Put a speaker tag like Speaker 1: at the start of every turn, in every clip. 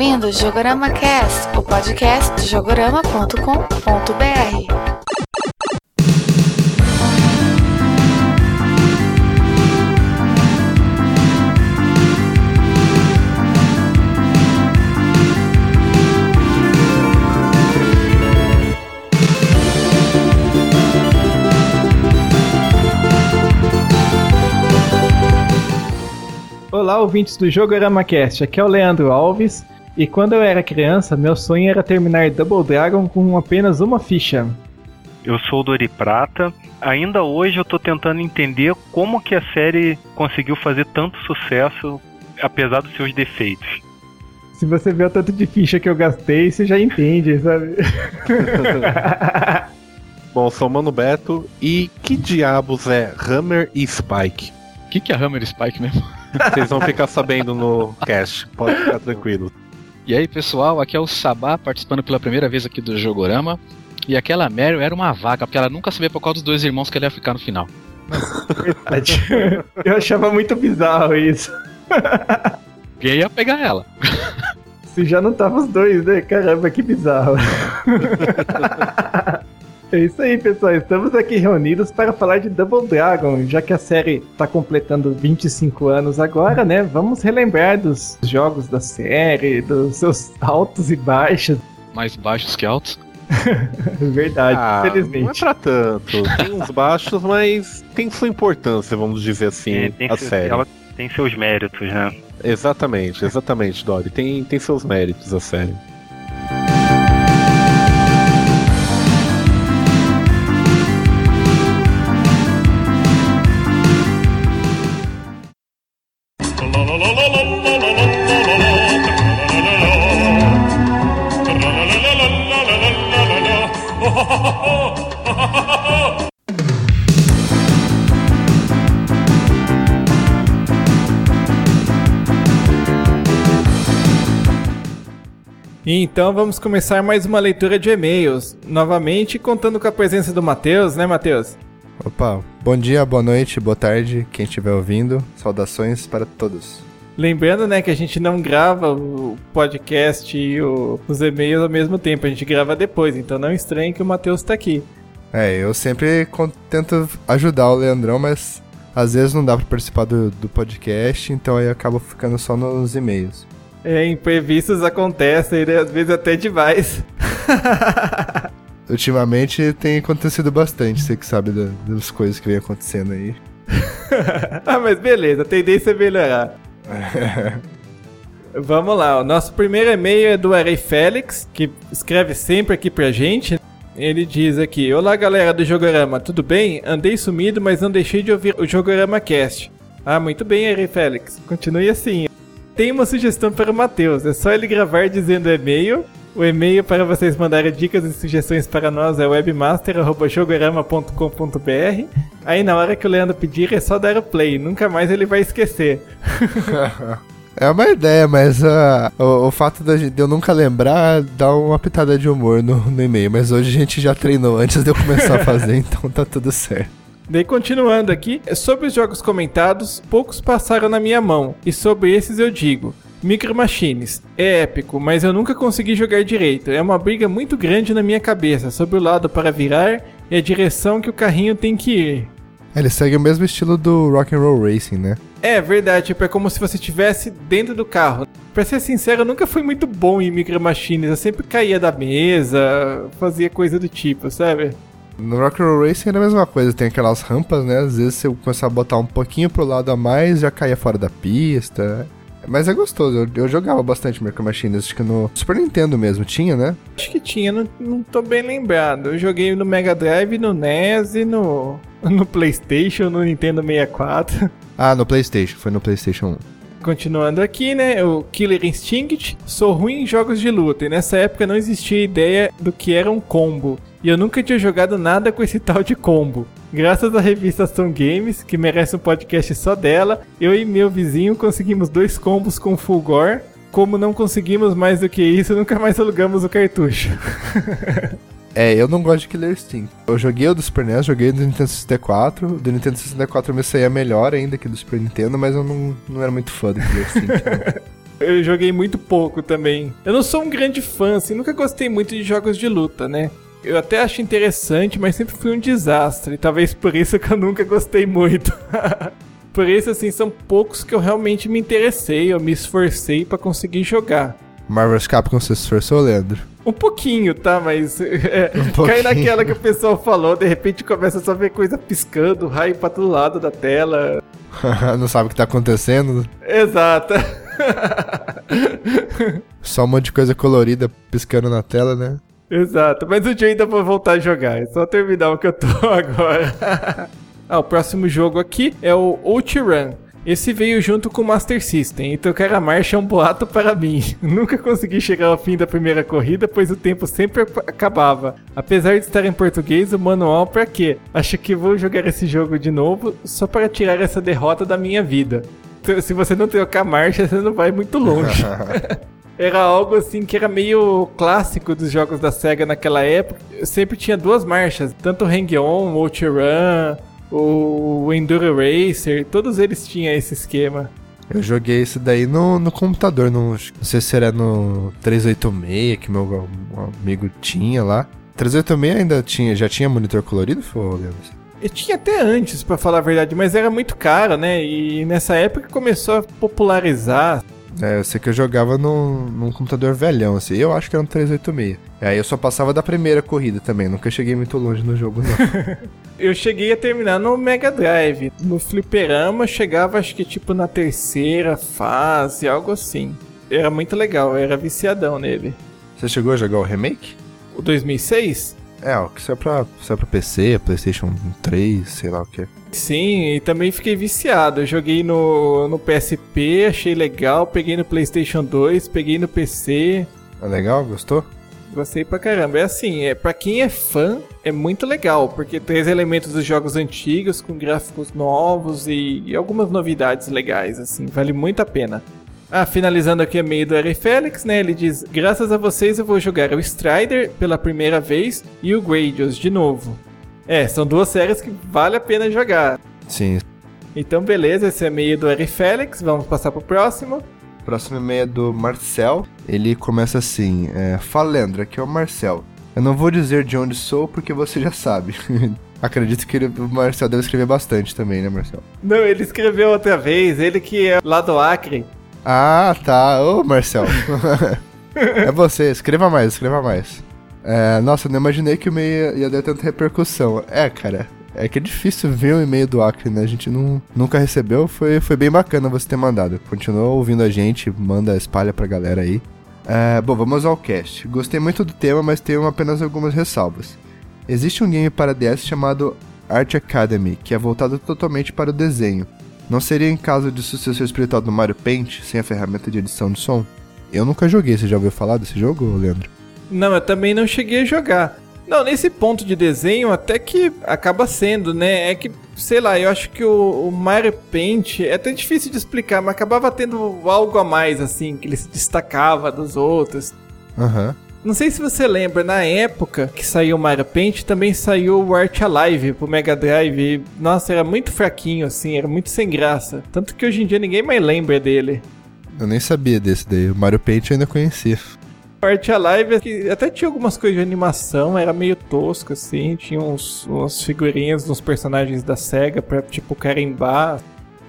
Speaker 1: ouvindo Jogorama Cast, o podcast de jogorama.com.br.
Speaker 2: Olá, ouvintes do Jogorama Cast. Aqui é o Leandro Alves. E quando eu era criança, meu sonho era terminar Double Dragon com apenas uma ficha.
Speaker 3: Eu sou o Dori Prata. Ainda hoje eu tô tentando entender como que a série conseguiu fazer tanto sucesso, apesar dos seus defeitos.
Speaker 2: Se você vê o tanto de ficha que eu gastei, você já entende, sabe?
Speaker 4: Bom, sou o Mano Beto. E que diabos é Hammer e Spike?
Speaker 5: O que, que é Hammer e Spike mesmo?
Speaker 4: Vocês vão ficar sabendo no cast, pode ficar tranquilo.
Speaker 5: E aí, pessoal, aqui é o Sabá participando pela primeira vez aqui do Jogorama. E aquela Meryl era uma vaca, porque ela nunca sabia por qual dos dois irmãos que ela ia ficar no final.
Speaker 2: Verdade. Eu achava muito bizarro isso.
Speaker 5: E aí ia pegar ela.
Speaker 2: Se já não tava os dois, né? Caramba, que bizarro. É isso aí, pessoal. Estamos aqui reunidos para falar de Double Dragon, já que a série está completando 25 anos agora, né? Vamos relembrar dos jogos da série, dos seus altos e baixos.
Speaker 5: Mais baixos que altos.
Speaker 2: Verdade,
Speaker 4: Ah,
Speaker 2: infelizmente.
Speaker 4: não é pra tanto. Tem uns baixos, mas tem sua importância, vamos dizer assim,
Speaker 3: É, tem,
Speaker 4: a
Speaker 3: seus-
Speaker 4: série.
Speaker 3: ela tem seus méritos, né?
Speaker 4: Exatamente, exatamente, Dory. Tem, tem seus méritos a série.
Speaker 2: Então vamos começar mais uma leitura de e-mails. Novamente contando com a presença do Matheus, né, Matheus?
Speaker 6: Opa, bom dia, boa noite, boa tarde, quem estiver ouvindo. Saudações para todos.
Speaker 2: Lembrando, né, que a gente não grava o podcast e o- os e-mails ao mesmo tempo, a gente grava depois, então não estranhe que o Matheus tá aqui.
Speaker 6: É, eu sempre tento ajudar o Leandrão, mas às vezes não dá pra participar do, do podcast, então aí eu acabo ficando só nos e-mails.
Speaker 2: É, imprevistos acontecem, né, às vezes até demais.
Speaker 6: Ultimamente tem acontecido bastante, você que sabe da- das coisas que vem acontecendo aí.
Speaker 2: ah, mas beleza, a tendência é melhorar. Vamos lá, o nosso primeiro e-mail é do Arei Félix, que escreve sempre aqui pra gente. Ele diz aqui: Olá galera do Jogorama, tudo bem? Andei sumido, mas não deixei de ouvir o Jogorama Cast. Ah, muito bem, Arei Félix, continue assim. Tem uma sugestão para o Matheus, é só ele gravar dizendo e-mail. O e-mail para vocês mandarem dicas e sugestões para nós é webmaster.jogorama.com.br. Aí na hora que o Leandro pedir é só dar o play, nunca mais ele vai esquecer.
Speaker 6: É uma ideia, mas ah, o, o fato de eu nunca lembrar dá uma pitada de humor no, no e-mail. Mas hoje a gente já treinou antes de eu começar a fazer, então tá tudo certo.
Speaker 2: Daí continuando aqui, sobre os jogos comentados, poucos passaram na minha mão, e sobre esses eu digo. Micro Machines, é épico, mas eu nunca consegui jogar direito. É uma briga muito grande na minha cabeça sobre o lado para virar e a direção que o carrinho tem que ir.
Speaker 6: Ele segue o mesmo estilo do Rock and Roll Racing, né?
Speaker 2: É verdade, tipo, é como se você estivesse dentro do carro. Pra ser sincero, eu nunca fui muito bom em Micro Machines, eu sempre caía da mesa, fazia coisa do tipo, sabe?
Speaker 6: No Rock Roll Racing era a mesma coisa, tem aquelas rampas, né? Às vezes se eu começar a botar um pouquinho pro lado a mais, já caía fora da pista. Mas é gostoso, eu, eu jogava bastante Micro Machines, acho que no Super Nintendo mesmo tinha, né?
Speaker 2: Acho que tinha, não, não tô bem lembrado. Eu joguei no Mega Drive, no NES e no, no PlayStation, no Nintendo 64.
Speaker 6: Ah, no Playstation, foi no Playstation 1.
Speaker 2: Continuando aqui, né? O Killer Instinct. Sou ruim em jogos de luta e nessa época não existia ideia do que era um combo. E eu nunca tinha jogado nada com esse tal de combo. Graças à revista Ação Games, que merece um podcast só dela, eu e meu vizinho conseguimos dois combos com Fulgor. Como não conseguimos mais do que isso, nunca mais alugamos o cartucho.
Speaker 6: É, eu não gosto de Killer Instinct. Eu joguei o do Super NES, joguei o do Nintendo 64. O do Nintendo 64 eu me saía melhor ainda que do Super Nintendo, mas eu não, não era muito fã do Killer Instinct. não.
Speaker 2: Eu joguei muito pouco também. Eu não sou um grande fã, assim, nunca gostei muito de jogos de luta, né? Eu até acho interessante, mas sempre fui um desastre. Talvez por isso que eu nunca gostei muito. por isso, assim, são poucos que eu realmente me interessei, eu me esforcei para conseguir jogar.
Speaker 6: Marvel's Capcom se esforçou, Leandro?
Speaker 2: Um pouquinho, tá? Mas é, um cai naquela que o pessoal falou, de repente começa só a ver coisa piscando, raio pra todo lado da tela.
Speaker 6: Não sabe o que tá acontecendo?
Speaker 2: Exato.
Speaker 6: só um monte de coisa colorida piscando na tela, né?
Speaker 2: Exato, mas o dia ainda vou voltar a jogar, é só terminar o que eu tô agora. ah, o próximo jogo aqui é o Outrun. Esse veio junto com o Master System, e tocar a marcha é um boato para mim. Nunca consegui chegar ao fim da primeira corrida, pois o tempo sempre acabava. Apesar de estar em português, o manual para quê? Acho que vou jogar esse jogo de novo só para tirar essa derrota da minha vida. Se você não trocar marcha, você não vai muito longe. era algo assim que era meio clássico dos jogos da SEGA naquela época. Eu sempre tinha duas marchas, tanto o Hang-On, o Outrun, o Enduro Racer, todos eles tinham esse esquema.
Speaker 6: Eu joguei isso daí no, no computador, no, não sei se era no 386 que meu amigo tinha lá. 386 ainda tinha, já tinha monitor colorido, Leandro?
Speaker 2: Eu tinha até antes, para falar a verdade, mas era muito caro, né? E nessa época começou a popularizar.
Speaker 6: É, eu sei que eu jogava num, num computador velhão, assim. Eu acho que era um 386. E aí eu só passava da primeira corrida também, nunca cheguei muito longe no jogo, não.
Speaker 2: eu cheguei a terminar no Mega Drive. No Fliperama chegava acho que tipo na terceira fase, algo assim. Era muito legal, era viciadão nele.
Speaker 6: Você chegou a jogar o remake?
Speaker 2: O 2006?
Speaker 6: É, o que pra, saiu pra PC, PlayStation 3, sei lá o que.
Speaker 2: Sim, e também fiquei viciado. Eu joguei no, no PSP, achei legal, peguei no PlayStation 2, peguei no PC.
Speaker 6: É legal? Gostou?
Speaker 2: Gostei pra caramba. É assim, é para quem é fã, é muito legal, porque tem os elementos dos jogos antigos com gráficos novos e, e algumas novidades legais, assim, vale muito a pena. Ah, finalizando aqui a meio do Harry Félix, né? Ele diz: Graças a vocês eu vou jogar o Strider pela primeira vez e o Gradius de novo. É, são duas séries que vale a pena jogar.
Speaker 6: Sim.
Speaker 2: Então, beleza, esse é meio do Harry Félix. Vamos passar pro próximo.
Speaker 6: Próximo e-mail é do Marcel. Ele começa assim: é, Fala, Leandro, aqui é o Marcel. Eu não vou dizer de onde sou porque você já sabe. Acredito que ele, o Marcel deve escrever bastante também, né, Marcel?
Speaker 2: Não, ele escreveu outra vez. Ele que é lá do Acre.
Speaker 6: Ah, tá. Ô, Marcel. é você, escreva mais, escreva mais. É, nossa, não imaginei que o e-mail ia dar tanta repercussão. É, cara, é que é difícil ver o e-mail do Acre, né? A gente não, nunca recebeu, foi, foi bem bacana você ter mandado. Continua ouvindo a gente, manda, espalha pra galera aí. É, bom, vamos ao cast. Gostei muito do tema, mas tenho apenas algumas ressalvas. Existe um game para DS chamado Art Academy, que é voltado totalmente para o desenho. Não seria em caso de sucessor espiritual do Mario Paint, sem a ferramenta de edição de som? Eu nunca joguei, você já ouviu falar desse jogo, Leandro?
Speaker 2: Não, eu também não cheguei a jogar. Não, nesse ponto de desenho até que acaba sendo, né? É que, sei lá, eu acho que o, o Mario Paint é até difícil de explicar, mas acabava tendo algo a mais, assim, que ele se destacava dos outros.
Speaker 6: Aham. Uhum.
Speaker 2: Não sei se você lembra, na época que saiu o Mario Paint, também saiu o Art Alive pro Mega Drive. E, nossa, era muito fraquinho, assim, era muito sem graça. Tanto que hoje em dia ninguém mais lembra dele.
Speaker 6: Eu nem sabia desse daí. O Mario Paint eu ainda conhecia.
Speaker 2: O Art Alive que até tinha algumas coisas de animação, era meio tosco, assim. Tinha uns, umas figurinhas dos personagens da SEGA pra, tipo, carimbar.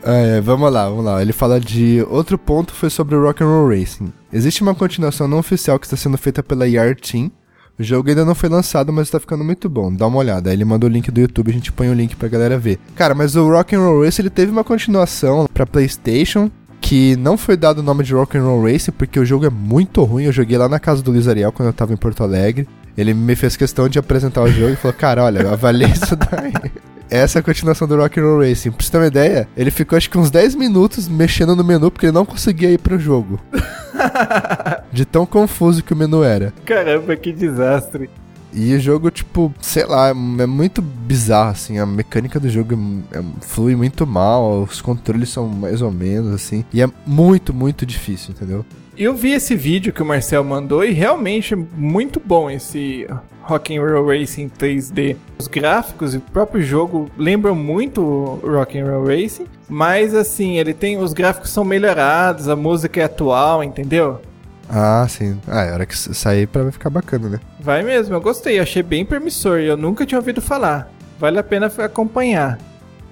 Speaker 6: É, vamos lá, vamos lá. Ele fala de outro ponto foi sobre o Rock'n'Roll Racing. Existe uma continuação não oficial que está sendo feita pela Yard Team. O jogo ainda não foi lançado, mas está ficando muito bom. Dá uma olhada. Aí ele manda o link do YouTube, a gente põe o link pra galera ver. Cara, mas o Rock'n'Roll Racing ele teve uma continuação para PlayStation que não foi dado o nome de Rock'n'Roll Racing porque o jogo é muito ruim. Eu joguei lá na casa do Luiz Ariel quando eu tava em Porto Alegre. Ele me fez questão de apresentar o jogo e falou: Cara, olha, eu avaliei isso daí. Essa é a continuação do Rock Roll Racing. Pra você ter uma ideia, ele ficou acho que uns 10 minutos mexendo no menu porque ele não conseguia ir pro jogo. De tão confuso que o menu era.
Speaker 2: Caramba, que desastre.
Speaker 6: E o jogo, tipo, sei lá, é muito bizarro, assim. A mecânica do jogo é, é, flui muito mal, os controles são mais ou menos, assim. E é muito, muito difícil, entendeu?
Speaker 2: Eu vi esse vídeo que o Marcel mandou e realmente é muito bom esse Rock'n'Roll Racing 3D. Os gráficos e o próprio jogo lembram muito o Rock'n'Roll Racing, mas assim, ele tem os gráficos são melhorados, a música é atual, entendeu?
Speaker 6: Ah, sim. Ah, é hora que sair pra ficar bacana, né?
Speaker 2: Vai mesmo, eu gostei, achei bem promissor e eu nunca tinha ouvido falar. Vale a pena acompanhar.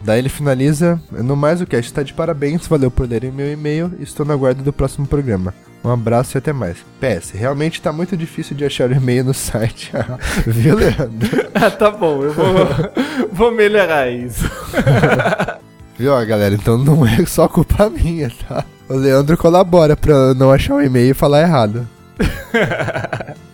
Speaker 6: Daí ele finaliza, no mais o cast tá de parabéns, valeu por lerem meu e-mail, estou na guarda do próximo programa. Um abraço e até mais. PS, realmente tá muito difícil de achar o e-mail no site. Viu, Leandro?
Speaker 2: ah, tá bom, eu vou, vou melhorar isso.
Speaker 6: Viu, galera? Então não é só culpa minha, tá? O Leandro colabora pra não achar o e-mail e falar errado.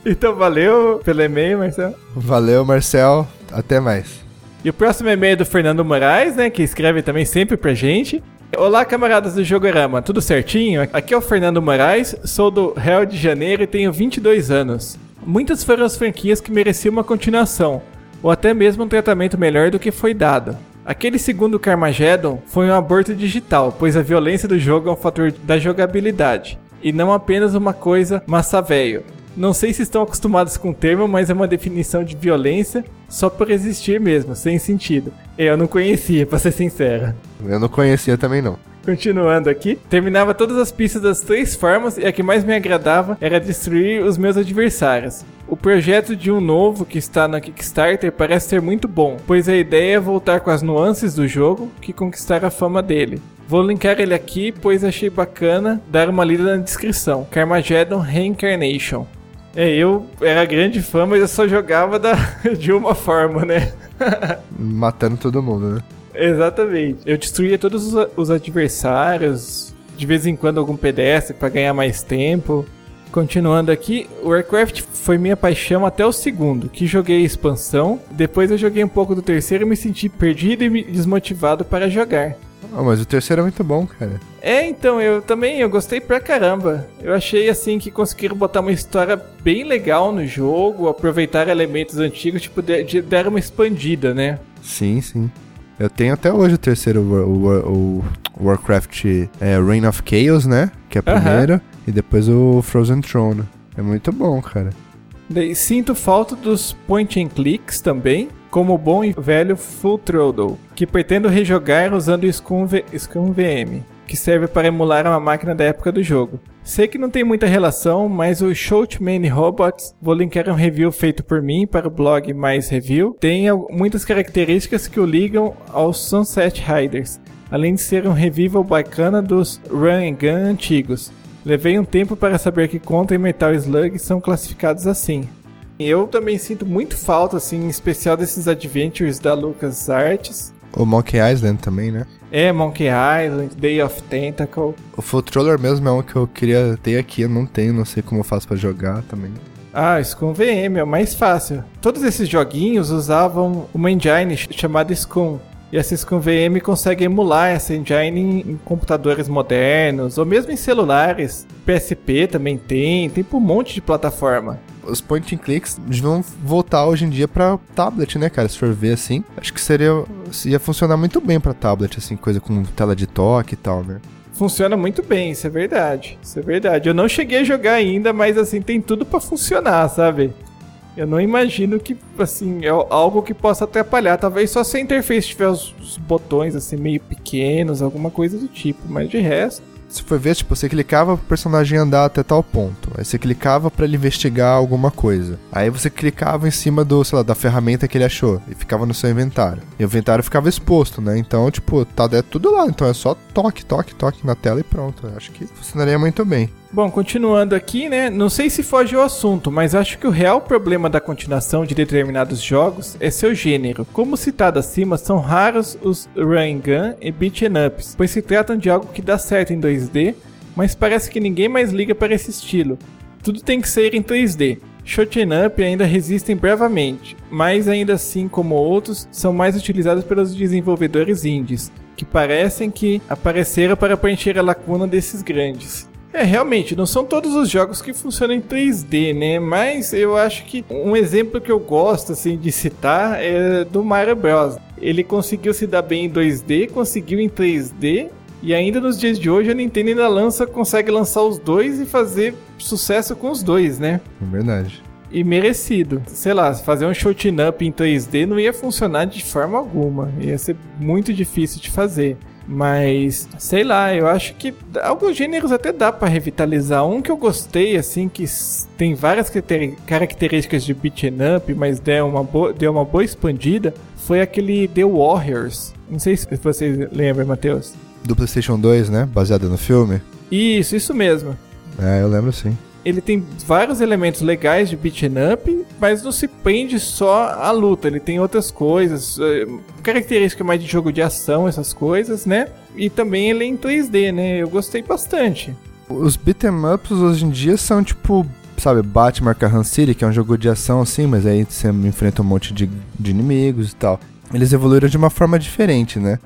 Speaker 2: então valeu pelo e-mail, Marcel.
Speaker 6: Valeu, Marcel. Até mais.
Speaker 2: E o próximo e-mail é do Fernando Moraes, né? Que escreve também sempre pra gente. Olá, camaradas do Jogorama, tudo certinho? Aqui é o Fernando Moraes, sou do Rio de Janeiro e tenho 22 anos. Muitas foram as franquias que mereciam uma continuação, ou até mesmo um tratamento melhor do que foi dado. Aquele segundo Carmageddon foi um aborto digital, pois a violência do jogo é um fator da jogabilidade, e não apenas uma coisa massa velho. Não sei se estão acostumados com o termo, mas é uma definição de violência só por existir mesmo, sem sentido. Eu não conhecia, pra ser sincero.
Speaker 6: Eu não conhecia também não.
Speaker 2: Continuando aqui, terminava todas as pistas das três formas e a que mais me agradava era destruir os meus adversários. O projeto de um novo que está na Kickstarter parece ser muito bom, pois a ideia é voltar com as nuances do jogo que conquistar a fama dele. Vou linkar ele aqui, pois achei bacana dar uma lida na descrição. Carmageddon Reincarnation. É, eu era grande fã, mas eu só jogava da, de uma forma, né?
Speaker 6: Matando todo mundo, né?
Speaker 2: Exatamente. Eu destruía todos os, os adversários, de vez em quando algum pedestre para ganhar mais tempo. Continuando aqui, o Warcraft foi minha paixão até o segundo, que joguei a expansão. Depois eu joguei um pouco do terceiro e me senti perdido e desmotivado para jogar.
Speaker 6: Ah, mas o terceiro é muito bom, cara.
Speaker 2: É, então, eu também, eu gostei pra caramba. Eu achei, assim, que conseguiram botar uma história bem legal no jogo, aproveitar elementos antigos, tipo, de, de dar uma expandida, né?
Speaker 6: Sim, sim. Eu tenho até hoje o terceiro, o, o, o Warcraft é, Reign of Chaos, né? Que é o primeiro. Uh -huh. E depois o Frozen Throne. É muito bom, cara.
Speaker 2: Sinto falta dos point and clicks também, como bom e velho Full Throttle, que pretendo rejogar usando o Scum, VM, que serve para emular uma máquina da época do jogo. Sei que não tem muita relação, mas o Shoot Many Robots, vou linkar um review feito por mim para o blog Mais Review, tem muitas características que o ligam aos Sunset Riders, além de ser um revival bacana dos Run and Gun antigos. Levei um tempo para saber que Contra e Metal Slug são classificados assim. Eu também sinto muito falta, assim, em especial desses adventures da Lucas Arts.
Speaker 6: O Monkey Island também, né?
Speaker 2: É, Monkey Island, Day of Tentacle.
Speaker 6: O Full Troller mesmo é um que eu queria ter aqui, eu não tenho, não sei como eu faço para jogar também.
Speaker 2: Ah, Scum VM é o mais fácil. Todos esses joguinhos usavam uma engine chamada Scum. E essa Scum VM consegue emular essa engine em computadores modernos, ou mesmo em celulares. PSP também tem, tem por um monte de plataforma
Speaker 6: os point and clicks vão voltar hoje em dia para tablet, né, cara? Se for ver assim, acho que seria ia funcionar muito bem para tablet, assim, coisa com tela de toque e tal, né?
Speaker 2: Funciona muito bem, isso é verdade. Isso é verdade. Eu não cheguei a jogar ainda, mas assim tem tudo para funcionar, sabe? Eu não imagino que, assim, é algo que possa atrapalhar. Talvez só se a interface tiver os, os botões, assim, meio pequenos, alguma coisa do tipo. Mas de resto,
Speaker 6: se for ver, tipo, você clicava pro personagem andar até tal ponto. Aí você clicava para ele investigar alguma coisa. Aí você clicava em cima do, sei lá, da ferramenta que ele achou e ficava no seu inventário. E o inventário ficava exposto, né? Então, tipo, tá é tudo lá. Então é só toque, toque, toque na tela e pronto. Eu acho que funcionaria muito bem.
Speaker 2: Bom, continuando aqui, né? Não sei se foge ao assunto, mas acho que o real problema da continuação de determinados jogos é seu gênero. Como citado acima, são raros os run gun e beat'em ups, pois se tratam de algo que dá certo em 2D, mas parece que ninguém mais liga para esse estilo. Tudo tem que ser em 3D. Shoot'em up ainda resistem bravamente, mas ainda assim como outros, são mais utilizados pelos desenvolvedores indies, que parecem que apareceram para preencher a lacuna desses grandes. É, realmente, não são todos os jogos que funcionam em 3D, né? Mas eu acho que um exemplo que eu gosto assim de citar é do Mario Bros. Ele conseguiu se dar bem em 2D, conseguiu em 3D E ainda nos dias de hoje a Nintendo ainda lança, consegue lançar os dois e fazer sucesso com os dois, né?
Speaker 6: É verdade.
Speaker 2: E merecido. Sei lá, fazer um shooting up em 3D não ia funcionar de forma alguma. Ia ser muito difícil de fazer. Mas, sei lá, eu acho que alguns gêneros até dá pra revitalizar. Um que eu gostei, assim, que tem várias características de beat'em up, mas deu uma, boa, deu uma boa expandida, foi aquele The Warriors. Não sei se vocês lembram, Matheus.
Speaker 6: Do PlayStation 2, né? Baseado no filme.
Speaker 2: Isso, isso mesmo.
Speaker 6: É, eu lembro sim.
Speaker 2: Ele tem vários elementos legais de beat'em up, mas não se prende só à luta. Ele tem outras coisas, eh, característica mais de jogo de ação, essas coisas, né? E também ele é em 3D, né? Eu gostei bastante.
Speaker 6: Os beat'em ups hoje em dia são tipo, sabe, Batman Arkham City, que é um jogo de ação assim, mas aí você enfrenta um monte de, de inimigos e tal. Eles evoluíram de uma forma diferente, né?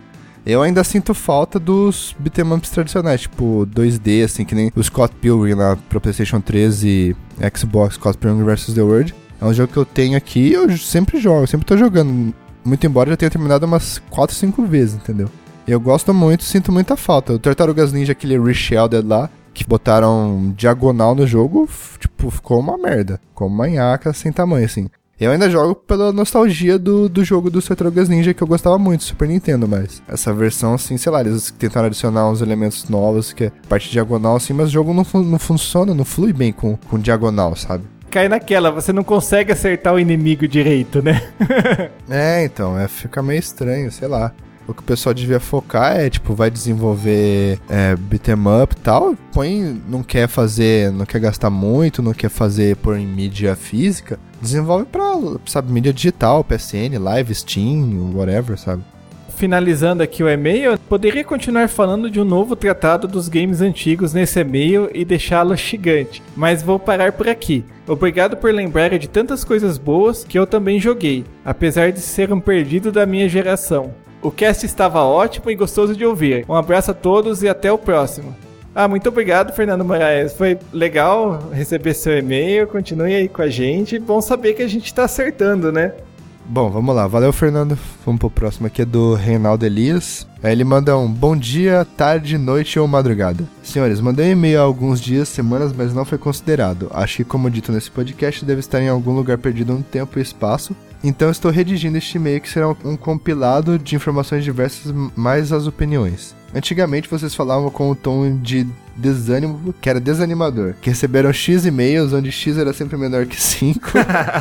Speaker 6: Eu ainda sinto falta dos beat'em ups tradicionais, tipo 2D, assim, que nem o Scott Pilgrim lá pro PlayStation 3 e Xbox, Scott Pilgrim vs. The World. É um jogo que eu tenho aqui eu sempre jogo, sempre tô jogando. Muito embora eu já tenha terminado umas 4, 5 vezes, entendeu? Eu gosto muito, sinto muita falta. O Tartarugas Ninja, aquele Reshelded lá, que botaram diagonal no jogo, tipo, ficou uma merda. Ficou uma manhaca sem tamanho, assim. Eu ainda jogo pela nostalgia do, do jogo do Tartarugas Ninja, que eu gostava muito, Super Nintendo, mas essa versão, assim, sei lá, eles tentaram adicionar uns elementos novos, que é parte diagonal, assim, mas o jogo não, fun- não funciona, não flui bem com, com diagonal, sabe?
Speaker 2: Cai naquela, você não consegue acertar o inimigo direito, né?
Speaker 6: É, então, é, fica meio estranho, sei lá. O que o pessoal devia focar é, tipo, vai desenvolver é, beat'em up e tal, põe, não quer fazer, não quer gastar muito, não quer fazer por em mídia física, desenvolve pra, sabe, mídia digital, PSN, Live, Steam, whatever, sabe?
Speaker 2: Finalizando aqui o e-mail, poderia continuar falando de um novo tratado dos games antigos nesse e-mail e deixá-lo gigante, mas vou parar por aqui. Obrigado por lembrar de tantas coisas boas que eu também joguei, apesar de ser um perdido da minha geração. O cast estava ótimo e gostoso de ouvir. Um abraço a todos e até o próximo. Ah, muito obrigado, Fernando Moraes. Foi legal receber seu e-mail. Continue aí com a gente. Bom saber que a gente tá acertando, né?
Speaker 6: Bom, vamos lá. Valeu, Fernando. Vamos pro próximo aqui, é do Reinaldo Elias. Aí ele manda um bom dia, tarde, noite ou madrugada. Senhores, mandei um e-mail há alguns dias, semanas, mas não foi considerado. Acho que, como dito nesse podcast, deve estar em algum lugar perdido no tempo e espaço. Então estou redigindo este e-mail que será um, um compilado de informações diversas, mais as opiniões. Antigamente vocês falavam com o tom de desânimo, que era desanimador, que receberam X e-mails, onde X era sempre menor que 5.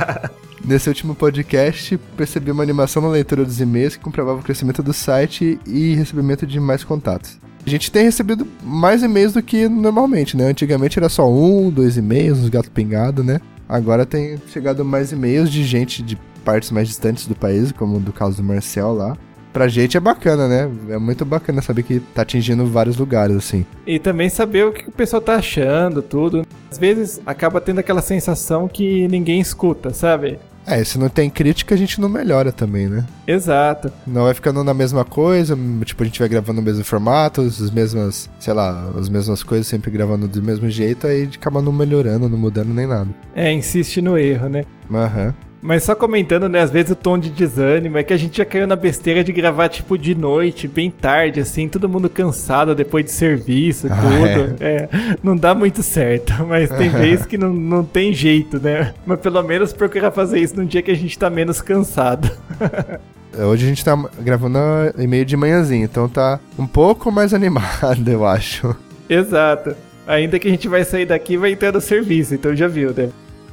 Speaker 6: Nesse último podcast, percebi uma animação na leitura dos e-mails que comprovava o crescimento do site e recebimento de mais contatos. A gente tem recebido mais e-mails do que normalmente, né? Antigamente era só um, dois e-mails, uns gatos pingados, né? Agora tem chegado mais e-mails de gente de partes mais distantes do país, como do caso do Marcel lá. Pra gente é bacana, né? É muito bacana saber que tá atingindo vários lugares, assim.
Speaker 2: E também saber o que o pessoal tá achando, tudo. Às vezes acaba tendo aquela sensação que ninguém escuta, sabe?
Speaker 6: É, se não tem crítica, a gente não melhora também, né?
Speaker 2: Exato.
Speaker 6: Não vai ficando na mesma coisa, tipo, a gente vai gravando no mesmo formato, as mesmas, sei lá, as mesmas coisas, sempre gravando do mesmo jeito, aí acaba não melhorando, não mudando nem nada.
Speaker 2: É, insiste no erro, né?
Speaker 6: Aham.
Speaker 2: Mas só comentando, né, às vezes o tom de desânimo é que a gente já caiu na besteira de gravar, tipo, de noite, bem tarde, assim, todo mundo cansado depois de serviço,
Speaker 6: Ah,
Speaker 2: tudo. é. não dá muito certo, mas tem vezes que não, não tem jeito, né? Mas pelo menos procurar fazer isso num dia que a gente tá menos cansado.
Speaker 6: Hoje a gente tá gravando e-mail de manhãzinho, então tá um pouco mais animado, eu acho.
Speaker 2: Exato. Ainda que a gente vai sair daqui e vai entrar no serviço, então já viu, né?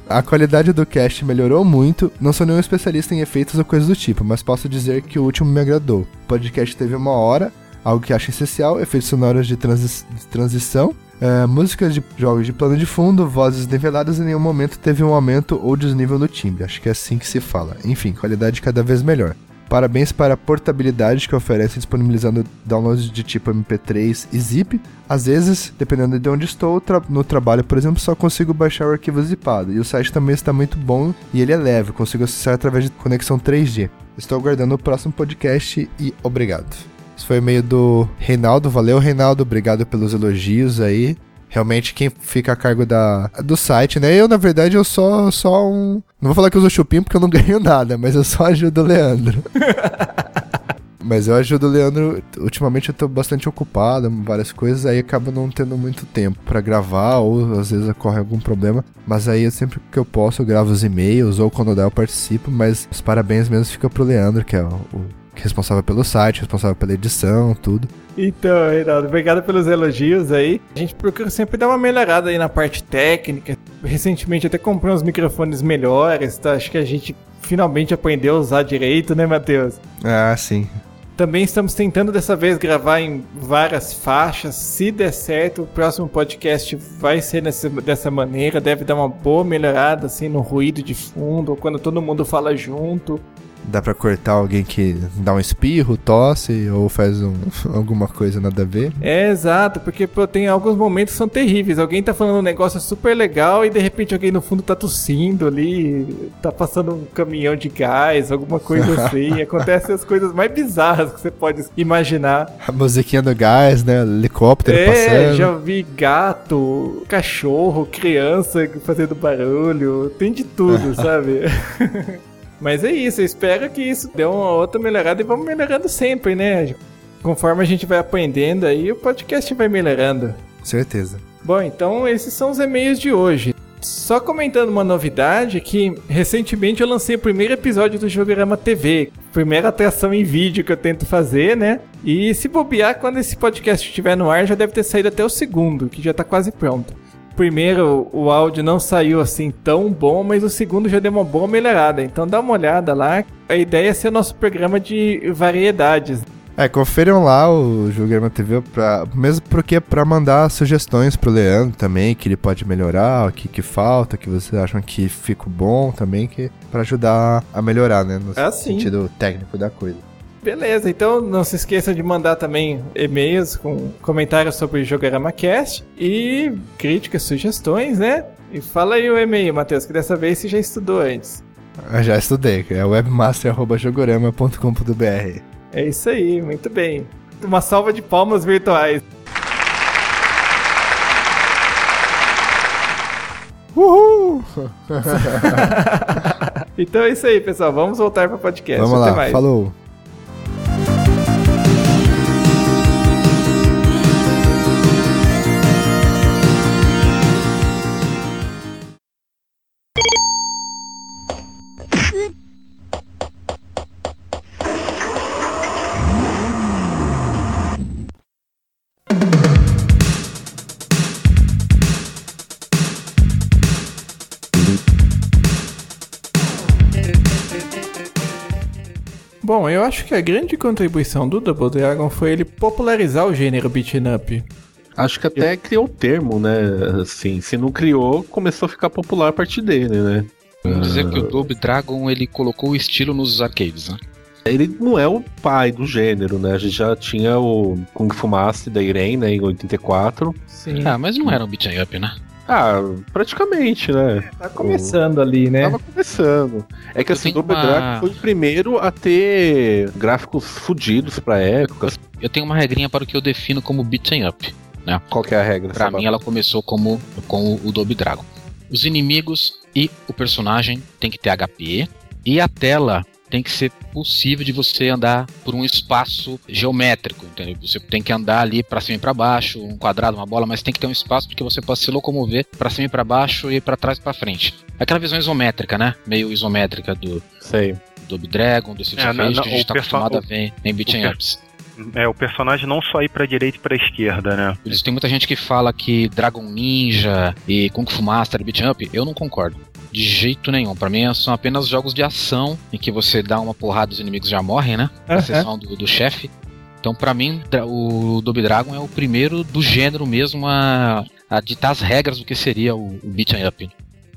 Speaker 6: A qualidade do cast melhorou muito. Não sou nenhum especialista em efeitos ou coisas do tipo, mas posso dizer que o último me agradou. O podcast teve uma hora, algo que acho essencial, efeitos sonoros de, transi de transição, é, músicas de jogos de plano de fundo, vozes niveladas em nenhum momento teve um aumento ou desnível no timbre. Acho que é assim que se fala. Enfim, qualidade cada vez melhor. Parabéns para a portabilidade que oferece disponibilizando downloads de tipo MP3 e zip. Às vezes, dependendo de onde estou, tra no trabalho, por exemplo, só consigo baixar o arquivo zipado. E o site também está muito bom e ele é leve, consigo acessar através de conexão 3G. Estou aguardando o próximo podcast e obrigado. Esse foi o e-mail do Reinaldo. Valeu, Reinaldo. Obrigado pelos elogios aí. Realmente quem fica a cargo da, do site, né? Eu, na verdade, eu só, só um. Não vou falar que eu uso chupim porque eu não ganho nada, mas eu só ajudo o Leandro. Mas eu ajudo o Leandro. Ultimamente eu tô bastante ocupado, várias coisas, aí acaba não tendo muito tempo pra gravar, ou às vezes ocorre algum problema. Mas aí sempre que eu posso, eu gravo os e-mails, ou quando dá eu participo. Mas os parabéns mesmo fica pro Leandro, que é o, o responsável pelo site, responsável pela edição, tudo.
Speaker 2: Então, Reinaldo, obrigado pelos elogios aí. A gente procura sempre dar uma melhorada aí na parte técnica. Recentemente até comprei uns microfones melhores, tá? Acho que a gente finalmente aprendeu a usar direito, né, Matheus?
Speaker 6: Ah, sim.
Speaker 2: Também estamos tentando dessa vez gravar em várias faixas. Se der certo, o próximo podcast vai ser nessa, dessa maneira. Deve dar uma boa melhorada assim no ruído de fundo, ou quando todo mundo fala junto.
Speaker 6: Dá pra cortar alguém que dá um espirro, tosse ou faz um, alguma coisa nada a ver.
Speaker 2: É, exato, porque pô, tem alguns momentos que são terríveis. Alguém tá falando um negócio super legal e de repente alguém no fundo tá tossindo ali, tá passando um caminhão de gás, alguma coisa assim. Acontecem as coisas mais bizarras que você pode imaginar.
Speaker 6: A musiquinha do gás, né? Helicóptero
Speaker 2: é,
Speaker 6: passando.
Speaker 2: já vi gato, cachorro, criança fazendo barulho, tem de tudo, sabe? Mas é isso, eu espero que isso dê uma outra melhorada e vamos melhorando sempre, né? Conforme a gente vai aprendendo aí, o podcast vai melhorando.
Speaker 6: Certeza.
Speaker 2: Bom, então esses são os e-mails de hoje. Só comentando uma novidade que recentemente eu lancei o primeiro episódio do Jogorama TV, primeira atração em vídeo que eu tento fazer, né? E se bobear, quando esse podcast estiver no ar, já deve ter saído até o segundo, que já tá quase pronto primeiro o áudio não saiu assim tão bom, mas o segundo já deu uma boa melhorada. Então dá uma olhada lá. A ideia é ser o nosso programa de variedades.
Speaker 6: É, confiram lá o Jogama TV, pra, mesmo porque pra mandar sugestões pro Leandro também, que ele pode melhorar, o que, que falta, que vocês acham que fica bom também, que para ajudar a melhorar, né? No
Speaker 2: É,
Speaker 6: sentido técnico da coisa.
Speaker 2: Beleza, então não se esqueça de mandar também e-mails com comentários sobre o Jogorama Cast e críticas, sugestões, né? E fala aí o e-mail, Matheus, que dessa vez você já estudou antes.
Speaker 6: Eu já estudei, que é webmaster.jogorama.com.br.
Speaker 2: É isso aí, muito bem. Uma salva de palmas virtuais.
Speaker 6: Uhul!
Speaker 2: Então é isso aí, pessoal. Vamos voltar para o podcast.
Speaker 6: Vamos
Speaker 2: Até
Speaker 6: lá,
Speaker 2: mais.
Speaker 6: falou!
Speaker 2: Acho que a grande contribuição do Double Dragon foi ele popularizar o gênero beat'em up.
Speaker 4: Acho que até criou o termo, né? Assim, se não criou, começou a ficar popular a partir dele, né?
Speaker 5: Vamos dizer que o Double Dragon ele colocou o estilo nos arcades, né?
Speaker 4: Ele não é o pai do gênero, né? A gente já tinha o Kung Fu Master da Irene, né, em 84.
Speaker 2: Sim.
Speaker 5: Ah, mas não era um beat'em up, né?
Speaker 4: Ah, praticamente, né?
Speaker 2: Tá começando ali, né?
Speaker 4: Tava começando. É que
Speaker 5: Eu
Speaker 4: assim, o Double
Speaker 5: uma-
Speaker 4: Dragon foi o primeiro a ter gráficos fudidos pra época.
Speaker 5: Eu tenho uma regrinha para o que eu defino como beat'em up.
Speaker 4: Qual que é a regra?
Speaker 5: Pra mim, ela começou como com o Double Dragon. Os inimigos e o personagem tem que ter HP e a tela tem que ser possível de você andar por um espaço geométrico, entendeu? Você tem que andar ali pra cima e pra baixo, um quadrado, uma bola, mas tem que ter um espaço porque você possa se locomover pra cima e pra baixo e pra trás e pra frente. Aquela visão isométrica, né? Meio isométrica do
Speaker 4: Sei.
Speaker 5: Double Dragon, do Street
Speaker 3: É, não, não,
Speaker 5: que a gente
Speaker 3: o
Speaker 5: tá
Speaker 3: perso-
Speaker 5: acostumado a ver em beat'em ups.
Speaker 3: É, o personagem não só ir pra direita e pra esquerda, né?
Speaker 5: Por isso tem muita gente que fala que Dragon Ninja e Kung Fu Master e Beat Up, eu não concordo. De jeito nenhum. Pra mim são apenas jogos de ação em que você dá uma porrada e os inimigos já morrem, né?
Speaker 2: Aham.
Speaker 5: A sessão do, do chefe. Então, pra mim, o Double Dragon é o primeiro do gênero mesmo a, a ditar as regras do que seria o, o Beat Up.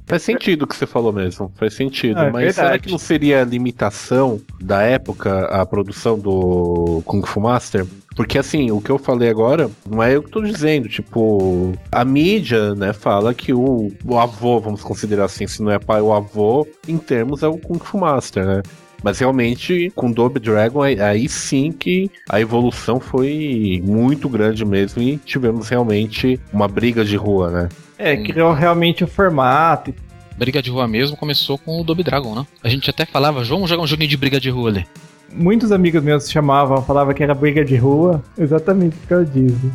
Speaker 4: Faz sentido o que você falou mesmo, faz sentido.
Speaker 2: É
Speaker 4: mas será
Speaker 2: verdade.
Speaker 4: que não seria a limitação da época a produção do Kung Fu Master? Porque assim, o que eu falei agora não é eu que tô dizendo, tipo, a mídia, né, fala que o, o avô, vamos considerar assim, se não é pai, o avô, em termos é o Kung Fu Master, né? Mas realmente, com Double Dragon, aí, aí sim que a evolução foi muito grande mesmo e tivemos realmente uma briga de rua, né?
Speaker 2: É, criou realmente o formato.
Speaker 5: Briga de rua mesmo começou com o Double Dragon, né? A gente até falava, vamos jogar um joguinho de briga de rua ali.
Speaker 2: Muitos amigos meus chamavam, falavam que era briga de rua, exatamente por causa disso.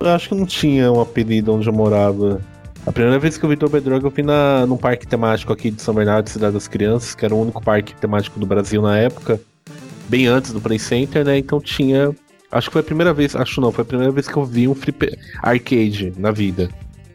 Speaker 4: Eu acho que não tinha um apelido onde eu morava. A primeira vez que eu vi Double Dragon eu vi na, num parque temático aqui de São Bernardo, Cidade das Crianças, que era o único parque temático do Brasil na época, bem antes do Play Center, né? Então tinha. Acho que foi a primeira vez, acho não, foi a primeira vez que eu vi um flip arcade na vida.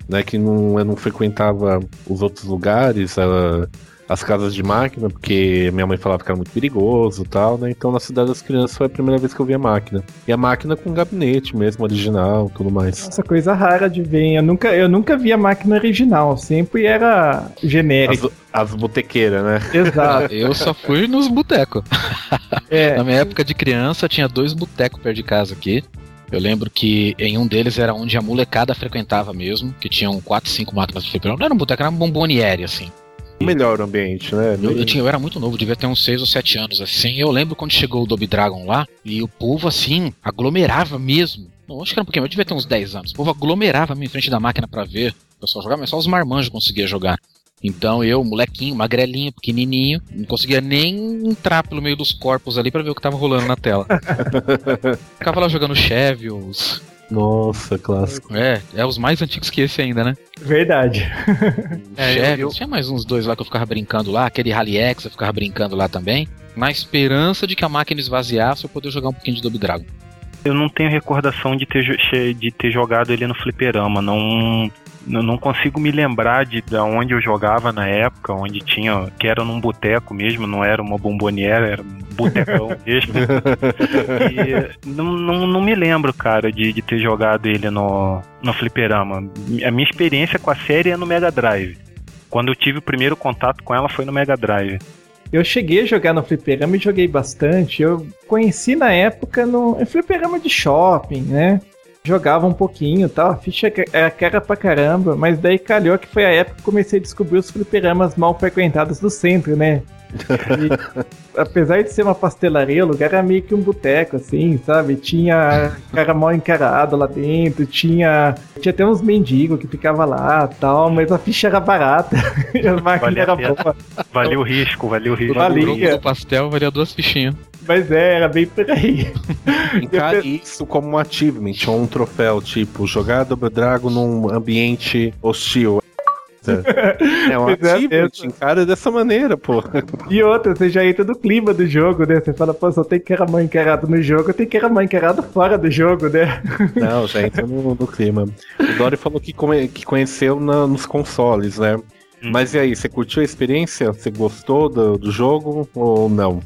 Speaker 4: Né, que não, eu não frequentava os outros lugares, ela, as casas de máquina, porque minha mãe falava que era muito perigoso e tal, né? Então na cidade das crianças foi a primeira vez que eu vi a máquina. E a máquina com gabinete mesmo, original, tudo mais.
Speaker 2: Nossa, coisa rara de ver. Eu nunca, eu nunca vi a máquina original, sempre era genérica.
Speaker 4: As, as botequeiras, né?
Speaker 2: Exato.
Speaker 5: Eu só fui nos botecos.
Speaker 2: É,
Speaker 5: Na minha época de criança, tinha dois botecos perto de casa aqui. Eu lembro que em um deles era onde a molecada frequentava mesmo, que tinham 4, 5 máquinas de fliperama. Não era um boteco, era um bomboniere, assim.
Speaker 4: Melhor o ambiente, né?
Speaker 5: Eu, eu, tinha, eu era muito novo, devia ter uns 6 ou 7 anos, assim. Eu lembro quando chegou o Dobby Dragon lá, e o povo, assim, aglomerava mesmo. Não, acho que era um pouquinho, eu devia ter uns 10 anos. O povo aglomerava em frente da máquina pra ver o pessoal jogar, mas só os marmanjos conseguiam jogar. Então eu, molequinho, magrelinho, pequenininho, não conseguia nem entrar pelo meio dos corpos ali pra ver o que tava rolando na tela. Ficava lá jogando Chevils.
Speaker 4: Nossa, clássico.
Speaker 5: É, é os mais antigos que esse ainda, né?
Speaker 2: verdade.
Speaker 5: É,
Speaker 3: eu- eu-
Speaker 5: Tinha mais uns dois lá que eu ficava brincando lá, aquele Rally X eu ficava brincando lá também. Na esperança de que a máquina esvaziasse eu poder jogar um pouquinho de Double Dragon.
Speaker 3: Eu não tenho recordação de ter, de ter jogado ele no fliperama. Não, não consigo me lembrar de, de onde eu jogava na época, onde tinha. que era num boteco mesmo, não era uma bomboniera, era um botecão mesmo. E não, não, não me lembro, cara, de, de ter jogado ele no, no fliperama. A minha experiência com a série é no Mega Drive. Quando eu tive o primeiro contato com ela foi no Mega Drive.
Speaker 2: Eu cheguei a jogar no fliperama e joguei bastante. Eu conheci na época no em fliperama de shopping, né? Jogava um pouquinho e tal. A ficha era cara pra caramba, mas daí calhou que foi a época que comecei a descobrir os fliperamas mal frequentados do centro, né? E, apesar de ser uma pastelaria, o lugar era meio que um boteco, assim, sabe? Tinha cara mal encarado lá dentro, tinha, tinha até uns mendigos que ficavam lá tal, mas a ficha era barata a máquina era boa.
Speaker 3: Valeu o risco, valeu o risco.
Speaker 2: Valia.
Speaker 5: O pastel valia duas fichinhas.
Speaker 2: Mas é, era bem por aí.
Speaker 4: Encare isso como um achievement ou um troféu, tipo, jogar Double Dragon num ambiente hostil. É um
Speaker 2: é
Speaker 4: achievement, encara dessa maneira, pô.
Speaker 2: E outra, você já entra no clima do jogo, né? Você fala, pô, só tem que era mal encarado no jogo, tem que era mal encarado fora do jogo, né?
Speaker 4: Não, já entra no, no clima. O Dory falou que, come- que conheceu na- nos consoles, né?
Speaker 3: Hum.
Speaker 4: Mas e aí, você curtiu a experiência? Você gostou do, do jogo ou não?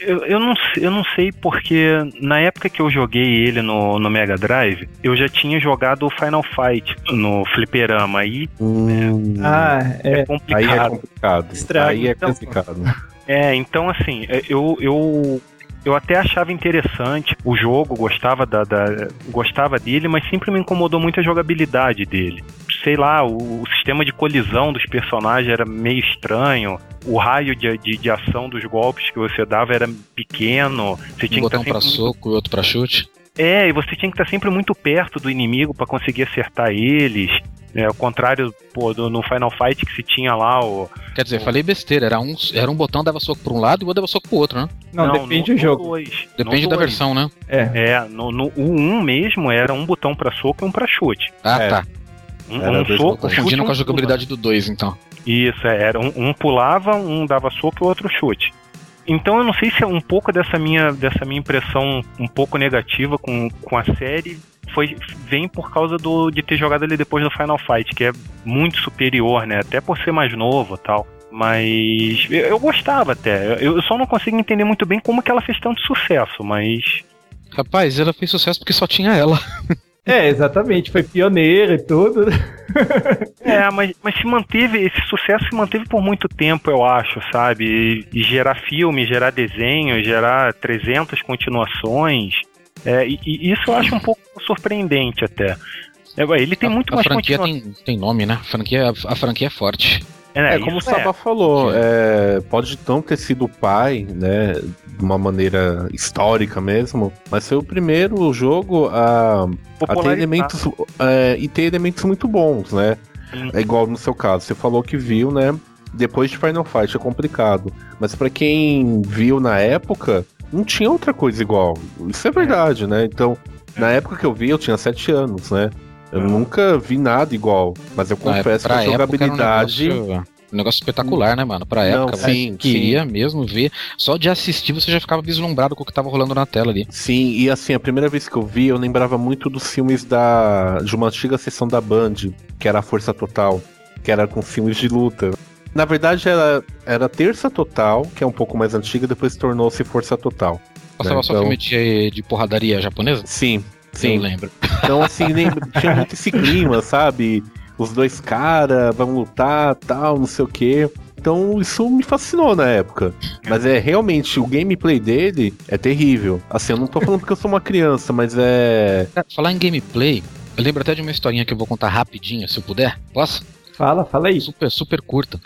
Speaker 3: Eu, eu, não, eu não sei porque na época que eu joguei ele no, no Mega Drive, eu já tinha jogado o Final Fight no fliperama. Aí
Speaker 4: Hum,
Speaker 2: Ah,
Speaker 3: é,
Speaker 2: é.
Speaker 4: aí é
Speaker 3: complicado.
Speaker 4: complicado.
Speaker 2: Estraga,
Speaker 4: aí é
Speaker 3: então.
Speaker 4: complicado.
Speaker 3: É, então assim, é, eu, eu, eu até achava interessante o jogo, gostava, da, da- gostava dele, mas sempre me incomodou muito a jogabilidade dele. Sei lá, o, o sistema de colisão dos personagens era meio estranho, o raio de, de, de ação dos golpes que você dava era pequeno, você tinha
Speaker 5: Um
Speaker 3: que estar
Speaker 5: botão pra
Speaker 3: sempre
Speaker 5: soco e outro pra chute.
Speaker 3: É, e você tinha que estar sempre muito perto do inimigo pra conseguir acertar eles. É, ao contrário pô, do, no Final Fight que se tinha lá o.
Speaker 5: Quer dizer, falei besteira, era um, era um botão dava soco pra um lado e o outro dava soco pro outro, né?
Speaker 2: Não, depende
Speaker 3: no-
Speaker 2: do jogo.
Speaker 3: dois,
Speaker 5: Depende da
Speaker 3: dois.
Speaker 5: versão, né?
Speaker 2: É.
Speaker 3: É, no, no o 1 mesmo era um botão pra soco e um pra chute.
Speaker 5: Ah,
Speaker 4: É.
Speaker 5: tá.
Speaker 3: Um,
Speaker 4: Era
Speaker 3: um
Speaker 4: dois
Speaker 3: soco,
Speaker 5: Confundindo
Speaker 3: um
Speaker 5: com a
Speaker 3: pula.
Speaker 5: jogabilidade do 2, então.
Speaker 3: Isso, é, era um, um pulava, um dava soco e o outro chute. Então eu não sei se é um pouco dessa minha, dessa minha impressão um pouco negativa com, com a série foi, vem por causa do, de ter jogado ele depois do Final Fight, que é muito superior, né? Até por ser mais novo tal. Mas eu, eu gostava até. Eu, eu só não consigo entender muito bem como que ela fez tanto sucesso, mas.
Speaker 5: Rapaz, ela fez sucesso porque só tinha ela.
Speaker 2: É, exatamente, foi pioneiro e tudo.
Speaker 3: É, mas, mas se manteve, esse sucesso se manteve por muito tempo, eu acho, sabe? E, e gerar filme, gerar desenho, gerar 300 continuações. É, e, e isso eu acho um pouco surpreendente até. É, ele tem
Speaker 5: a,
Speaker 3: muito
Speaker 5: a
Speaker 3: mais
Speaker 5: franquia tem, tem nome, né? A franquia, a franquia é forte.
Speaker 4: É, como o
Speaker 3: isso é.
Speaker 4: Sabá falou, é, pode não ter sido o pai, né, de uma maneira histórica mesmo, mas foi o primeiro jogo a, a ter elementos é, e ter elementos muito bons, né?
Speaker 3: Sim.
Speaker 4: É igual no seu caso, você falou que viu, né? Depois de Final Fight é complicado, mas pra quem viu na época, não tinha outra coisa igual. Isso é verdade, né? Então, na época que eu vi, eu tinha 7 anos, né? Eu nunca vi nada igual. Mas eu confesso que a jogabilidade.
Speaker 5: Época era um um negócio espetacular, né, mano? Pra
Speaker 4: Não,
Speaker 5: época,
Speaker 4: sim,
Speaker 5: você queria mesmo ver. Só de assistir você já ficava vislumbrado com o que tava rolando na tela ali.
Speaker 4: Sim, e assim, a primeira vez que eu vi, eu lembrava muito dos filmes da de uma antiga sessão da Band, que era a Força Total, que era com filmes de luta. Na verdade, era, era Terça Total, que é um pouco mais antiga, depois tornou-se Força Total.
Speaker 5: Passava
Speaker 4: Né,
Speaker 5: só
Speaker 4: então-
Speaker 5: filme de, de porradaria japonesa?
Speaker 4: Sim,
Speaker 5: Eu
Speaker 4: sim.
Speaker 5: lembro.
Speaker 4: Então, assim, lembra- tinha muito esse clima, sabe? Os dois caras vão lutar, tal, não sei o quê. Então, isso me fascinou na época. Mas é realmente, o gameplay dele é terrível. Assim, eu não tô falando porque eu sou uma criança, mas é.
Speaker 5: Cara, falar em gameplay, eu lembro até de uma historinha que eu vou contar rapidinho, se eu puder. Posso?
Speaker 2: Fala, fala aí.
Speaker 5: Super, super curta.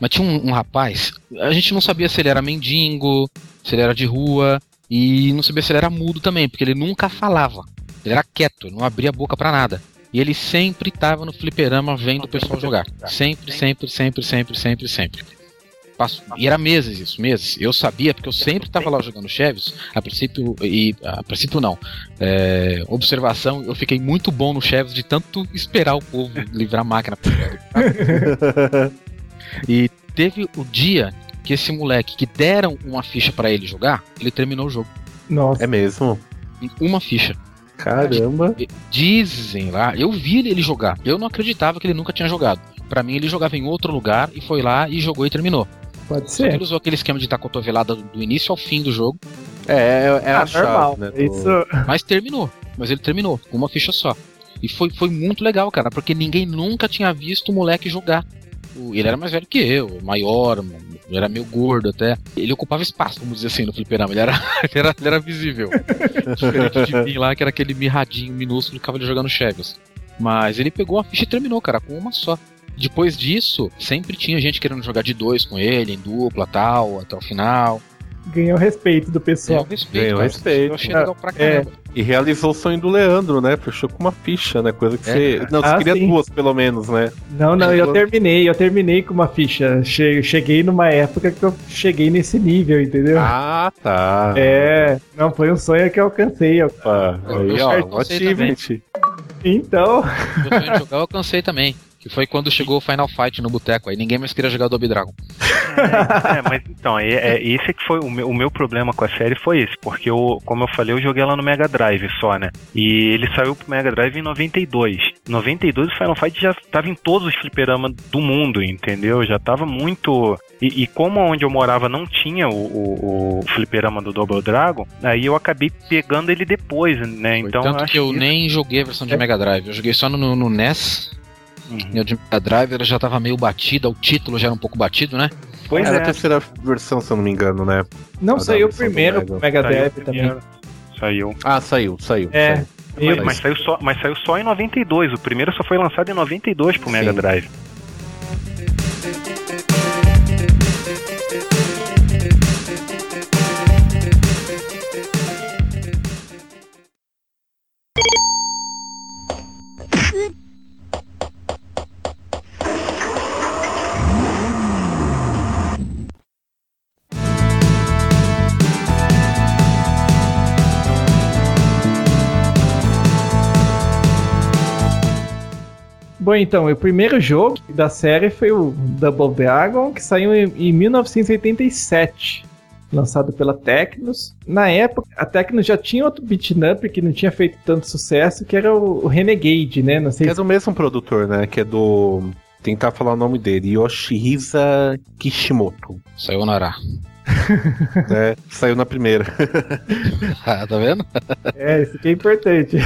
Speaker 5: Mas tinha um, um rapaz, a gente não sabia se ele era mendigo, se ele era de rua, e não sabia se ele era mudo também, porque ele nunca falava. Ele era quieto, não abria a boca pra nada. E ele sempre tava no fliperama vendo o pessoal jogar. Sempre, sempre, sempre, sempre, sempre, sempre. Passo- E era meses isso, meses. Eu sabia, porque eu sempre tava lá jogando Chevios. A princípio, e a princípio não. É, observação, eu fiquei muito bom no Chevios de tanto esperar o povo livrar a máquina. E teve o dia que esse moleque que deram uma ficha pra ele jogar, ele terminou o jogo.
Speaker 2: Nossa.
Speaker 4: É mesmo?
Speaker 5: Uma ficha.
Speaker 4: Caramba.
Speaker 5: Dizem lá, eu vi ele jogar. Eu não acreditava que ele nunca tinha jogado. Pra mim, ele jogava em outro lugar e foi lá e jogou e terminou.
Speaker 2: Pode
Speaker 5: Só que
Speaker 2: ser.
Speaker 5: ele usou aquele esquema de dar cotovelada do início ao fim do jogo,
Speaker 4: É, é, é
Speaker 2: Ah,
Speaker 4: a chave,
Speaker 2: normal.
Speaker 4: né? do-
Speaker 2: Isso.
Speaker 5: mas terminou. Mas ele terminou, com uma ficha só. E foi, foi muito legal, cara, porque ninguém nunca tinha visto o moleque jogar. Ele era mais velho que eu, maior, era meio gordo até. Ele ocupava espaço, vamos dizer assim, no fliperama. Ele era, ele era, ele era visível. Diferente de mim lá, que era aquele mirradinho minúsculo que ficava jogando Chevios. Mas ele pegou a ficha e terminou, cara, com uma só. Depois disso, sempre tinha gente querendo jogar de dois com ele, em dupla tal, até o final.
Speaker 2: Ganhou o respeito do
Speaker 5: Ganhou
Speaker 2: pessoal.
Speaker 5: respeito.
Speaker 4: Ganhou
Speaker 5: cara.
Speaker 4: respeito.
Speaker 5: Eu achei legal pra caramba.
Speaker 4: E realizou o sonho do Leandro, né? Fechou com uma ficha, né? Coisa que
Speaker 5: É,
Speaker 4: você. Não, você
Speaker 2: Ah,
Speaker 4: queria
Speaker 2: sim.
Speaker 4: duas, pelo menos, né?
Speaker 2: Não, não, eu terminei, eu terminei com uma ficha. Che- Cheguei numa época que eu cheguei nesse nível, entendeu?
Speaker 4: Ah, tá.
Speaker 2: É, não foi um sonho que eu alcancei. eu-
Speaker 4: Ah, aí,
Speaker 5: Eu
Speaker 4: ó, achievement.
Speaker 2: Então,
Speaker 5: Meu sonho de jogar eu alcancei também. Que foi quando chegou o Final Fight no boteco. Aí ninguém mais queria jogar Double Dragon.
Speaker 3: É, mas então, é, é, esse é que foi o meu, o meu problema com a série foi esse, porque eu, como eu falei, eu joguei ela no Mega Drive só, né? E ele saiu pro Mega Drive em 92. Em 92 o Final Fight já tava em todos os fliperamas do mundo, entendeu? Já tava muito. E, e como onde eu morava não tinha o, o, o fliperama do Double Dragon, aí eu acabei pegando ele depois, né? Então
Speaker 5: Tanto
Speaker 3: acho
Speaker 5: que eu nem joguei a versão de Mega Drive. Eu joguei só no, no NES.
Speaker 3: Uhum.
Speaker 5: E o de Mega Drive ela já tava meio batida. O título já era um pouco batido, né?
Speaker 3: Pois
Speaker 4: Era
Speaker 3: é.
Speaker 4: a terceira versão, se eu não me engano, né?
Speaker 2: não
Speaker 4: Ah,
Speaker 2: saiu primeiro
Speaker 4: Mega.
Speaker 2: pro Mega
Speaker 3: Saiu
Speaker 2: Drive também.
Speaker 3: Saiu.
Speaker 4: Ah, saiu, saiu.
Speaker 2: É,
Speaker 4: saiu.
Speaker 3: Mas, mas saiu só, mas saiu só em 92. O primeiro só foi lançado em 92 pro Mega
Speaker 4: Sim.
Speaker 3: Drive.
Speaker 2: Bom, então, o primeiro jogo da série foi o Double Dragon, que saiu em, em 1987, lançado pela Tecnos. Na época, a Tecnos já tinha outro beat'em up que não tinha feito tanto sucesso, que era o, Renegade, né? Não sei
Speaker 4: Que é
Speaker 2: se
Speaker 4: do mesmo produtor, né? Que é do. Tentar falar o nome dele. Yoshihisa Kishimoto.
Speaker 5: Saiu
Speaker 4: né? Saiu na primeira.
Speaker 5: Ah, tá vendo?
Speaker 2: é, isso que é importante.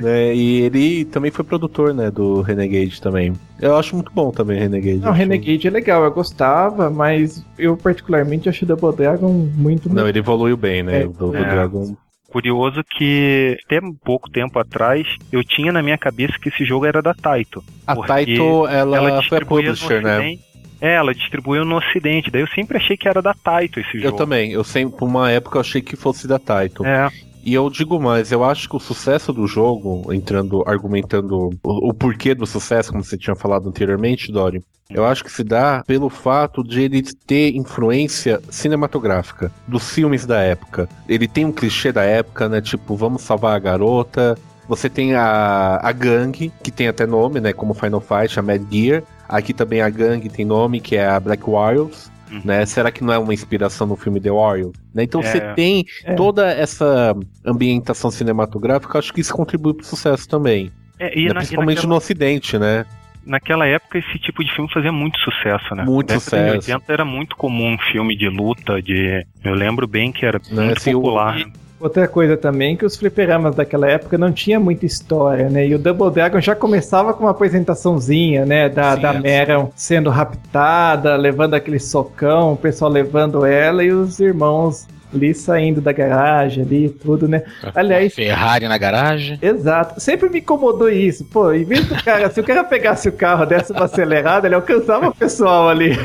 Speaker 4: né? E ele também foi produtor, né? Do Renegade também. Eu acho muito bom também Renegade.
Speaker 2: Não, Renegade é legal, eu gostava, mas eu particularmente acho o Double Dragon muito
Speaker 4: Não, ele evoluiu bem, né?
Speaker 2: É.
Speaker 4: o do, do
Speaker 3: É.
Speaker 4: Dragon.
Speaker 3: Curioso que até um pouco tempo atrás eu tinha na minha cabeça que esse jogo era da Taito.
Speaker 4: A Taito, ela, foi a publisher, né?
Speaker 3: É, ela distribuiu no Ocidente. Daí eu sempre achei que era da Taito esse
Speaker 4: Eu
Speaker 3: jogo.
Speaker 4: também. Eu sempre, por uma época, eu achei que fosse da Taito.
Speaker 3: É,
Speaker 4: E eu digo mais, eu acho que o sucesso do jogo, entrando, argumentando o, o porquê do sucesso, como você tinha falado anteriormente, Dori, eu acho que se dá pelo fato de ele ter influência cinematográfica dos filmes da época. Ele tem um clichê da época, né? Tipo, vamos salvar a garota. Você tem a, a gangue, que tem até nome, né? Como Final Fight, a Mad Gear. Aqui também a gangue tem nome, que é a Black Warriors. Né? Será que não é uma inspiração no filme The Warriors? Né? Então
Speaker 3: É.
Speaker 4: você tem
Speaker 2: É.
Speaker 4: toda essa ambientação cinematográfica, acho que isso contribui pro sucesso também.
Speaker 3: É, e
Speaker 4: Né?
Speaker 3: na- e
Speaker 4: Principalmente
Speaker 3: naquela,
Speaker 4: no Ocidente, né?
Speaker 3: naquela época esse tipo de filme fazia muito sucesso, né?
Speaker 4: Muito sucesso.
Speaker 3: 80 era muito comum um filme de luta, de. Eu lembro bem que era
Speaker 4: Né,
Speaker 3: muito
Speaker 4: assim, o-
Speaker 3: popular.
Speaker 2: Outra coisa também que os fliperamas daquela época não tinha muita história, né? E o Double Dragon já começava com uma apresentaçãozinha, né? Da,
Speaker 5: Sim,
Speaker 2: da
Speaker 5: é.
Speaker 2: Meron sendo raptada, levando aquele socão, o pessoal levando ela e os irmãos ali saindo da garagem ali, tudo, né? Aliás,
Speaker 5: Ferrari na garagem.
Speaker 2: Exato. Sempre me incomodou isso. Pô, em vez do cara, se o cara pegasse o carro, desse uma acelerada, ele alcançava o pessoal ali.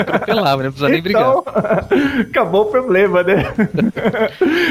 Speaker 5: Atropelava, né? Não precisa nem brigar.
Speaker 2: Então, acabou o problema, né?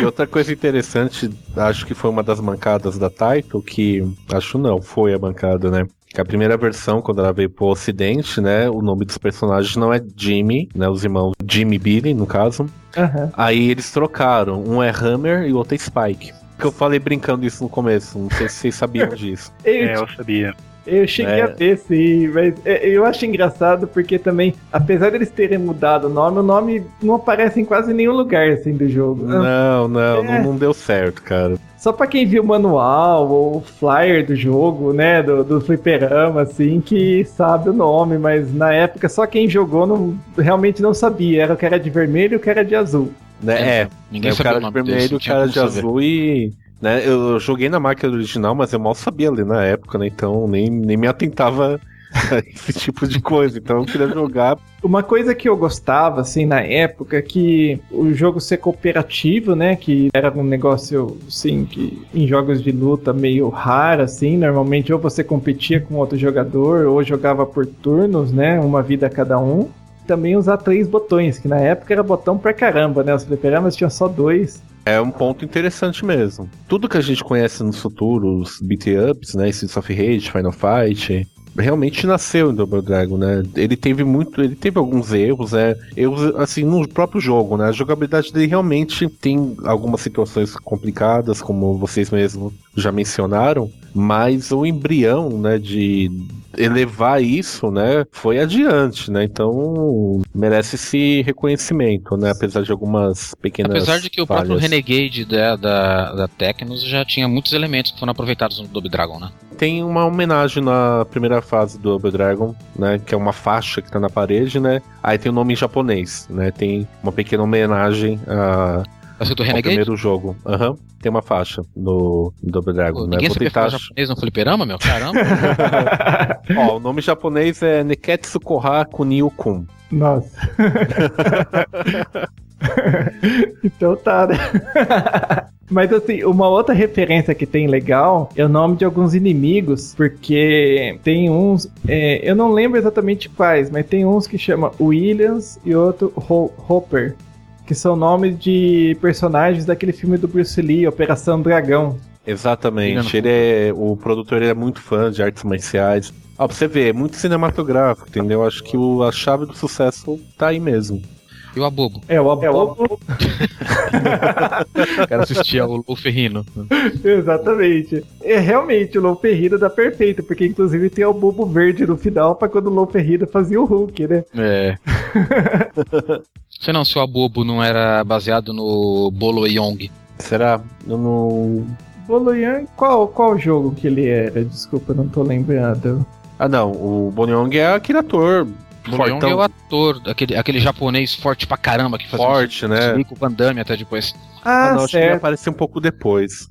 Speaker 4: E outra coisa interessante, acho que foi uma das mancadas da Taito, que acho não, foi a bancada, né? Que a primeira versão, quando ela veio pro ocidente, né? O nome dos personagens não é Jimmy, né? Os irmãos Jimmy e Billy, no caso.
Speaker 2: Aham.
Speaker 4: Aí eles trocaram. Um é Hammer e o outro é Spike. Que eu falei brincando isso no começo, não sei se vocês sabiam disso.
Speaker 3: É, eu sabia.
Speaker 2: Eu cheguei
Speaker 4: É.
Speaker 2: a ver, sim, mas é, eu acho engraçado porque também, apesar deles terem mudado o nome, o nome não aparece em quase nenhum lugar assim do jogo.
Speaker 4: Não, não,
Speaker 2: É.
Speaker 4: não, não deu certo, cara.
Speaker 2: Só pra quem viu o manual ou o flyer do jogo, né, do, do fliperama, assim, que sabe o nome, mas na época só quem jogou não, realmente não sabia. Era o cara de vermelho e o cara de azul.
Speaker 4: Né? É,
Speaker 5: Ninguém
Speaker 4: é o
Speaker 5: sabia
Speaker 4: cara
Speaker 5: o
Speaker 4: de
Speaker 5: nome
Speaker 4: vermelho
Speaker 5: desse,
Speaker 4: e o cara de
Speaker 5: saber.
Speaker 4: azul e. Né, eu joguei na máquina original, mas eu mal sabia ler na época, né? Então nem, nem me atentava a esse tipo de coisa. Então eu queria jogar.
Speaker 2: Uma coisa que eu gostava, assim, na época, que o jogo ser cooperativo, né, que era um negócio, assim, que em jogos de luta meio raro, assim, normalmente ou você competia com outro jogador, ou jogava por turnos, né, uma vida cada um. Também usar três botões, que na época era botão pra caramba, né, os fliperamas tinham só dois.
Speaker 4: É um ponto interessante mesmo. Tudo que a gente conhece nos futuros beat ups, né? Streets of Rage, Final Fight, realmente nasceu em Double Dragon, né? Ele teve muito, ele teve alguns erros, né? Erros assim no próprio jogo, né? A jogabilidade dele realmente tem algumas situações complicadas, como vocês mesmos já mencionaram, mas o embrião, né, de elevar isso, né, foi adiante, né? Então merece esse reconhecimento, né? Apesar de algumas pequenas
Speaker 5: Apesar de que o próprio
Speaker 4: falhas.
Speaker 5: Renegade da, da, da Tecnos já tinha muitos elementos que foram aproveitados no Double Dragon, né?
Speaker 4: Tem uma homenagem na primeira fase do Double Dragon, né? Que é uma faixa que tá na parede, né? Aí tem o nome em japonês, né? Tem uma pequena homenagem a, Ao
Speaker 5: Renegade?
Speaker 4: primeiro jogo. Aham. Tem uma faixa no Double Dragon,
Speaker 5: Pô,
Speaker 4: né?
Speaker 5: ninguém
Speaker 4: Vou
Speaker 5: sabia
Speaker 4: tentar...
Speaker 5: falar japonês no fliperama, meu? Caramba.
Speaker 4: Ó, o nome japonês é Neketsu Koha Kunio-kun.
Speaker 2: Nossa. então tá, né? Mas assim, uma outra referência que tem legal é o nome de alguns inimigos, porque tem uns, é, eu não lembro exatamente quais, mas tem uns que chama Williams e outro Ho- Hopper, que são nomes de personagens daquele filme do Bruce Lee, Operação Dragão.
Speaker 4: Exatamente. Ele é. O produtor ele é muito fã de artes marciais. Ó, pra você ver, é muito cinematográfico, entendeu? Acho que o, a chave do sucesso tá aí mesmo.
Speaker 5: E o Abobo?
Speaker 2: É o Abobo.
Speaker 5: O cara assistia o, o Ferrino.
Speaker 2: Exatamente. É realmente o Lou Ferrino dá perfeito, porque inclusive tem o bobo verde no final pra quando o Lou Ferrino fazia o Hulk, né?
Speaker 5: É. Sei não se o Abobo não era baseado no Bolo Yong.
Speaker 4: Será? Eu não.
Speaker 2: Boloyan, qual, qual jogo que ele era? Desculpa, não tô lembrando.
Speaker 4: Ah, não. O Bonyong é aquele ator.
Speaker 5: Bolo Yong é o ator, aquele, aquele japonês forte pra caramba que fazia
Speaker 4: forte, né?
Speaker 5: um com o Van Damme até depois.
Speaker 2: Ah,
Speaker 4: Ah, não, acho que ele
Speaker 2: certo.
Speaker 4: apareceu um pouco depois.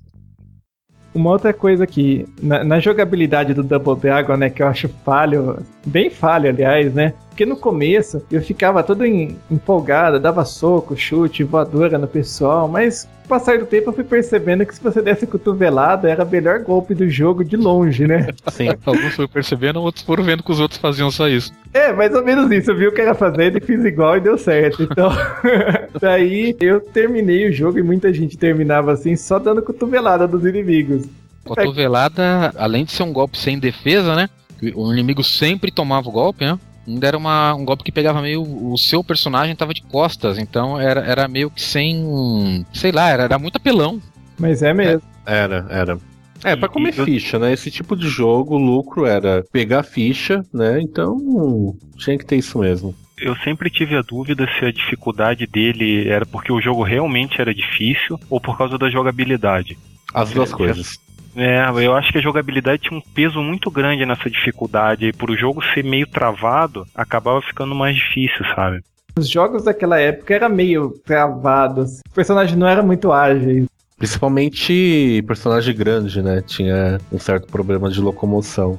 Speaker 2: Uma outra coisa aqui, na, na jogabilidade do Double Dragon, né, que eu acho falho, bem falho, aliás, né? Porque no começo eu ficava todo em, empolgado, dava soco, chute, voadora no pessoal, mas com o passar do tempo eu fui percebendo que se você desse cotovelada era o melhor golpe do jogo de longe, né?
Speaker 4: Sim.
Speaker 5: Alguns foram percebendo, outros foram vendo que os outros faziam só isso.
Speaker 2: É, mais ou menos isso. Eu vi o que era fazendo e fiz igual e deu certo. Então, daí eu terminei o jogo e muita gente terminava assim, só dando cotovelada dos inimigos.
Speaker 5: Cotovelada, além de ser um golpe sem defesa, né? O inimigo sempre tomava o golpe, né? Ainda era uma, um golpe que pegava meio. O seu personagem tava de costas, então era, era meio que sem. Sei lá, era, era muito apelão.
Speaker 2: Mas é mesmo.
Speaker 4: Era, era. É, pra
Speaker 3: E-
Speaker 4: comer
Speaker 3: e
Speaker 4: ficha, né? Esse tipo de jogo, o lucro era pegar ficha, né? Então, tinha que ter isso mesmo.
Speaker 3: Eu sempre tive a dúvida se a dificuldade dele era porque o jogo realmente era difícil ou por causa da jogabilidade.
Speaker 4: As duas
Speaker 3: É,
Speaker 4: coisas.
Speaker 3: É, eu acho que a jogabilidade tinha um peso muito grande nessa dificuldade. E por o jogo ser meio travado, acabava ficando mais difícil, sabe?
Speaker 2: Os jogos daquela época era meio travados. Os personagens não eram muito ágeis.
Speaker 4: Principalmente personagem grande, né? Tinha um certo problema de locomoção.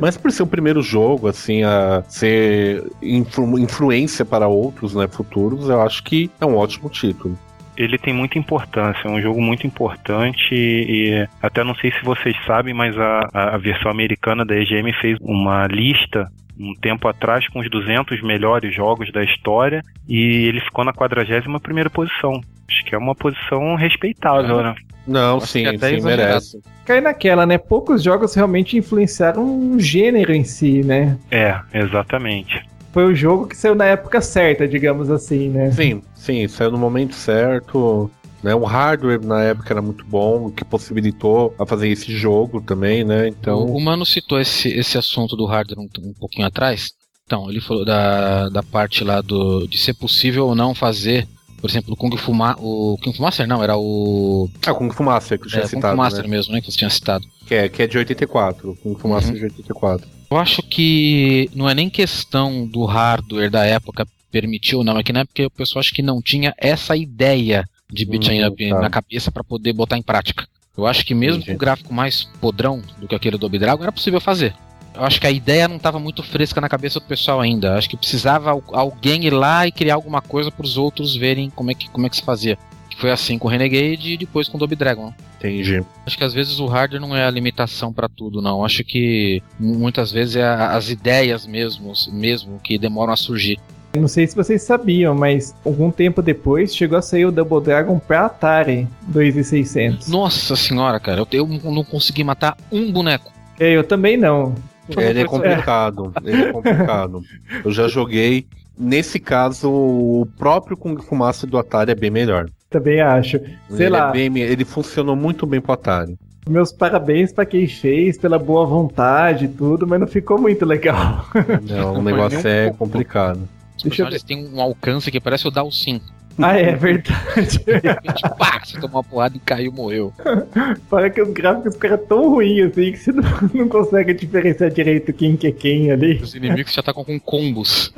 Speaker 4: Mas por ser o primeiro jogo, assim, a ser influ- influência para outros, né, futuros, eu acho que é um ótimo título.
Speaker 3: Ele tem muita importância, é um jogo muito importante e até não sei se vocês sabem, mas a, a- versão americana da EGM fez uma lista um tempo atrás com os 200 melhores jogos da história e ele ficou na 41ª primeira posição. Acho que é uma posição respeitável, né?
Speaker 4: Não,
Speaker 5: Acho
Speaker 4: sim,
Speaker 5: que até
Speaker 4: sim,
Speaker 5: exagerado.
Speaker 4: merece.
Speaker 2: Cai naquela, né? Poucos jogos realmente influenciaram um gênero em si, né?
Speaker 3: É, exatamente.
Speaker 2: Foi o jogo que saiu na época certa, digamos assim, né?
Speaker 4: Sim, sim, saiu no momento certo. Né, o hardware na época era muito bom, o que possibilitou a fazer esse jogo também, né? Então,
Speaker 5: O, o Mano citou esse, esse assunto do hardware um, um pouquinho atrás. Então, ele falou da, da parte lá do, de ser possível ou não fazer, por exemplo, o Kung Fu, Ma, o Kung Fu Master não, era o
Speaker 4: ah, Kung Fu Master que eu tinha
Speaker 5: é, Kung
Speaker 4: citado,
Speaker 5: Fu Master
Speaker 4: né?
Speaker 5: mesmo, né, que você tinha citado.
Speaker 4: Que é, que é de 84, o Kung Fu Master
Speaker 5: Uhum.
Speaker 4: de 84.
Speaker 5: Eu acho que não é nem questão do hardware da época permitir ou não, é que na época o pessoal acho que não tinha essa ideia de beat'em
Speaker 4: Hum,
Speaker 5: up
Speaker 4: tá.
Speaker 5: na cabeça para poder botar em prática. Eu acho que mesmo
Speaker 4: Entendi.
Speaker 5: com o gráfico mais podrão do que aquele do Dragon era possível fazer. Eu acho que a ideia não estava muito fresca na cabeça do pessoal ainda. Eu acho que precisava al- alguém ir lá e criar alguma coisa para os outros verem como é que como é que se fazia. Foi assim com o Renegade e depois com o Double Dragon.
Speaker 4: Entendi.
Speaker 5: Acho que às vezes o hardware não é a limitação para tudo, não. Acho que mu- muitas vezes é a- as ideias mesmo, mesmo que demoram a surgir.
Speaker 2: Não sei se vocês sabiam, mas algum tempo depois chegou a sair o Double Dragon pra Atari 2600.
Speaker 5: Nossa senhora, cara, eu, eu não consegui matar um boneco.
Speaker 2: É, Eu também não.
Speaker 4: Ele é complicado, ele é complicado. Eu já joguei. Nesse caso, o próprio Kung Fu Master do Atari é bem melhor.
Speaker 2: Também acho. Sei
Speaker 4: ele,
Speaker 2: lá.
Speaker 4: É bem, ele funcionou muito bem pro Atari.
Speaker 2: Meus parabéns pra quem fez, pela boa vontade e tudo, mas não ficou muito legal.
Speaker 4: Não, o negócio
Speaker 5: um
Speaker 4: é
Speaker 5: pouco.
Speaker 4: complicado.
Speaker 5: Os
Speaker 2: Deixa eu
Speaker 5: têm um alcance que parece o Dalsin.
Speaker 2: ah, é verdade.
Speaker 5: De repente, pá, você tomou uma porrada e caiu, morreu.
Speaker 2: Parece que os gráficos ficaram tão ruins assim que você não, não consegue diferenciar direito quem que é quem ali.
Speaker 5: Os inimigos já atacam com combos.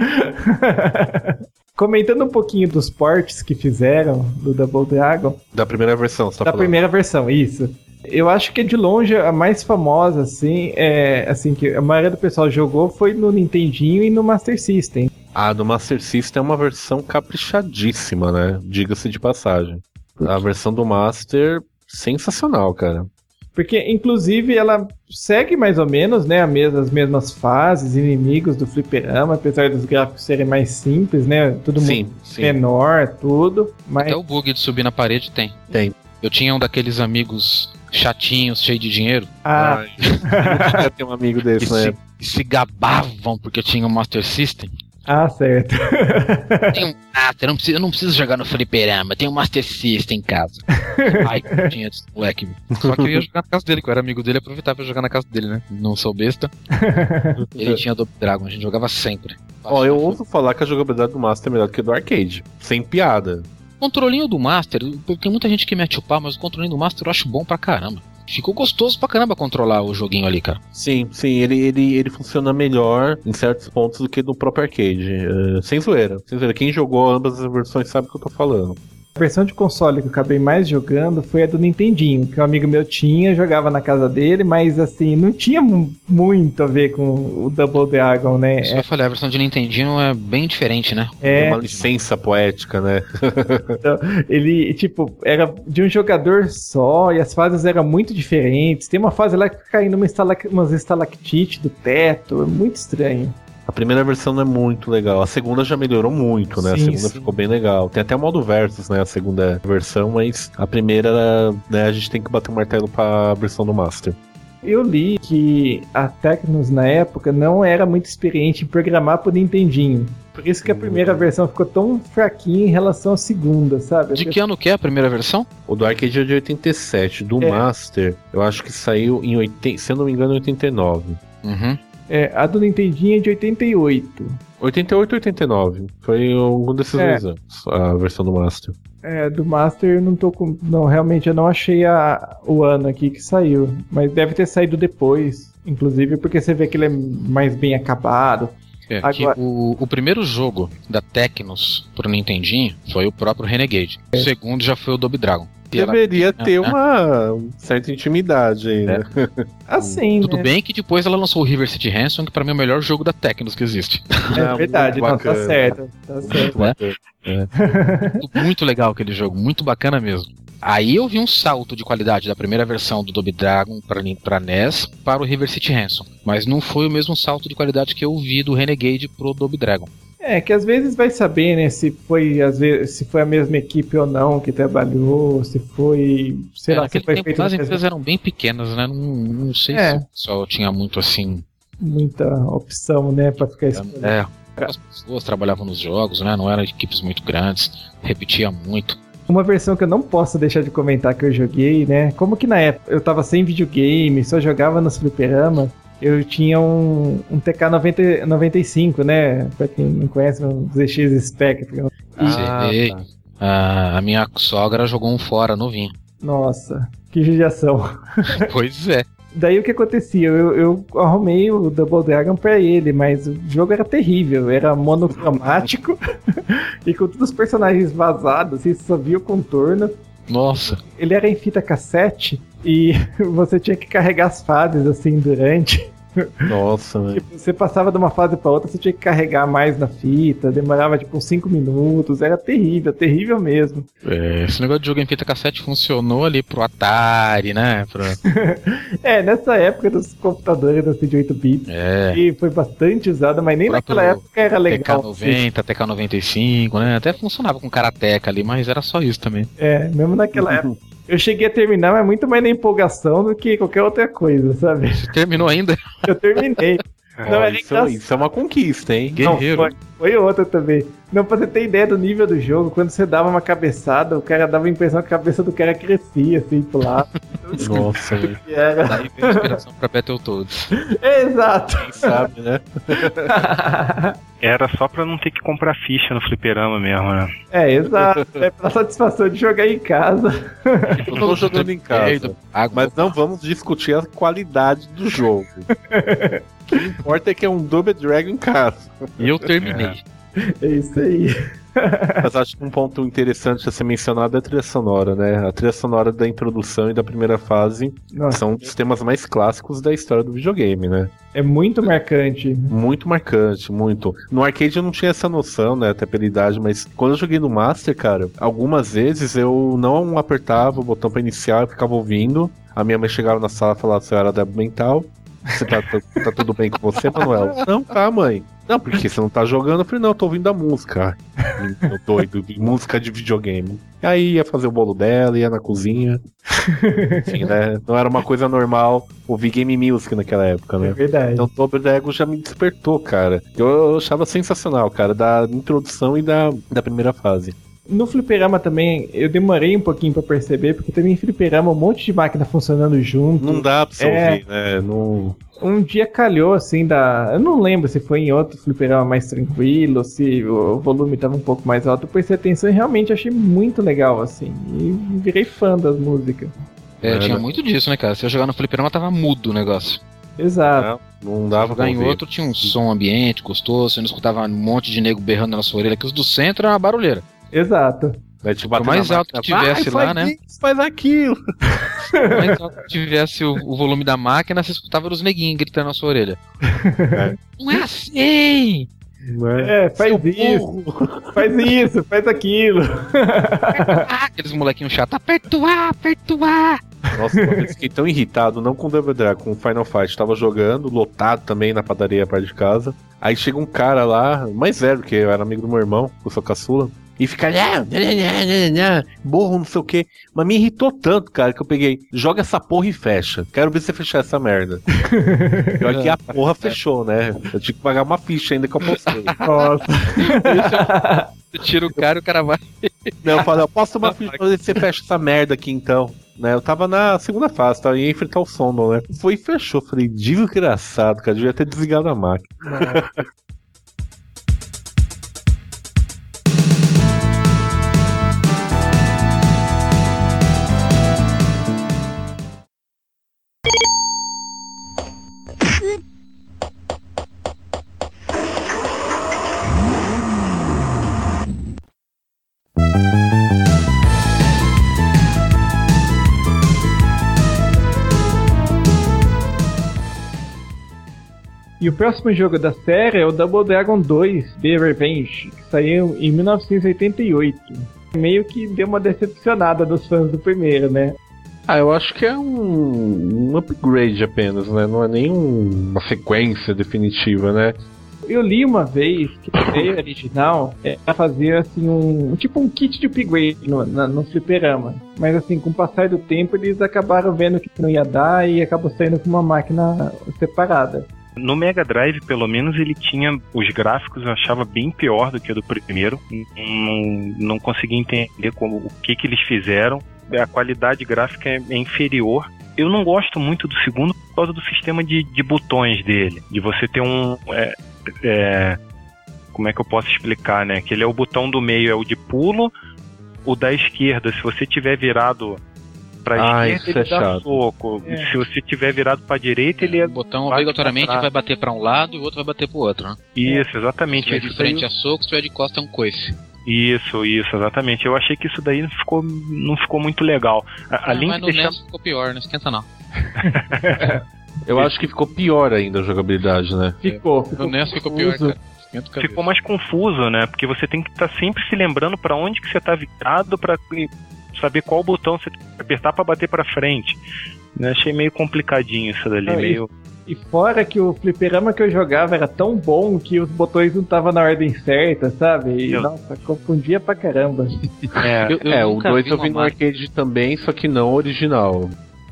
Speaker 2: Comentando um pouquinho dos ports que fizeram do Double Dragon,
Speaker 4: Da primeira versão, você tá
Speaker 2: da
Speaker 4: falando.
Speaker 2: primeira versão, isso. Eu acho que de longe a mais famosa, assim, é assim que a maioria do pessoal jogou foi no Nintendinho e no Master System.
Speaker 4: A do Master System é uma versão caprichadíssima, né? Diga-se de passagem. A versão do Master, sensacional, cara.
Speaker 2: Porque, inclusive, ela segue mais ou menos, né, a mes- as mesmas fases, inimigos do fliperama, apesar dos gráficos serem mais simples, né, tudo
Speaker 4: Sim,
Speaker 2: muito
Speaker 4: sim.
Speaker 2: menor, tudo, mas
Speaker 5: Até o bug de subir na parede tem.
Speaker 4: Tem.
Speaker 5: Eu tinha um daqueles amigos chatinhos, cheios de dinheiro,
Speaker 2: ah,
Speaker 4: eu ter um amigo
Speaker 5: que
Speaker 4: desse,
Speaker 5: se,
Speaker 4: né?
Speaker 5: que se gabavam porque tinha um Master System.
Speaker 2: Ah, certo.
Speaker 5: Tem um Master, eu não preciso, eu não preciso jogar no fliperama, tem um Master System em casa. Ai, tinha esse moleque. Só que eu ia jogar na casa dele, que eu era amigo dele, aproveitava pra jogar na casa dele, né? Não sou besta. Ele tinha Double Dragon, a gente jogava sempre.
Speaker 4: Ó, eu ouso falar que a jogabilidade do Master é melhor que a do arcade. Sem piada.
Speaker 5: O controlinho do Master, tem muita gente que mete o pau, mas o controlinho do Master eu acho bom pra caramba. Ficou gostoso pra caramba controlar o joguinho ali, cara.
Speaker 4: Sim, sim, ele, ele, ele funciona melhor em certos pontos do que no próprio arcade. Eh, sem zoeira, sem zoeira. Quem jogou ambas as versões sabe o que eu tô falando.
Speaker 2: A versão de console que eu acabei mais jogando foi a do Nintendinho, que um amigo meu tinha, jogava na casa dele, mas assim, não tinha mu- muito a ver com o Double Dragon, né?
Speaker 5: Isso que eu falei, a versão de Nintendinho é bem diferente, né?
Speaker 2: É,
Speaker 4: Uma licença poética, né?
Speaker 2: ele, tipo, era de um jogador só e as fases eram muito diferentes. Tem uma fase lá que fica caindo uma estalac umas estalactite do teto, é muito estranho.
Speaker 4: A primeira versão não é muito legal. A segunda já melhorou muito, né? a
Speaker 2: Sim,
Speaker 4: segunda
Speaker 2: sim.
Speaker 4: ficou bem legal. Tem até o modo versus, né? A segunda versão, mas a primeira, né? A gente tem que bater o martelo pra versão do Master.
Speaker 2: Eu li que a Tecnos na época não era muito experiente em programar pro Nintendinho. Por isso que a primeira versão ficou tão fraquinha em relação à segunda, sabe?
Speaker 5: De que ano que é a primeira versão?
Speaker 4: O do arcade é de 87. Do
Speaker 2: É.
Speaker 4: Master, eu acho que saiu em 80, se eu não me engano, 89.
Speaker 5: Uhum.
Speaker 2: É, a do Nintendinho é de 88.
Speaker 4: 88 ou 89. Foi algum desses
Speaker 2: É.
Speaker 4: dois anos, a versão do Master.
Speaker 2: É, do Master eu não tô com. Não, realmente eu não achei a, o ano aqui que saiu. Mas deve ter saído depois. Inclusive porque você vê que ele é mais bem acabado.
Speaker 5: É,
Speaker 2: Agora-
Speaker 5: que o, o primeiro jogo da Tecnos pro Nintendinho foi o próprio Renegade. O segundo já foi o Double Dragon. E ela-
Speaker 4: Deveria ter
Speaker 5: Ah,
Speaker 4: uma certa intimidade aí, né?
Speaker 2: Assim,
Speaker 5: Tudo
Speaker 2: né?
Speaker 5: bem que depois ela lançou o River City Ransom, que pra mim é o melhor jogo da Tecnos que existe.
Speaker 2: É verdade, tá certo. Tá certo.
Speaker 4: Muito bacana.
Speaker 5: muito, muito legal aquele jogo, muito bacana mesmo. Aí eu vi um salto de qualidade da primeira versão do Double Dragon pra NES para o River City Ransom. Mas não foi o mesmo salto de qualidade que eu vi do Renegade pro Double Dragon.
Speaker 2: É, que às vezes vai saber, né, se foi, às vezes, se foi a mesma equipe ou não que trabalhou, se foi. Sei
Speaker 5: É,
Speaker 2: lá, se foi
Speaker 5: tempo
Speaker 2: feito
Speaker 5: as empresas eram bem pequenas, né? Não, não sei
Speaker 2: É.
Speaker 5: se só tinha muito assim.
Speaker 2: muita opção, né, pra ficar escolhendo.
Speaker 5: É, as pessoas trabalhavam nos jogos, né? Não eram equipes muito grandes, repetia muito.
Speaker 2: Uma versão que eu não posso deixar de comentar que eu joguei, né? Como que na época eu tava sem videogame, só jogava nos fliperamas, eu tinha um, um TK-95, né? Pra quem não conhece, um ZX Spectrum.
Speaker 4: Ah, tá.
Speaker 5: Ah, a minha sogra jogou um fora novinho.
Speaker 2: Nossa, que judiação.
Speaker 5: pois é.
Speaker 2: Daí o que acontecia? Eu, eu arrumei o Double Dragon pra ele, mas o jogo era terrível, era monocromático e com todos os personagens vazados, assim, você só via o contorno.
Speaker 5: Nossa.
Speaker 2: Ele era em fita cassete e você tinha que carregar as fases assim durante.
Speaker 4: Nossa, velho.
Speaker 2: Tipo, você passava de uma fase pra outra, você tinha que carregar mais na fita, demorava tipo uns 5 minutos, era terrível, terrível mesmo.
Speaker 5: É, esse negócio de jogo em fita cassete funcionou ali pro Atari, né? Pra...
Speaker 2: É, nessa época dos computadores assim, de 8 bits,
Speaker 5: É.
Speaker 2: e foi bastante usado, mas nem naquela época era legal. assim.
Speaker 5: TK90, TK95, né? Até funcionava com Karateka ali, mas era só isso também.
Speaker 2: É, mesmo naquela época. Eu cheguei a terminar, mas muito mais na empolgação do que qualquer outra coisa, sabe?
Speaker 5: Você terminou ainda?
Speaker 2: Eu terminei. Não, era
Speaker 4: isso,
Speaker 2: engraçado.
Speaker 4: isso é uma conquista, hein?
Speaker 2: Não,
Speaker 5: Guerreiro.
Speaker 2: foi, foi outra também. Não, pra você ter ideia do nível do jogo, quando você dava uma cabeçada, o cara dava a impressão que a cabeça do cara crescia, assim, pro lado.
Speaker 4: Nossa, velho.
Speaker 2: E era...
Speaker 5: Daí veio a inspiração pra Battletoads.
Speaker 2: Exato.
Speaker 4: Quem sabe, né?
Speaker 3: Era só pra não ter que comprar ficha no fliperama mesmo, né?
Speaker 2: É, exato. É pra satisfação de jogar em casa.
Speaker 4: Eu tô jogando em casa. Mas não vamos discutir a qualidade do jogo. o que importa é que é um Double Dragon em casa.
Speaker 5: E eu terminei.
Speaker 2: É isso aí.
Speaker 4: Mas acho que um ponto interessante a ser mencionado é a trilha sonora, né? A trilha sonora da introdução e da primeira fase
Speaker 2: Nossa,
Speaker 4: são dos temas mais clássicos da história do videogame, né?
Speaker 2: é muito marcante.
Speaker 4: Muito marcante, muito. No arcade eu não tinha essa noção, né? Até pela idade, mas quando eu joguei no Master, cara, algumas vezes eu não apertava o botão pra iniciar, eu ficava ouvindo. A minha mãe chegava na sala e falava, senhora débil mental. Você tá, tá, tá tudo bem com você, Manuel? Não, tá, mãe. Não, porque você não tá jogando? Eu falei, não, eu tô ouvindo a música. Meu doido, música de videogame. E aí ia fazer o bolo dela, ia na cozinha. Enfim, né? Não era uma coisa normal ouvir game music naquela época,
Speaker 2: É
Speaker 4: né?
Speaker 2: verdade.
Speaker 4: Então o Double Dragon já me despertou, cara. Eu achava sensacional, cara, da introdução e da, da primeira fase.
Speaker 2: No fliperama também, eu demorei um pouquinho pra perceber, porque também em fliperama um monte de máquina funcionando junto.
Speaker 4: Não dá pra você
Speaker 2: É.
Speaker 4: ouvir, né? Não...
Speaker 2: Um dia calhou, assim, da. Eu não lembro se foi em outro fliperama mais tranquilo, se o volume tava um pouco mais alto. Eu prestei atenção e realmente achei muito legal, assim. E virei fã das músicas.
Speaker 5: É,
Speaker 4: É,
Speaker 5: tinha
Speaker 4: né?
Speaker 5: muito disso, né, cara? Se eu jogar no fliperama, tava mudo o negócio.
Speaker 2: Exato.
Speaker 4: Não, não dava pra
Speaker 5: em outro tinha um som ambiente gostoso, você não escutava um monte de nego berrando na sua orelha, que os do centro era uma barulheira.
Speaker 2: Exato.
Speaker 4: Né? Te
Speaker 5: Por
Speaker 4: bater
Speaker 5: mais
Speaker 4: na
Speaker 5: alto que
Speaker 4: máquina,
Speaker 5: tivesse
Speaker 4: "Vai,
Speaker 5: lá,
Speaker 4: faz
Speaker 5: né?"
Speaker 4: isso, faz aquilo.
Speaker 5: Por mais alto que tivesse o, o volume da máquina, você escutava os neguinhos gritando na sua orelha. Não é assim!
Speaker 4: Né?
Speaker 2: É, faz isso, faz isso, faz aquilo.
Speaker 5: Ah, aqueles molequinhos chatos, aperta o A, aperta o A!
Speaker 4: Nossa, vez fiquei tão irritado, não com Double Dragon, com Final Fight. Tava jogando, lotado também na padaria perto de casa. Aí chega um cara lá, mais velho, que eu era amigo do meu irmão, eu sou caçula. E fica, "Nhá, nhá, nhá, nhá, nhá", borro, não sei o que. Mas me irritou tanto, cara, que eu peguei, joga essa porra e fecha. Quero ver você fechar essa merda. Pior que a porra fechou, né? Eu tinha que pagar uma ficha ainda que eu postei.
Speaker 2: Nossa.
Speaker 5: Você tira o cara e o cara vai.
Speaker 4: Não, eu falei, eu posso uma ficha pra ver se você fecha essa merda aqui então. Né, eu tava na segunda fase, tava ia enfrentar o Sondor, né? Foi e fechou. Falei, desgraçado, cara, devia ter desligado a máquina.
Speaker 2: E o próximo jogo da série é o Double Dragon 2 The Revenge, que saiu em 1988. Meio que deu uma decepcionada dos fãs do primeiro, né?
Speaker 4: Ah, eu acho que é um, um upgrade apenas, né? Não é nem um- uma sequência definitiva, né?
Speaker 2: Eu li uma vez que a ideia original era fazer assim um, um tipo um kit de upgrade no, na- no fliperama. Mas assim, com o passar do tempo eles acabaram vendo que não ia dar e acabou saindo com uma máquina separada.
Speaker 3: No Mega Drive, pelo menos, ele tinha os gráficos, eu achava bem pior do que o do primeiro. Não, não consegui entender como, o que, que eles fizeram. A qualidade gráfica é, é inferior. Eu não gosto muito do segundo por causa do sistema de, de botões dele. De você ter um. é, é, como é que eu posso explicar, né? Que ele é o botão do meio, é o de pulo. O da esquerda, se você tiver virado pra
Speaker 4: Ah,
Speaker 3: esquerda,
Speaker 4: isso
Speaker 3: ele
Speaker 4: é
Speaker 3: dá
Speaker 4: chato.
Speaker 3: soco.
Speaker 2: É.
Speaker 3: Se você tiver virado pra direita, ele é.
Speaker 5: O botão obrigatoriamente vai bater pra um lado e o outro vai bater pro outro, né?
Speaker 3: Isso,
Speaker 5: Se
Speaker 3: exatamente.
Speaker 5: tiver de
Speaker 3: Isso daí-
Speaker 5: frente a soco, se tiver de costa é um coice.
Speaker 3: Isso, isso, exatamente. Eu achei que isso daí não ficou, não ficou muito legal. A- Além
Speaker 5: Ah, mas
Speaker 3: de
Speaker 5: no
Speaker 3: deixar.
Speaker 5: NES ficou pior, não esquenta não.
Speaker 4: Eu acho que ficou pior ainda a jogabilidade, né?
Speaker 2: Ficou, ficou.
Speaker 5: No NES ficou pior,
Speaker 2: confuso.
Speaker 5: cara.
Speaker 3: Ficou mais confuso, né? Porque você tem que estar sempre se lembrando pra onde que você tá virado pra saber qual botão você tem que apertar pra bater pra frente. Eu achei meio complicadinho isso dali,
Speaker 2: Ah, e-
Speaker 3: meio.
Speaker 2: E fora que o fliperama que eu jogava era tão bom que os botões não estavam na ordem certa, sabe? E,
Speaker 3: Eu-
Speaker 2: nossa, confundia pra caramba.
Speaker 3: É,
Speaker 5: Eu- eu
Speaker 4: é, o
Speaker 5: nunca
Speaker 4: 2
Speaker 5: vi
Speaker 4: eu vi no arcade também, só que não original.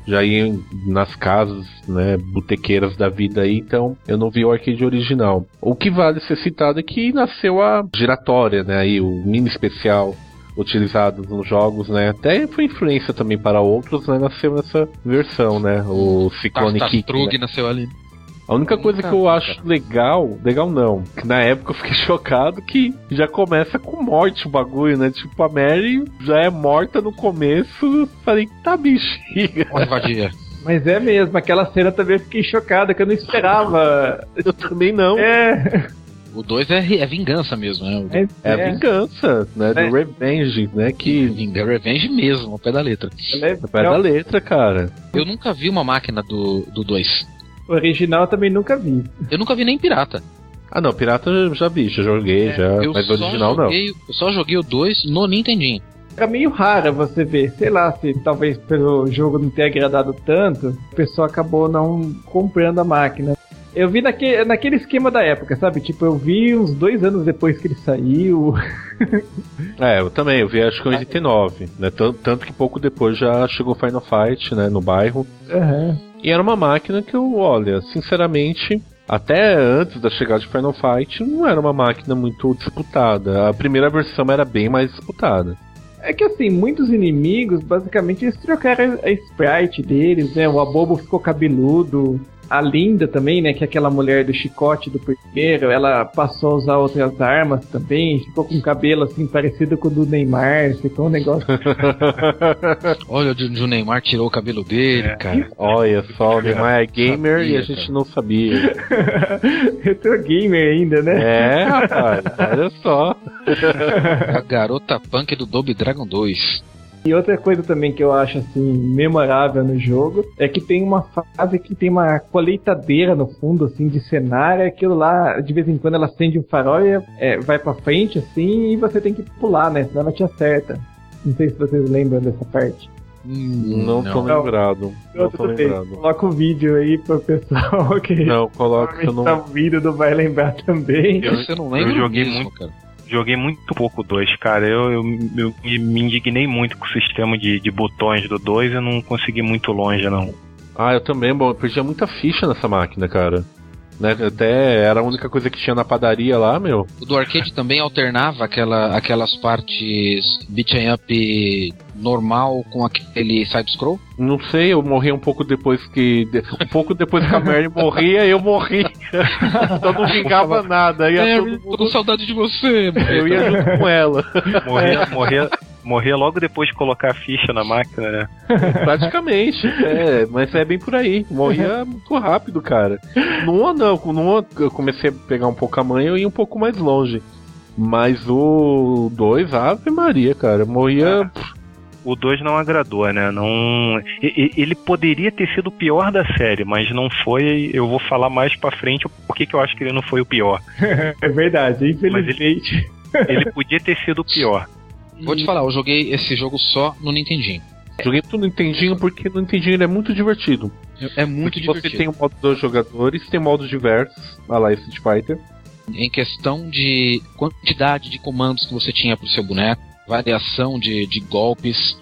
Speaker 4: Já ia em- nas casas, né, botequeiras da vida aí, então eu não vi o arcade original. O que vale ser citado é que nasceu a giratória, né, aí o mini especial utilizado nos jogos, né, até foi influência também para outros, né, nasceu nessa versão, né, o Cyclone Kick. né?
Speaker 5: Nasceu ali.
Speaker 4: A única coisa que eu acho legal, legal não, que na época eu fiquei chocado que já começa com morte o bagulho, né? Tipo, a Mary já é morta no começo. Falei, tá bexiga.
Speaker 5: Olha, vadia.
Speaker 2: Mas é mesmo, aquela cena também eu fiquei chocada, que eu não esperava.
Speaker 4: Eu também não.
Speaker 2: É,
Speaker 5: O 2 é, é vingança mesmo, né?
Speaker 2: É,
Speaker 4: É a vingança, né?
Speaker 2: É.
Speaker 4: Do Revenge, né? Que
Speaker 5: Vinga- Revenge mesmo, ao pé da letra.
Speaker 2: é-
Speaker 4: é pé da letra, cara.
Speaker 5: Eu nunca vi uma máquina do 2.
Speaker 2: O original eu também nunca vi.
Speaker 5: Eu nunca vi nem pirata.
Speaker 4: Ah, não, Pirata eu já vi, já joguei, já.
Speaker 5: Eu
Speaker 4: Mas
Speaker 5: só
Speaker 4: o original não.
Speaker 5: joguei, Eu só joguei o 2 no Nintendinho.
Speaker 2: Era meio rara você ver, sei lá, se talvez pelo jogo não ter agradado tanto, o pessoal acabou não comprando a máquina. Eu vi naque, naquele esquema da época, sabe? Tipo, eu vi uns dois anos depois que ele saiu.
Speaker 4: É, eu também, eu vi acho que em 89, né? Tanto, tanto que pouco depois já chegou Final Fight, né? No bairro.
Speaker 2: Aham.
Speaker 4: E era uma máquina que eu, olha, sinceramente, até antes da chegada de Final Fight, não era uma máquina muito disputada. A primeira versão era bem mais disputada.
Speaker 2: É que assim, muitos inimigos, basicamente, eles trocaram a sprite deles, né? O Abobo ficou cabeludo. A Linda também, né? Que é aquela mulher do chicote do primeiro, ela passou a usar outras armas também, ficou com cabelo assim parecido com o do Neymar, ficou um negócio.
Speaker 5: Olha onde o Neymar tirou o cabelo dele,
Speaker 3: É.
Speaker 5: cara.
Speaker 4: Olha só, o Neymar é gamer
Speaker 5: Sabia,
Speaker 4: e a gente
Speaker 5: cara.
Speaker 4: não sabia.
Speaker 2: Retro gamer ainda, né?
Speaker 4: É, rapaz, olha só.
Speaker 5: A garota punk do Double Dragon 2.
Speaker 2: E outra coisa também que eu acho assim memorável no jogo é que tem uma fase que tem uma colheitadeira no fundo assim de cenário, e aquilo lá de vez em quando ela acende um farol e é, vai pra frente assim e você tem que pular, né? Senão ela te acerta. Não sei se vocês lembram dessa parte.
Speaker 5: Hum,
Speaker 4: Não tô
Speaker 2: Não.
Speaker 4: lembrado. Não tô
Speaker 2: Tudo bem,
Speaker 4: lembrado.
Speaker 2: Coloca o vídeo aí pro pessoal que
Speaker 4: Não, coloca que eu não.
Speaker 2: tá ouvindo não vai lembrar também.
Speaker 3: Eu-
Speaker 5: Você não lembra
Speaker 3: eu joguei
Speaker 5: mesmo,
Speaker 3: muito.
Speaker 5: cara.
Speaker 3: Joguei muito pouco o 2, cara. Eu, eu, eu me- indignei muito com o sistema de, de botões do 2 e não consegui muito longe, não.
Speaker 4: Ah, eu também, bom, eu muita ficha nessa máquina, cara. Né? Até era a única coisa que tinha na padaria lá, meu.
Speaker 5: O do arcade também alternava aquela, aquelas partes beat'em up normal com aquele side-scroll?
Speaker 4: Não sei, eu morri um pouco depois que. de- Um pouco depois que a Mary morria, eu morri. então não vingava nada. Ia
Speaker 5: É,
Speaker 4: todo
Speaker 5: eu tô
Speaker 4: mundo-
Speaker 5: com saudade de você.
Speaker 4: Eu ia junto com ela.
Speaker 3: Morria, morria, morria logo depois de colocar a ficha na máquina, né?
Speaker 4: Praticamente. É, mas é bem por aí. Morria muito rápido, cara. No 1 não. No 1 eu comecei a pegar um pouco a manha e ia um pouco mais longe. Mas o 2, Ave Maria, cara. Morria.
Speaker 3: O 2 não agradou, né? Não, ele poderia ter sido o pior da série, mas não foi. Eu vou falar mais pra frente por que que eu acho que ele não foi o pior.
Speaker 2: É verdade, infelizmente.
Speaker 3: Ele podia ter sido o pior.
Speaker 5: Vou te falar, eu joguei esse jogo só no Nintendinho.
Speaker 4: Joguei tudo no Nintendinho porque no Nintendinho ele é muito divertido.
Speaker 5: É muito
Speaker 4: Porque
Speaker 5: divertido.
Speaker 4: Você tem o modo dos jogadores, tem modos diversos, a lá Street Fighter.
Speaker 5: Em questão de quantidade de comandos que você tinha pro seu boneco, variação de, de golpes,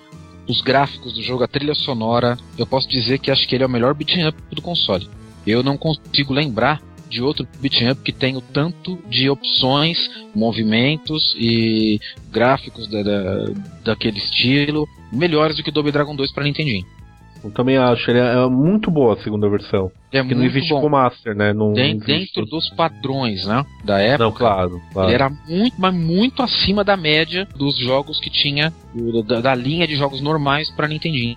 Speaker 5: os gráficos do jogo, a trilha sonora, eu posso dizer que acho que ele é o melhor beat'em up do console. Eu não consigo lembrar de outro beat'em up que tenha o tanto de opções, movimentos e gráficos da, da- daquele estilo melhores do que o Double Dragon 2 para Nintendinho.
Speaker 4: Eu também acho, ele é, é muito boa a segunda versão.
Speaker 5: É
Speaker 4: Porque não
Speaker 5: muito
Speaker 4: existe
Speaker 5: bom.
Speaker 4: Master, né? Não,
Speaker 5: Den-
Speaker 4: não
Speaker 5: dentro dos padrões, né, da época.
Speaker 4: Não, claro, claro.
Speaker 5: Ele era muito, mas muito acima da média dos jogos que tinha, da, da linha de jogos normais pra Nintendinho.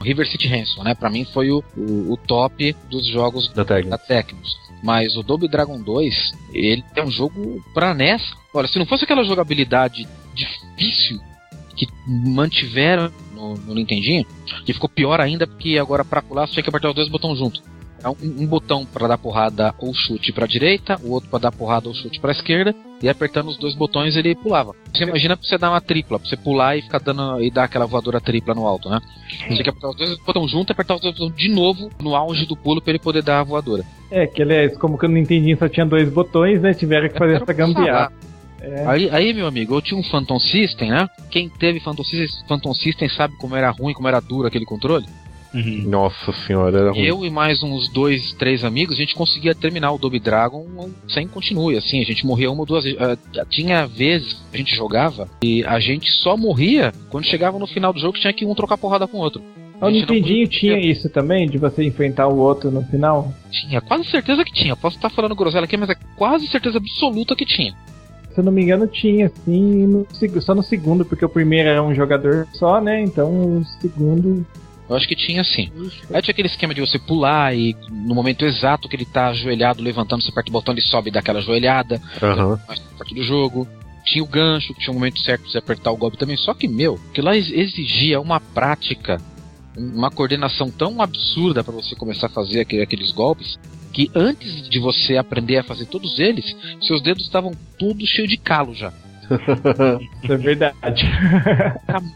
Speaker 5: O River City Ransom, né? Pra mim foi o, o, o top dos jogos
Speaker 4: Da
Speaker 5: da Tecnos. Mas o Double Dragon 2, ele é um jogo pra NES. Olha, se não fosse aquela jogabilidade difícil que mantiveram no, no Nintendinho, que ficou pior ainda porque agora pra pular você tinha que apertar os dois botões junto. É um, um botão pra dar porrada ou chute pra direita, o outro pra dar porrada ou chute pra esquerda, e apertando os dois botões ele pulava. Você imagina pra você dar uma tripla, pra você pular e ficar dando e dar aquela voadora tripla no alto, né? Você tinha que apertar os dois botões junto e apertar os dois botões de novo no auge do pulo pra ele poder dar a voadora.
Speaker 2: É, que aliás, como que eu não entendi, só tinha dois botões, né? Tiveram que fazer
Speaker 5: Era
Speaker 2: essa gambiarra.
Speaker 5: Aí, aí, meu amigo, eu tinha um Phantom System, né? Quem teve Phantom System, Phantom System sabe como era ruim, como era duro aquele controle.
Speaker 4: Nossa senhora, era ruim.
Speaker 5: Eu e mais uns dois, três amigos, a gente conseguia terminar o Double Dragon sem continue, assim, a gente morria uma ou duas vezes. Ah, tinha vezes que a gente jogava e a gente só morria quando chegava no final do jogo que tinha que um trocar porrada com o outro.
Speaker 2: O
Speaker 5: não
Speaker 2: Nintendinho
Speaker 5: podia-
Speaker 2: tinha isso também, de você enfrentar o outro no final?
Speaker 5: Tinha, quase certeza que tinha. Posso estar falando groselha aqui, mas é quase certeza absoluta que tinha.
Speaker 2: Se eu não me engano, tinha, assim, no só no segundo, porque o primeiro era um jogador só, né? Então o segundo.
Speaker 5: Eu acho que tinha sim. Aí tinha aquele esquema de você pular e no momento exato que ele tá ajoelhado, levantando, você aperta o botão, ele sobe e dá aquela ajoelhada. Mais parte do jogo. Tinha o gancho, tinha um momento certo você apertar o golpe também. Só que, meu, que lá ex- exigia uma prática, um- uma coordenação tão absurda pra você começar a fazer aquele- aqueles golpes, que antes de você aprender a fazer todos eles, seus dedos estavam todos cheios de calo já.
Speaker 2: Isso é verdade.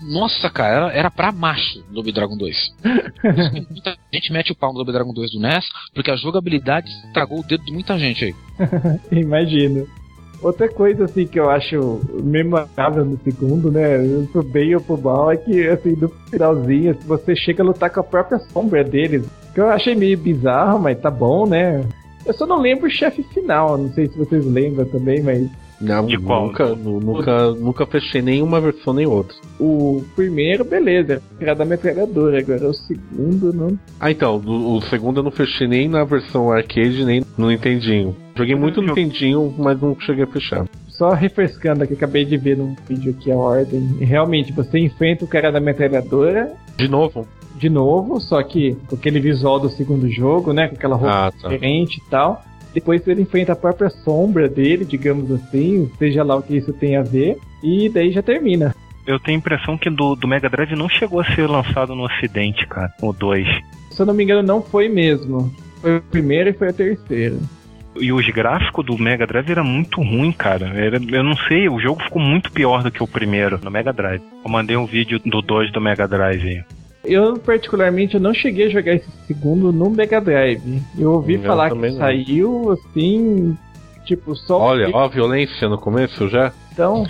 Speaker 5: Nossa, cara, era, era pra macho do Dragon 2. Por isso que Muita gente mete o pau no Double Dragon 2 do NES, porque a jogabilidade estragou o dedo de muita gente aí.
Speaker 2: Imagino. Outra coisa assim que eu acho memorável no segundo, né? Pro bem ou pro mal, é que assim, no finalzinho, você chega a lutar com a própria sombra deles. Que eu achei meio bizarro, mas tá bom, né? Eu só não lembro o chefe final, não sei se vocês lembram também, mas
Speaker 4: Não,
Speaker 3: De qual?
Speaker 4: Nunca, nu- nunca, nunca fechei nenhuma versão nem outra.
Speaker 2: O primeiro, beleza, era da metralhadora, agora o segundo não.
Speaker 4: Ah, então, o, o segundo eu não fechei nem na versão arcade, nem no Nintendinho. Joguei muito no Nintendinho, mas não cheguei a fechar.
Speaker 2: Só refrescando aqui, acabei de ver num vídeo aqui a ordem. E realmente, você enfrenta o cara da metralhadora
Speaker 4: De novo?
Speaker 2: de novo, só que com aquele visual do segundo jogo, né? Com aquela roupa
Speaker 4: Ah, tá.
Speaker 2: diferente e tal. Depois ele enfrenta a própria sombra dele, digamos assim, seja lá o que isso tem a ver. E daí já termina.
Speaker 3: Eu tenho a impressão que do, do Mega Drive não chegou a ser lançado no ocidente, cara. O 2.
Speaker 2: Se eu não me engano, não foi mesmo. Foi o primeiro e foi o terceiro.
Speaker 3: E os gráficos do Mega Drive era muito ruim, cara. Era, eu não sei, o jogo ficou muito pior do que o primeiro no Mega Drive. Eu mandei um vídeo do 2 do Mega Drive aí.
Speaker 2: Eu, particularmente, eu não cheguei a jogar esse segundo no Mega Drive. Eu ouvi
Speaker 4: Eu
Speaker 2: falar que
Speaker 4: não.
Speaker 2: saiu, assim, tipo, só...
Speaker 4: Olha, ó a violência no começo já.
Speaker 2: Então,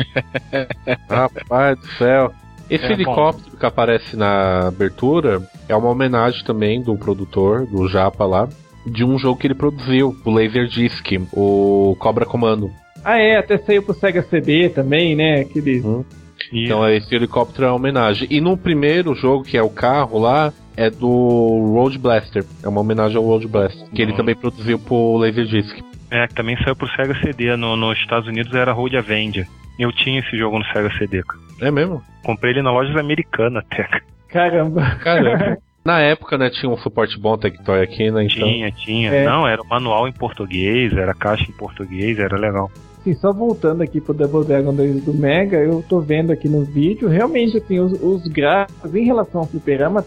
Speaker 4: Rapaz do céu. Esse
Speaker 3: É, bom.
Speaker 4: helicóptero que aparece na abertura é uma homenagem também do produtor, do Japa lá, de um jogo que ele produziu, o Laserdisc, o Cobra Comando.
Speaker 2: ah é, até saiu pro Sega CD também, né? Aquele...
Speaker 3: E
Speaker 4: Então esse helicóptero é uma homenagem. E no primeiro jogo, que é o carro lá, é do Road Blaster. É uma homenagem ao Road Blaster, que ele
Speaker 3: Uhum.
Speaker 4: também produziu pro Laserdisc.
Speaker 3: é, que também saiu pro Sega CD. No, nos Estados Unidos era Road Avenger. Eu tinha esse jogo no Sega CD, cara.
Speaker 4: É mesmo?
Speaker 3: Comprei ele na loja americana até. cara.
Speaker 2: Caramba.
Speaker 4: Caramba. Na época, né, tinha um suporte bom Tectoy aqui, né? Então.
Speaker 3: Tinha, tinha.
Speaker 2: É.
Speaker 3: Não, era manual em português, era caixa em português, era legal.
Speaker 2: Assim, só voltando aqui pro Double Dragon 2 do Mega, eu tô vendo aqui no vídeo, realmente, assim, os, os gráficos em relação ao fliperama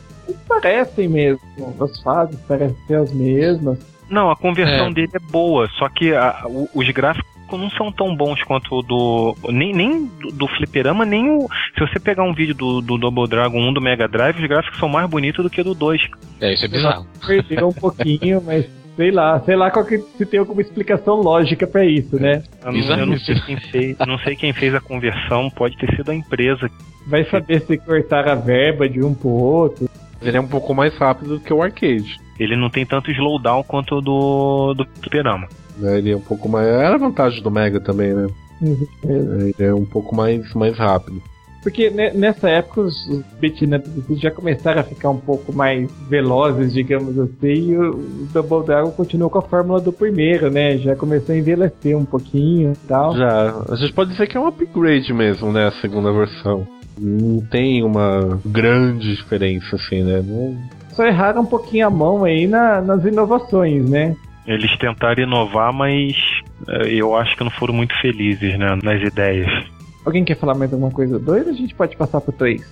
Speaker 2: parecem mesmo. As fases parecem ser as mesmas.
Speaker 3: Não, a conversão
Speaker 5: É.
Speaker 3: dele é boa, só que a- o- os gráficos não são tão bons quanto o do. Nem, nem do, do Fliperama, nem o. Se você pegar um vídeo do, do Double Dragon 1 do Mega Drive, os gráficos são mais bonitos do que do 2.
Speaker 5: É, isso é bizarro.
Speaker 2: Perdeu um pouquinho, mas sei lá, sei lá qual que, se tem alguma explicação lógica pra isso, né?
Speaker 3: Eu não, eu não sei fez, não sei quem fez a conversão, pode ter sido a empresa.
Speaker 2: Vai saber se cortaram a verba de um pro outro.
Speaker 4: Ele é um pouco mais rápido do que o arcade.
Speaker 3: Ele não tem tanto slowdown quanto o do, do Fliperama.
Speaker 4: né? Ele é um pouco mais. Era a vantagem do Mega também, né? Ele é um pouco mais, mais rápido.
Speaker 2: Porque ne- nessa época os, os beatnups já começaram a ficar um pouco mais velozes, digamos assim, e o, o Double Dragon continuou com a fórmula do primeiro, né? Já começou a envelhecer um pouquinho e tal.
Speaker 4: Já, a gente pode dizer que é um upgrade mesmo, né? A segunda versão. Não tem uma grande diferença, assim, né? Não-
Speaker 2: Só erraram um pouquinho a mão aí na- nas inovações, né?
Speaker 3: Eles tentaram inovar, mas eh, eu acho que não foram muito felizes né, nas ideias.
Speaker 2: Alguém quer falar mais alguma coisa doida? A gente pode passar pro 3.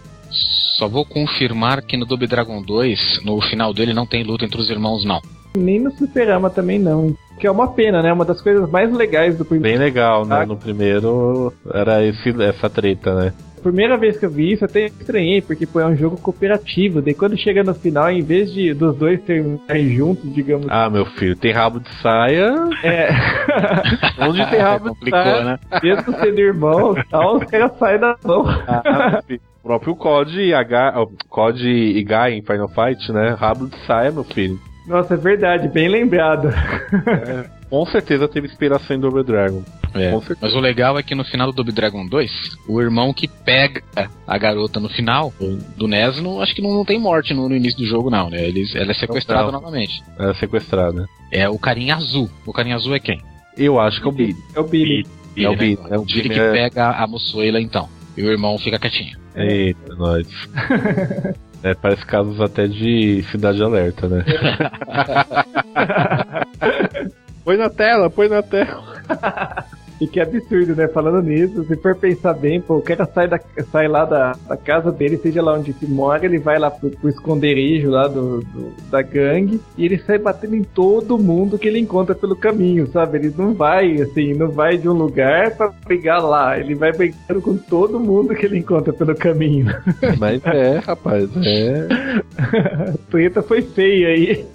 Speaker 5: Só vou confirmar que no Double Dragon 2, no final dele, não tem luta entre os irmãos, não.
Speaker 2: Nem no Superama também não. Que é uma pena, né? Uma das coisas mais legais do primeiro.
Speaker 4: Bem legal, né?
Speaker 2: Ah.
Speaker 4: No primeiro era esse, essa treta, né?
Speaker 2: Primeira vez que eu vi isso, eu até estranhei, porque pô, é um jogo cooperativo. Daí quando chega no final, em vez de dos dois terminarem juntos, digamos.
Speaker 4: Ah, meu filho, tem rabo de saia.
Speaker 2: É.
Speaker 4: Onde tem rabo de
Speaker 5: Complicou,
Speaker 4: saia?
Speaker 5: né?
Speaker 2: Mesmo sendo irmão tal, os caras saem da mão.
Speaker 4: Ah. O próprio COD e H, COD e Guy em Final Fight, né? Rabo de saia, meu filho.
Speaker 2: Nossa, é verdade, bem lembrado.
Speaker 4: Com certeza teve inspiração em Double Dragon.
Speaker 5: É. Mas o legal é que no final do Double Dragon 2, o irmão que pega a garota no final do NES, não, acho que não, não tem morte no, no início do jogo, não, né? Eles, ela é sequestrada
Speaker 4: Não.
Speaker 5: novamente.
Speaker 4: Era sequestrada.
Speaker 5: É o carinha azul. O carinha azul é quem?
Speaker 4: Eu acho que é o Billy.
Speaker 2: É o Billy.
Speaker 4: É o
Speaker 5: né?
Speaker 4: Billy. É o
Speaker 5: O Billy
Speaker 4: Billy.
Speaker 5: que
Speaker 4: é-
Speaker 5: pega a moçoila, então. E o irmão fica quietinho.
Speaker 4: Eita, nós. É, parece casos até de Cidade Alerta, né? põe na tela, põe na tela.
Speaker 2: E que absurdo, né? Falando nisso, se for pensar bem, pô, o cara sai, da, sai lá da, da casa dele, seja lá onde que mora, ele vai lá pro, pro esconderijo lá do, do- da gangue e ele sai batendo em todo mundo que ele encontra pelo caminho, sabe? Ele não vai, assim, não vai de um lugar pra brigar lá, ele vai brigando com todo mundo que ele encontra pelo caminho.
Speaker 4: Mas é, rapaz, é.
Speaker 2: A treta foi feia aí.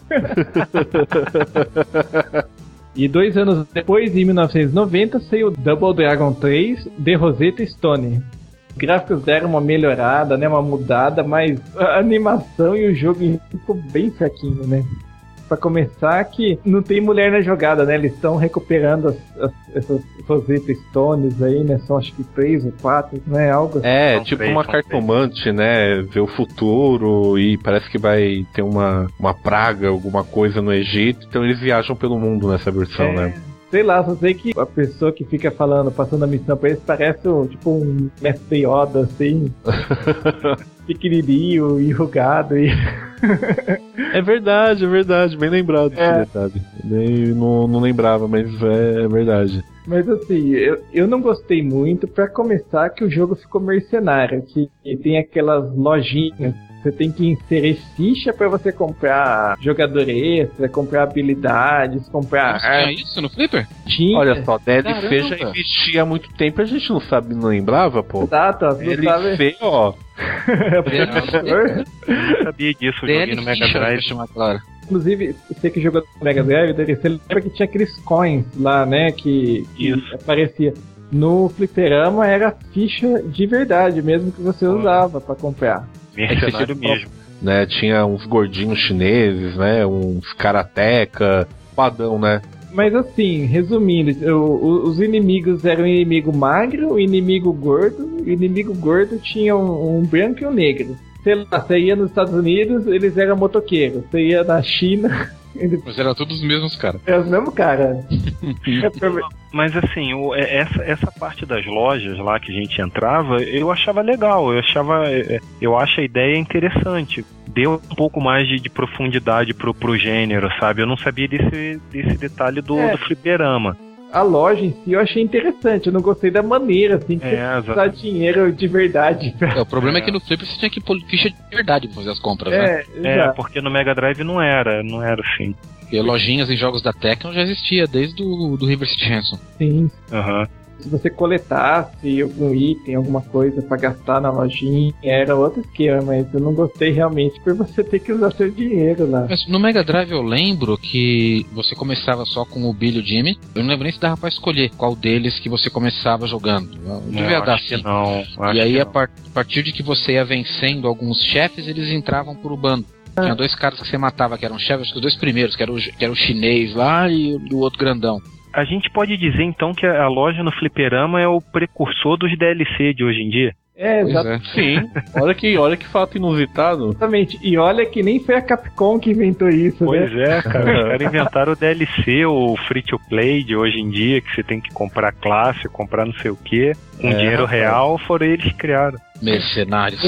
Speaker 2: E dois anos depois, em 1990, saiu Double Dragon 3 The Rosetta Stone. Os gráficos deram uma melhorada, né, uma mudada, mas a animação e o jogo ficou bem fraquinho, né? Pra começar, que não tem mulher na jogada, né? Eles estão recuperando as, as, essas Rosetta Stones aí, né? São acho que três ou quatro, não é algo assim.
Speaker 4: É,
Speaker 3: São
Speaker 4: tipo
Speaker 3: três,
Speaker 4: uma cartomante, né? Ver o futuro e parece que vai ter uma, uma praga, alguma coisa no Egito. Então eles viajam pelo mundo nessa versão,
Speaker 2: É,
Speaker 4: né?
Speaker 2: Sei lá, só sei que a pessoa que fica falando, passando a missão pra eles, parece um, tipo um mestre Yoda, assim. pequenininho, enrugado e...
Speaker 4: É verdade, é verdade. Bem lembrado
Speaker 2: É.
Speaker 4: detalhe. Nem, não, não lembrava, mas é, é verdade.
Speaker 2: Mas assim, eu, eu não gostei muito pra começar que o jogo ficou mercenário, que tem aquelas lojinhas. Você tem que inserir ficha pra você comprar jogador extra, comprar habilidades, comprar
Speaker 5: Nossa, tinha isso no Flipper?
Speaker 2: Tinha.
Speaker 4: Olha só, DLC já
Speaker 5: Caramba.
Speaker 4: existia há muito tempo, a gente não sabe, não lembrava, pô.
Speaker 2: Exato, sabe.
Speaker 4: DLC, ó.
Speaker 2: professor.
Speaker 3: Eu não sabia disso, eu joguei no Mega Drive.
Speaker 5: claro.
Speaker 2: Inclusive, você que jogou no Mega Drive, você lembra que tinha aqueles coins lá, né? Que, que aparecia. No fliperama era ficha de verdade mesmo que você
Speaker 3: Ah.
Speaker 2: usava pra comprar.
Speaker 3: Mercenário mesmo.
Speaker 4: Né, tinha uns gordinhos chineses, né? Uns karateca, padrão, né?
Speaker 2: Mas assim, resumindo, o- o- os inimigos eram inimigo magro, o inimigo gordo, o inimigo gordo tinha um, um branco e um negro. Sei lá, você ia nos Estados Unidos, eles eram motoqueiros. Você ia na China,
Speaker 5: Mas eram todos os mesmos caras.
Speaker 2: eram os mesmos caras. É
Speaker 3: Mas assim, o- é- essa, essa parte das lojas lá que a gente entrava, eu achava legal, eu achava. é, é, Eu acho a ideia interessante. Deu um pouco mais de, de profundidade pro, pro gênero, sabe? Eu não sabia desse, desse detalhe do,
Speaker 2: É.
Speaker 3: do fliperama.
Speaker 2: A loja em si eu achei interessante. Eu não gostei da maneira, assim, que
Speaker 3: É,
Speaker 2: você usar dinheiro de verdade.
Speaker 5: É, o problema é.
Speaker 3: É.
Speaker 5: que no Flipper você tinha que pôr ficha de verdade pra fazer as compras, né?
Speaker 2: É,
Speaker 3: É, porque no Mega Drive não era, não era assim.
Speaker 5: Porque lojinhas em jogos da Tecno já existia desde o do River City Ransom.
Speaker 2: Sim.
Speaker 3: Aham.
Speaker 2: Se você coletasse algum item, alguma coisa pra gastar na lojinha, era outro esquema, mas eu não gostei realmente por você ter que usar seu dinheiro lá.
Speaker 5: Mas no Mega Drive eu lembro que você começava só com o Billy e o Jimmy. Eu não lembro nem se dava pra escolher qual deles que você começava jogando. Devia
Speaker 3: Não,
Speaker 5: dar sim.
Speaker 3: não.
Speaker 5: E aí, a, par- a partir de que você ia vencendo alguns chefes, eles entravam por bando. Tinha dois caras que você matava que eram chefes, acho que os dois primeiros, que era o, que era o chinês lá e, o- e o outro grandão.
Speaker 3: A gente pode dizer então que a loja no fliperama é o precursor dos DLC de hoje em dia?
Speaker 2: É, exato-
Speaker 5: é.
Speaker 4: Sim, olha que, olha que fato inusitado.
Speaker 2: exatamente. E olha que nem foi a Capcom que inventou isso,
Speaker 3: Pois
Speaker 2: né?
Speaker 3: é, cara. Os caras inventaram o DLC, o free to play de hoje em dia, que você tem que comprar classe, comprar não sei o que, com
Speaker 4: É,
Speaker 3: dinheiro
Speaker 4: rapaz.
Speaker 3: real, foram eles que criaram.
Speaker 5: Mercenários.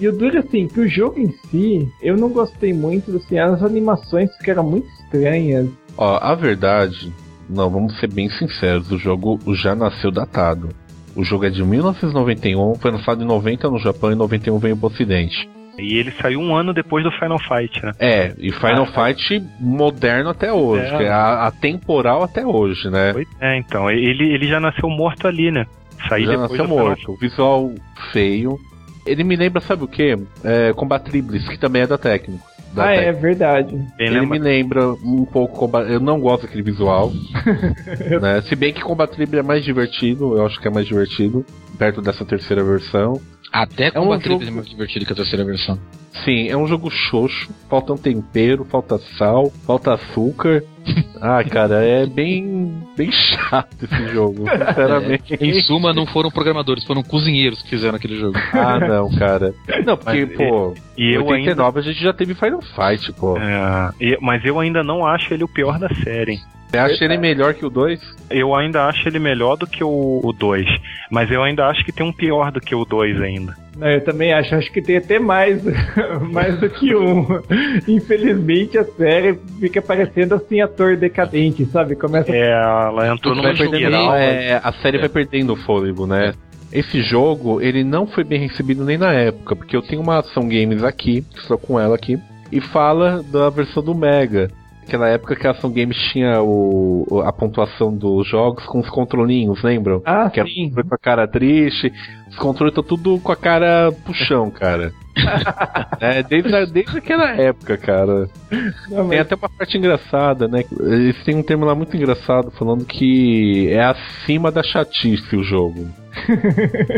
Speaker 2: E o duro assim, que o jogo em si, eu não gostei muito, assim, as animações ficaram muito estranhas.
Speaker 4: Ó, a verdade, não, vamos ser bem sinceros, o jogo já nasceu datado. O jogo é de 1991, foi lançado em 90 no Japão e 91 veio pro ocidente.
Speaker 3: E ele saiu um ano depois do Final Fight, né?
Speaker 4: É, e Final Fight moderno até hoje,
Speaker 3: É.
Speaker 4: que é atemporal até hoje, né?
Speaker 3: É, então, ele, ele já nasceu morto ali, né? Saiu
Speaker 4: já
Speaker 3: depois
Speaker 4: nasceu
Speaker 3: do Final
Speaker 4: morto. O visual feio. Ele me lembra, sabe o que? É, Combat que também é da Técnico. Da
Speaker 2: ah, é verdade.
Speaker 3: Bem
Speaker 4: Ele
Speaker 3: lembra-
Speaker 4: me lembra um pouco Combat... Eu não gosto daquele visual. né? Se bem que Combat Triblis é mais divertido, eu acho que é mais divertido, perto dessa terceira versão.
Speaker 5: Até
Speaker 4: É um jogo-
Speaker 5: é mais divertido que a terceira versão.
Speaker 4: Sim, é um jogo xoxo, falta um tempero, falta sal, falta açúcar. Ah, cara, é bem bem chato esse jogo, sinceramente.
Speaker 5: Em suma, não foram programadores, foram cozinheiros que fizeram aquele jogo.
Speaker 4: Ah, não, cara. Não, porque,
Speaker 3: Mas,
Speaker 4: pô,
Speaker 3: E
Speaker 4: em
Speaker 3: eu ainda.
Speaker 4: 89 a gente já teve Final Fight, pô.
Speaker 3: É, e- mas eu ainda não acho ele o pior da série.
Speaker 4: Você acha ele melhor que o 2?
Speaker 3: Eu ainda acho ele melhor do que o 2. Mas eu ainda acho que tem um pior do que o 2 ainda.
Speaker 2: Não, eu também acho, acho que tem até mais, mais do que um. Infelizmente a série fica parecendo assim ator decadente, sabe? Começa
Speaker 3: É, ela entrou numa espiral.
Speaker 4: É, a série vai perdendo o fôlego, né? Esse jogo, ele não foi bem recebido nem na época, porque eu tenho uma ação games aqui, estou com ela aqui, e fala da versão do Mega. Aquela época que a ação games tinha o, a pontuação dos jogos com os controlinhos, lembram?
Speaker 2: Ah,
Speaker 4: que era
Speaker 2: sim.
Speaker 4: com a cara triste, os controles estão tudo com a cara puxão, cara. é, desde, a- desde aquela época, cara.
Speaker 2: Não,
Speaker 4: Tem
Speaker 2: mas-
Speaker 4: até uma parte engraçada, né? Eles têm um termo lá muito engraçado falando que é acima da chatice o jogo.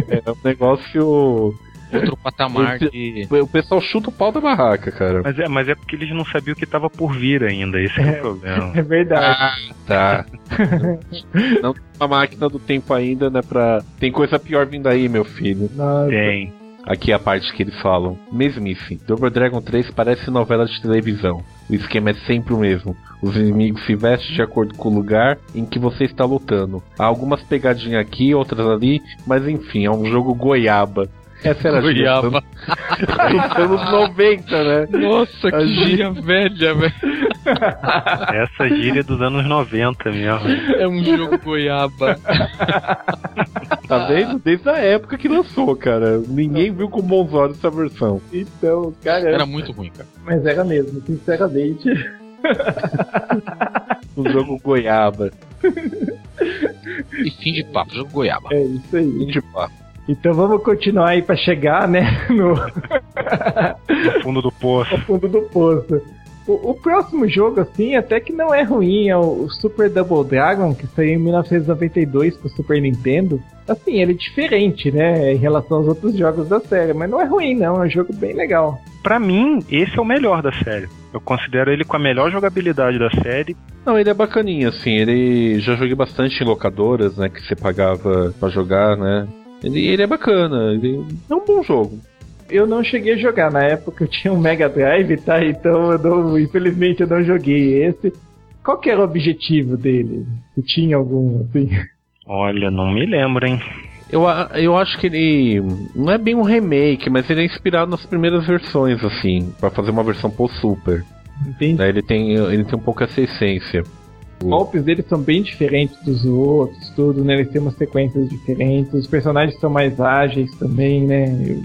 Speaker 4: é um negócio
Speaker 5: outro patamar
Speaker 4: Eu-
Speaker 5: de.
Speaker 4: O pessoal chuta o pau da barraca, cara.
Speaker 3: Mas é, mas é porque eles não sabiam o que tava por vir ainda, esse é, o problema.
Speaker 2: É verdade.
Speaker 5: Ah,
Speaker 4: Tá. não tem uma máquina do tempo ainda, né? Pra. Tem coisa pior vindo aí, meu filho.
Speaker 2: Nossa.
Speaker 3: Tem.
Speaker 4: Aqui é a parte que eles falam. Mesmice. Double Dragon 3 parece novela de televisão. O esquema é sempre o mesmo. Os inimigos se vestem de acordo com o lugar em que você está lutando. Há algumas pegadinhas aqui, outras ali, mas enfim, é um jogo goiaba. Essa era a gíria dos
Speaker 5: Goiaba.
Speaker 4: anos- dos anos 90, né?
Speaker 5: Nossa,
Speaker 4: A
Speaker 5: que gíria velha, velho.
Speaker 3: Essa gíria é dos anos 90 mesmo.
Speaker 5: É um jogo goiaba.
Speaker 4: Tá vendo? Desde a época que lançou, cara. Ninguém viu com bons olhos essa versão.
Speaker 2: Então, cara,
Speaker 5: Era muito ruim, cara.
Speaker 2: mas era mesmo, sinceramente.
Speaker 4: Um jogo goiaba.
Speaker 5: E fim de papo, jogo goiaba.
Speaker 2: É isso aí.
Speaker 4: Fim de papo.
Speaker 2: Então vamos continuar aí pra chegar, né, no
Speaker 3: No fundo do poço.
Speaker 2: fundo do poço. O, o próximo jogo, assim, até que não é ruim, é o, o Super Double Dragon, que saiu em 1992 pro Super Nintendo. Assim, ele é diferente, né, em relação aos outros jogos da série, mas não é ruim, não, é um jogo bem legal.
Speaker 3: Pra mim, esse é o melhor da série. Eu considero ele com a melhor jogabilidade da série.
Speaker 4: Não, ele é bacaninha, assim. Ele já joguei bastante em locadoras, né? Que você pagava pra jogar, né? Ele, ele é bacana. Ele é um bom jogo.
Speaker 2: Eu não cheguei a jogar, na época eu tinha um Mega Drive, tá? Então eu não, infelizmente eu não joguei esse. Qual que era o objetivo dele? Se tinha algum, assim?
Speaker 3: Olha, não me lembro, hein?
Speaker 4: Eu, a- eu acho que ele não é bem um remake, mas ele é inspirado nas primeiras versões, assim, Pra fazer uma versão pro Super.
Speaker 2: Entende?
Speaker 4: Né? Ele tem, ele tem um pouco essa essência.
Speaker 2: Os golpes dele são bem diferentes dos outros, tudo, né? Eles têm umas sequências diferentes, os personagens são mais ágeis também, né?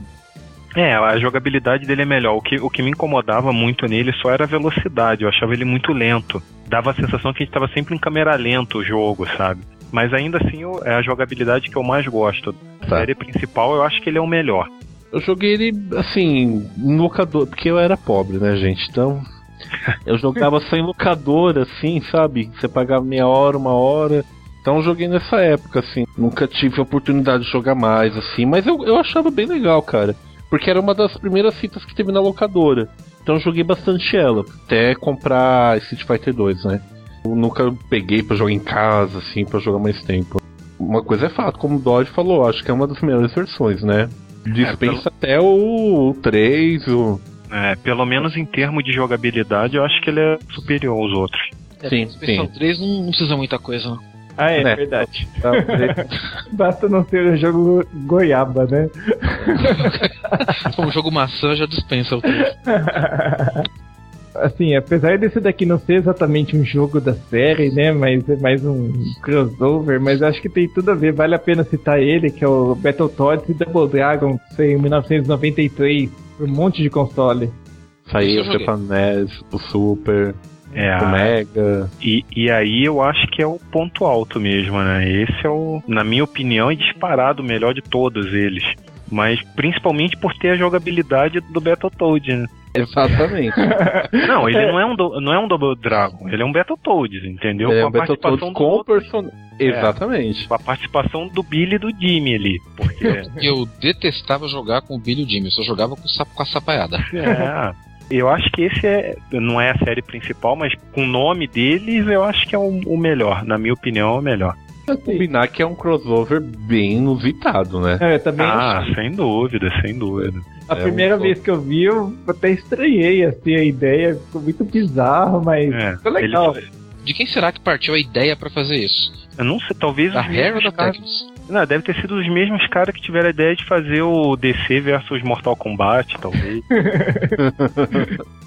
Speaker 3: É, a jogabilidade dele é melhor. O que, o que me incomodava muito nele só era a velocidade. Eu achava ele muito lento. Dava a sensação que a gente tava sempre em câmera lenta o jogo, sabe? Mas ainda assim eu- é a jogabilidade que eu mais gosto. A
Speaker 4: Tá.
Speaker 3: série principal eu acho que ele é o melhor.
Speaker 4: Eu joguei ele, assim, em locador, porque eu era pobre, né, gente? Então, eu jogava só em locador, assim, sabe? Você pagava meia hora, uma hora. Então eu joguei nessa época, assim. Nunca tive a oportunidade de jogar mais, assim. Mas eu, eu achava bem legal, cara. Porque era uma das primeiras fitas que teve na locadora. Então eu joguei bastante ela. Até comprar Street Fighter 2, né? Eu nunca peguei pra jogar em casa, assim, pra jogar mais tempo. Uma coisa é fato, como o Dodge falou, acho que é uma das melhores versões, né? Dispensa até o 3, o.
Speaker 3: É, pelo menos em termos de jogabilidade, eu acho que ele é superior aos outros.
Speaker 4: Sim,
Speaker 5: O Special
Speaker 4: sim.
Speaker 5: 3 não, não precisa muita coisa, não.
Speaker 2: Ah, é,
Speaker 4: Né.
Speaker 2: verdade. Basta não ser um jogo goiaba, né?
Speaker 5: O jogo maçã já dispensa o 3.
Speaker 2: Assim, apesar desse daqui não ser exatamente um jogo da série, né? Mas é mais um crossover, mas acho que tem tudo a ver. Vale a pena citar ele, que é o Battletoads e Double Dragon, saiu em 1993, por um monte de console.
Speaker 4: Saiu foi pra NES, pro Super,
Speaker 3: É,
Speaker 4: pro Mega.
Speaker 3: e, e aí eu acho que é o ponto alto mesmo, né? Esse é o, na minha opinião, é disparado o melhor de todos eles. Mas principalmente por ter a jogabilidade do Battletoad, né?
Speaker 4: Exatamente.
Speaker 3: Não, ele não é um, do- não é um Double Dragon, ele é um Battletoads, entendeu?
Speaker 4: é
Speaker 3: com
Speaker 4: um
Speaker 3: a
Speaker 4: Battletoads
Speaker 3: participação
Speaker 4: com o
Speaker 3: do,
Speaker 4: personagem. Exatamente.
Speaker 3: com a participação do Billy e do Jimmy ali. Porque
Speaker 5: Eu detestava jogar com o Billy e o Jimmy, eu só jogava com, com a sapaiada.
Speaker 3: É. Eu acho que esse é, não é a série principal, mas com o nome deles eu acho que é o, o melhor. Na minha opinião, é o melhor.
Speaker 2: Assim,
Speaker 4: Combinar que é um crossover bem inusitado, né?
Speaker 2: é, também
Speaker 3: Ah, sem dúvida, sem dúvida.
Speaker 2: A
Speaker 4: É,
Speaker 2: primeira
Speaker 4: um
Speaker 2: vez que eu vi, eu até estranhei assim, a ideia, ficou muito bizarro, mas
Speaker 3: É,
Speaker 2: ficou legal.
Speaker 3: eles-
Speaker 5: De quem será que partiu a ideia pra fazer isso?
Speaker 3: eu não sei, talvez
Speaker 5: Da
Speaker 3: os
Speaker 5: Rare ou da Tecnos?
Speaker 3: Não, deve ter sido os mesmos caras que tiveram a ideia de fazer o DC versus Mortal Kombat, talvez.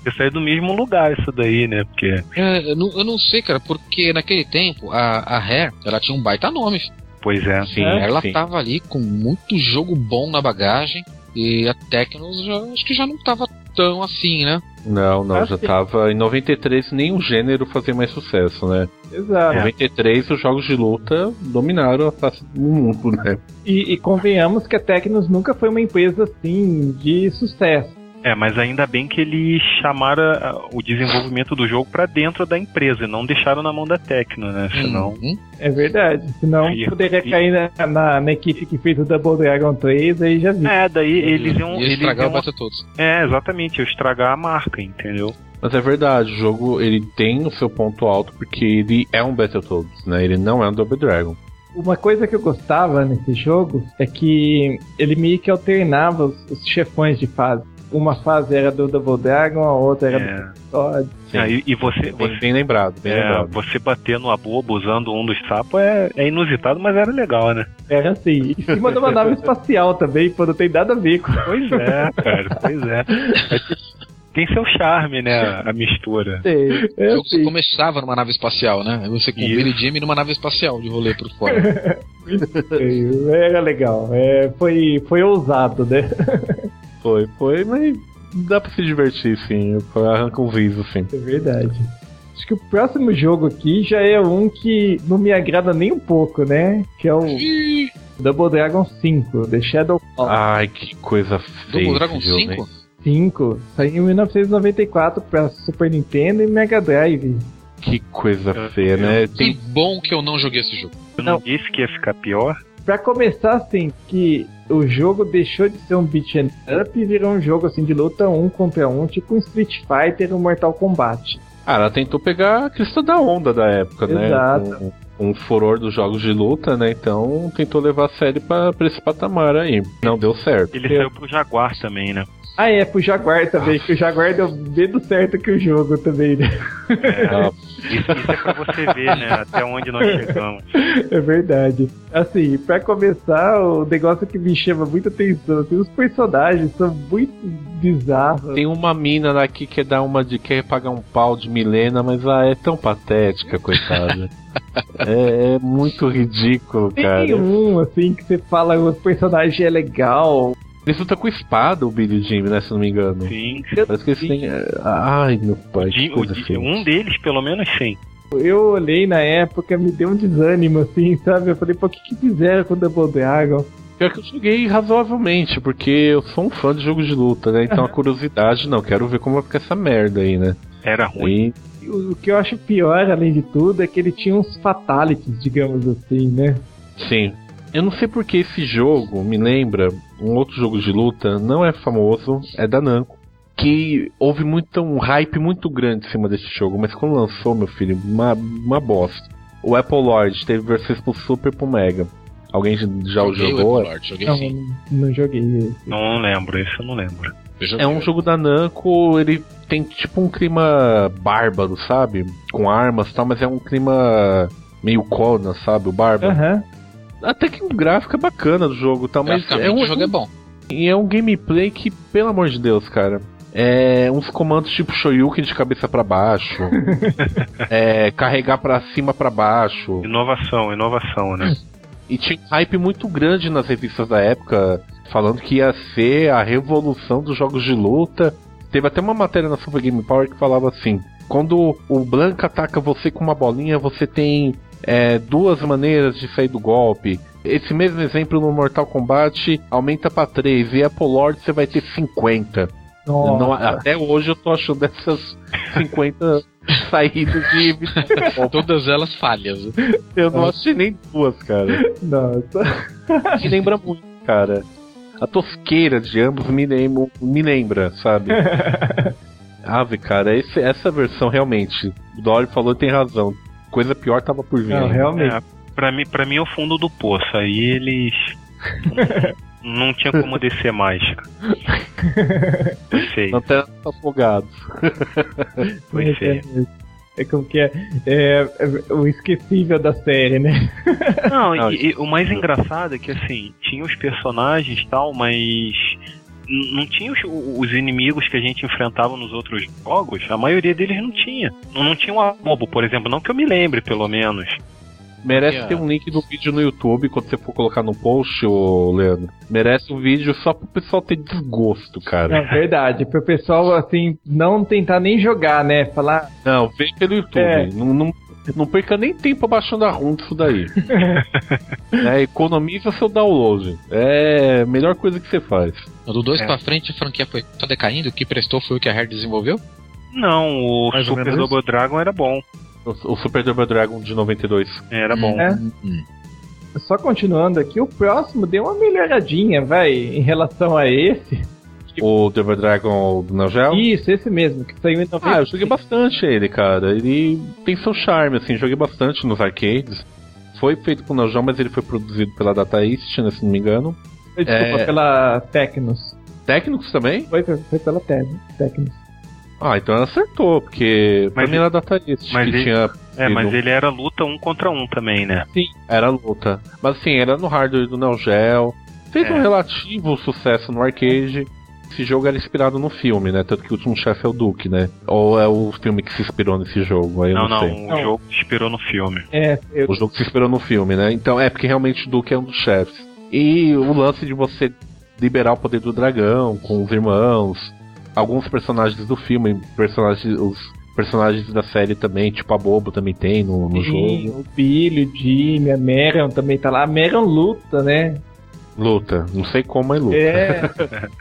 Speaker 3: Isso aí é do mesmo lugar, isso daí, né? Porque,
Speaker 5: É, eu, não, eu não sei, cara, porque naquele tempo a, a Rare, ela tinha um baita nome.
Speaker 3: pois é.
Speaker 4: Sim,
Speaker 5: ela
Speaker 4: sim.
Speaker 5: tava ali com muito jogo bom na bagagem. E a Tecnos já, acho que já não tava tão assim, né?
Speaker 4: Não, não,
Speaker 2: Ah,
Speaker 4: já tava. Em 93 nenhum gênero fazia mais sucesso, né? Em
Speaker 2: Exato.
Speaker 4: 93 os jogos de luta dominaram a face do mundo, né?
Speaker 2: E, e convenhamos que a Tecnos nunca foi uma empresa assim de sucesso.
Speaker 3: É, mas ainda bem que eles chamaram ah, o desenvolvimento do jogo pra dentro da empresa e não deixaram na mão da Tecno, né? Senão.
Speaker 5: Uhum.
Speaker 2: É verdade. Senão
Speaker 3: E-
Speaker 2: poderia
Speaker 3: e-
Speaker 2: cair na, na, na equipe que fez o Double Dragon 3, aí já vi.
Speaker 3: É, daí eles iam.
Speaker 5: Ia
Speaker 3: Eles
Speaker 5: estragar o
Speaker 3: iam
Speaker 5: Battletoads.
Speaker 3: é, exatamente, eu estragar a marca, entendeu?
Speaker 4: Mas é verdade, o jogo ele tem o seu ponto alto porque ele é um Battletoads, né? Ele não é um Double Dragon.
Speaker 2: Uma coisa que eu gostava nesse jogo é que ele meio que alternava os chefões de fase. Uma fase era do Double Dragon, a outra era
Speaker 3: É.
Speaker 2: do Todd.
Speaker 3: Ah, e, e você,
Speaker 4: Bem,
Speaker 3: você,
Speaker 4: bem lembrado, bem
Speaker 3: é,
Speaker 4: lembrado.
Speaker 3: você bater no abobo usando um dos sapos é, é inusitado, mas era legal, né?
Speaker 2: Era assim. Em cima de uma nave espacial também, pô, não tem nada a ver com.
Speaker 3: Pois é, cara, pois é. Tem seu charme, né? A mistura.
Speaker 2: Sei.
Speaker 5: O
Speaker 2: É
Speaker 5: jogo
Speaker 2: assim.
Speaker 5: começava numa nave espacial, né? Aí Você com o
Speaker 3: Isso.
Speaker 5: Billy Jimmy numa nave espacial de rolê por fora.
Speaker 2: Era legal. É, foi, foi ousado, né?
Speaker 4: Foi, foi, mas dá pra se divertir, sim. Arranca um riso, sim.
Speaker 2: É verdade. Acho que o próximo jogo aqui já é um que não me agrada nem um pouco, né? Que é o Double Dragon 5, The Shadow Fall
Speaker 4: Ai, que coisa feia.
Speaker 5: Double Dragon
Speaker 4: esse jogo,
Speaker 5: 5?
Speaker 4: hein?
Speaker 2: 5. Saiu em 1994 pra Super Nintendo e Mega Drive.
Speaker 4: Que coisa feia, né?
Speaker 5: Que
Speaker 4: Tem
Speaker 5: bom que eu não joguei esse jogo.
Speaker 3: Eu não,
Speaker 2: Não.
Speaker 3: disse que ia ficar pior?
Speaker 2: Pra começar, assim, que o jogo deixou de ser um beat 'em up e virou um jogo assim de luta um contra um, tipo um Street Fighter ou Mortal Kombat.
Speaker 4: Ah, ela tentou pegar a crista da onda da época, né?
Speaker 2: Exato.
Speaker 4: Um, um furor dos jogos de luta, né? Então tentou levar a série pra, pra esse patamar aí. Não deu certo.
Speaker 3: Ele saiu pro Jaguar também, né?
Speaker 2: Ah, é, pro Jaguar também, que o Jaguar deu menos certo que o jogo também, né?
Speaker 4: Ah,
Speaker 3: Isso, isso é pra você ver, né? Até onde nós chegamos.
Speaker 2: É verdade. Assim, pra começar, o negócio que me chama muita atenção, assim, os personagens são muito bizarros.
Speaker 4: Tem uma mina lá que quer dar uma de quer pagar um pau de Milena, mas ela é tão patética, coitada. é, é muito ridículo, cara.
Speaker 2: Tem um, assim, que você fala, o personagem é legal.
Speaker 4: Ele luta com espada, o Billy Jimmy, né? Se não me engano.
Speaker 3: Sim.
Speaker 4: Parece que eles têm. é, Ai, meu pai.
Speaker 3: O
Speaker 4: que
Speaker 3: Jim- o Jim- um deles, pelo menos, sim.
Speaker 2: Eu olhei na época, me deu um desânimo, assim, sabe? Eu falei, pô, o que, que fizeram com o Double Dragon?
Speaker 4: Pior que eu joguei razoavelmente, porque eu sou um fã de jogos de luta, né? Então a curiosidade, não, quero ver como vai ficar essa merda aí, né?
Speaker 3: Era ruim.
Speaker 4: E
Speaker 2: O, o que eu acho pior, além de tudo, é que ele tinha uns fatalities, digamos assim, né?
Speaker 4: sim. Eu não sei porque esse jogo me lembra um outro jogo de luta, não é famoso, é da Namco. Que houve muito, um hype muito grande em cima desse jogo, mas quando lançou, meu filho, uma, uma bosta. O Apple Lord teve versões pro Super e pro Mega. Alguém já o
Speaker 5: Joguei o
Speaker 4: jogou?
Speaker 5: Apple Lord, joguei
Speaker 2: Não,
Speaker 5: sim.
Speaker 2: não joguei esse.
Speaker 3: Não lembro, isso eu não lembro.
Speaker 5: Eu.
Speaker 4: É um jogo da Namco, ele tem tipo um clima bárbaro, sabe? Com armas e tal, mas é um clima meio Conan, sabe? O bárbaro.
Speaker 2: Aham.
Speaker 4: Até que o gráfico é bacana do jogo, tal, mas é um,
Speaker 5: o jogo é bom.
Speaker 4: e é um gameplay que, pelo amor de Deus, cara, é uns comandos tipo Shoryuken de cabeça pra baixo, é carregar pra cima pra baixo.
Speaker 3: Inovação, inovação, né?
Speaker 4: E tinha um hype muito grande nas revistas da época, falando que ia ser a revolução dos jogos de luta. Teve até uma matéria na Super Game Power que falava assim: quando o Blanca ataca você com uma bolinha, você tem é, duas maneiras de sair do golpe. Esse mesmo exemplo no Mortal Kombat aumenta pra 3 e Apple Lord você vai ter 50.
Speaker 2: Nossa.
Speaker 4: Não- até hoje eu tô achando dessas 50 saídas de.
Speaker 5: Todas elas falhas.
Speaker 4: Eu não achei nem duas, cara.
Speaker 2: Nossa.
Speaker 4: me lembra muito, cara. A tosqueira de ambos me, lembra, me lembra, sabe? Ave, cara, esse- essa versão realmente, o Dory falou e tem razão. Coisa pior tava por vir.
Speaker 2: Não,
Speaker 4: ainda.
Speaker 2: realmente.
Speaker 3: É, pra, mim, pra mim é o fundo do poço. Aí eles. não tinha como descer mais. Foi feio.
Speaker 4: Até afogados.
Speaker 3: Foi
Speaker 2: é,
Speaker 3: feio.
Speaker 2: é como que é, é, é o esquecível da série, né?
Speaker 3: Não, e, e o mais engraçado é que assim, tinha os personagens e tal, mas não tinha os, os inimigos que a gente enfrentava nos outros jogos, a maioria deles não tinha. Não, não tinha um abobo, por exemplo, não que eu me lembre, pelo menos.
Speaker 4: Merece
Speaker 5: Yeah.
Speaker 4: ter um link do vídeo no YouTube quando você for colocar no post, ô Leandro. Merece um vídeo só pro pessoal ter desgosto, cara.
Speaker 2: É verdade, pro pessoal, assim, não tentar nem jogar, né? Falar,
Speaker 4: Não, vem pelo YouTube.
Speaker 2: É.
Speaker 4: Não, não Não perca nem tempo abaixando a ROM disso daí. é, economiza seu download. É a melhor coisa que você faz.
Speaker 5: Do 2
Speaker 3: É.
Speaker 5: pra frente a franquia foi só decaindo. O que prestou foi o que a Rare desenvolveu.
Speaker 3: Não, o
Speaker 2: Mais
Speaker 3: Super Double Dragon era bom.
Speaker 4: O, o Super Double Dragon de 92.
Speaker 3: Era bom.
Speaker 2: É.
Speaker 5: Hum.
Speaker 2: Só continuando aqui, o próximo deu uma melhoradinha, vai, em relação a esse.
Speaker 4: O Double Dragon do Neo Geo.
Speaker 2: Isso, esse mesmo, que saiu em 90.
Speaker 4: Ah, eu joguei bastante ele, cara. Ele tem seu charme, assim, joguei bastante nos arcades. Foi feito com o Neo Geo, mas ele foi produzido pela Data East, né, se não me engano.
Speaker 2: Desculpa,
Speaker 4: é-
Speaker 2: pela Tecnos.
Speaker 4: Técnicos também?
Speaker 2: Foi, foi, pela Te- Tecnos.
Speaker 4: Ah, então ela acertou, porque pra
Speaker 3: Mas
Speaker 4: mim era Data East
Speaker 3: mas
Speaker 4: que
Speaker 3: ele-
Speaker 4: tinha.
Speaker 3: É, mas ele era luta um contra um também, né?
Speaker 4: Era luta. Mas assim, era no hardware do Neo Geo. Fez
Speaker 3: É.
Speaker 4: um relativo sucesso no arcade. Esse jogo era inspirado no filme, né? Tanto que o último chefe é o Duke, né? Ou é o filme que se inspirou nesse jogo? Aí
Speaker 3: não,
Speaker 4: não,
Speaker 3: não,
Speaker 4: sei.
Speaker 3: o
Speaker 2: Não.
Speaker 3: jogo se inspirou no filme.
Speaker 2: É, eu,
Speaker 4: O jogo se inspirou no filme, né? Então é porque realmente o Duke é um dos chefes. E o lance de você liberar o poder do dragão com os irmãos, alguns personagens do filme, personagens, os personagens da série também, tipo a Bobo também tem no, no
Speaker 2: sim,
Speaker 4: jogo.
Speaker 2: o Billy, o Jimmy, a Marion também tá lá. A Marion luta, né?
Speaker 4: Luta, não sei como, mas luta.
Speaker 2: É.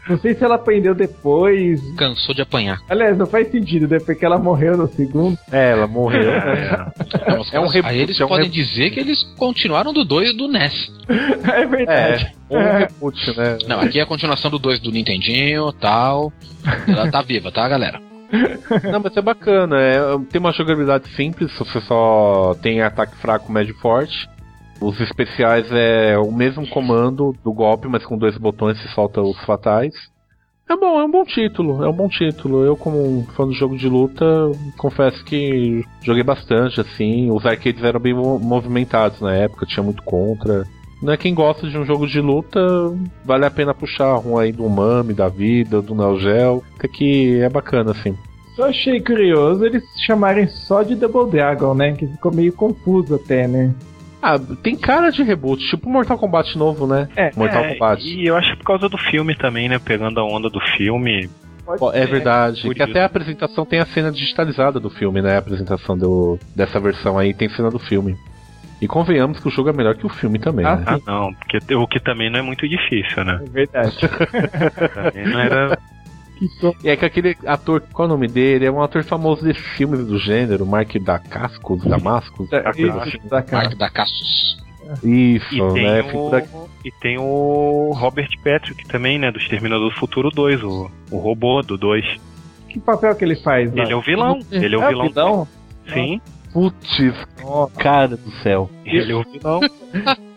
Speaker 2: não sei se ela aprendeu depois.
Speaker 5: Cansou de apanhar.
Speaker 2: Aliás, não faz sentido, né? Porque ela morreu no segundo.
Speaker 4: É, ela morreu. né?
Speaker 3: É.
Speaker 4: É um reboot,
Speaker 5: Aí eles
Speaker 4: é um
Speaker 5: podem
Speaker 4: reboot.
Speaker 5: dizer que eles continuaram do 2 do NES.
Speaker 2: É verdade.
Speaker 4: É, um reboot, né?
Speaker 5: Não, aqui é a continuação do 2 do Nintendinho tal. Ela tá viva, tá, galera?
Speaker 4: Não, mas é bacana. É, tem uma jogabilidade simples, você só tem ataque fraco, médio e forte. Os especiais é o mesmo comando do golpe, mas com dois botões você solta os fatais. É bom, é um bom título, é um bom título. Eu, como um fã do jogo de luta, confesso que joguei bastante, assim. Os arcades eram bem mo- movimentados na época, tinha muito contra. Não é quem gosta de um jogo de luta, vale a pena puxar um aí do Mami, da vida, do Neo Geo, que aqui é bacana, assim.
Speaker 2: Só achei curioso eles chamarem só de Double Dragon, né? Que ficou meio confuso até, né?
Speaker 4: Ah, tem cara de reboot, tipo Mortal Kombat novo, né?
Speaker 2: É,
Speaker 4: Mortal
Speaker 3: É,
Speaker 4: Kombat.
Speaker 3: e eu acho por causa do filme também, né? Pegando a onda do filme.
Speaker 2: pode
Speaker 4: É
Speaker 2: ser.
Speaker 4: verdade,
Speaker 3: por
Speaker 4: que até a apresentação tem a cena digitalizada do filme, né? A apresentação do, dessa versão aí tem cena do filme. E convenhamos que o jogo é melhor que o filme também,
Speaker 2: Ah,
Speaker 4: né?
Speaker 3: Ah, não, porque o que também não é muito difícil, né?
Speaker 2: É verdade.
Speaker 3: Também não era.
Speaker 2: To-
Speaker 4: E é que aquele ator, qual é o nome dele? É um ator famoso desses filmes do gênero, Mark Dacascos, Damascos,
Speaker 2: É.
Speaker 5: Mark da Cassius.
Speaker 4: Isso,
Speaker 3: E
Speaker 4: né?
Speaker 3: o, e tem o Robert Patrick também, né? Do Exterminador do Futuro 2, o, o robô do 2.
Speaker 2: Que papel que ele faz lá?
Speaker 3: Ele é o vilão. Ele é o
Speaker 2: É
Speaker 3: vilão.
Speaker 2: vilão?
Speaker 3: Sim,
Speaker 4: Putz, cara do céu.
Speaker 3: ele é o vilão.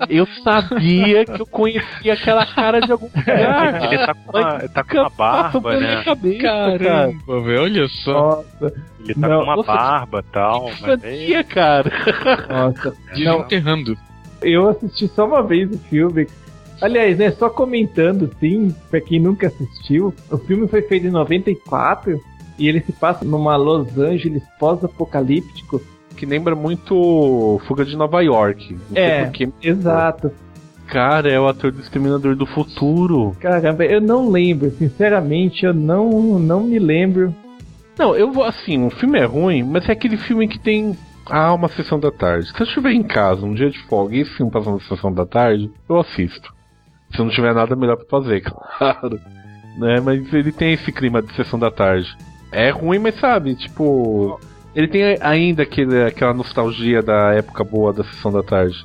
Speaker 4: Eu sabia que eu conhecia aquela cara de algum lugar.
Speaker 3: Ele tá com uma, tá com uma barba, né?
Speaker 4: cabeça, cara.
Speaker 5: velho, olha só.
Speaker 2: Nossa,
Speaker 3: Ele tá
Speaker 2: Não,
Speaker 3: com uma
Speaker 4: nossa,
Speaker 3: barba e tal. Mas é,
Speaker 4: Sabia, cara.
Speaker 2: nossa. Não,
Speaker 5: Desenterrando.
Speaker 2: eu assisti só uma vez o filme. Aliás, né, só comentando, sim, pra quem nunca assistiu, o filme foi feito em 94 e ele se passa numa Los Angeles pós-apocalíptico.
Speaker 4: Que lembra muito Fuga de Nova York. Não
Speaker 2: É.
Speaker 4: sei porquê.
Speaker 2: Exato.
Speaker 4: Cara, é o ator do Exterminador do Futuro.
Speaker 2: Caramba, eu não lembro, sinceramente, eu não, não me lembro.
Speaker 4: Não, eu vou assim, o filme é ruim, mas é aquele filme que tem. Ah, uma sessão da tarde. Se eu estiver em casa um dia de folga e filme passar na sessão da tarde, eu assisto. Se eu não tiver nada melhor pra fazer, claro. Né? Mas ele tem esse clima de sessão da tarde. É ruim, mas sabe, tipo. Ele tem ainda aquele, aquela nostalgia da época boa da sessão da tarde.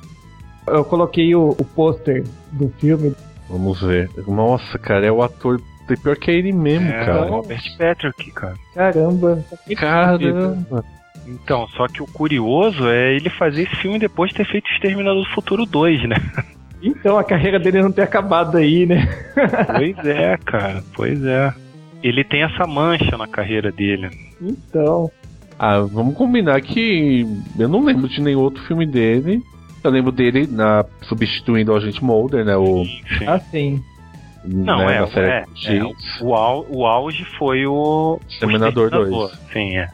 Speaker 2: Eu coloquei o, o pôster do filme.
Speaker 4: Vamos ver. Nossa, cara, é o ator. Pior que é ele mesmo,
Speaker 3: é o
Speaker 4: cara.
Speaker 3: Robert Patrick, cara.
Speaker 2: Caramba.
Speaker 4: Caramba.
Speaker 3: Então, só que o curioso é ele fazer esse filme depois de ter feito Exterminador do Futuro 2, né?
Speaker 2: Então a carreira dele não ter acabado aí, né?
Speaker 3: Pois é, cara, pois é. Ele tem essa mancha na carreira dele.
Speaker 2: Então.
Speaker 4: Ah, vamos combinar que eu não lembro de nenhum outro filme dele. Eu lembro dele na substituindo o Agente Mulder, né? O,
Speaker 3: Sim.
Speaker 2: Assim.
Speaker 3: Não,
Speaker 4: né,
Speaker 3: é, é, é, o, au- o auge foi o.
Speaker 4: Exterminador
Speaker 3: o Exterminador. Sim, é.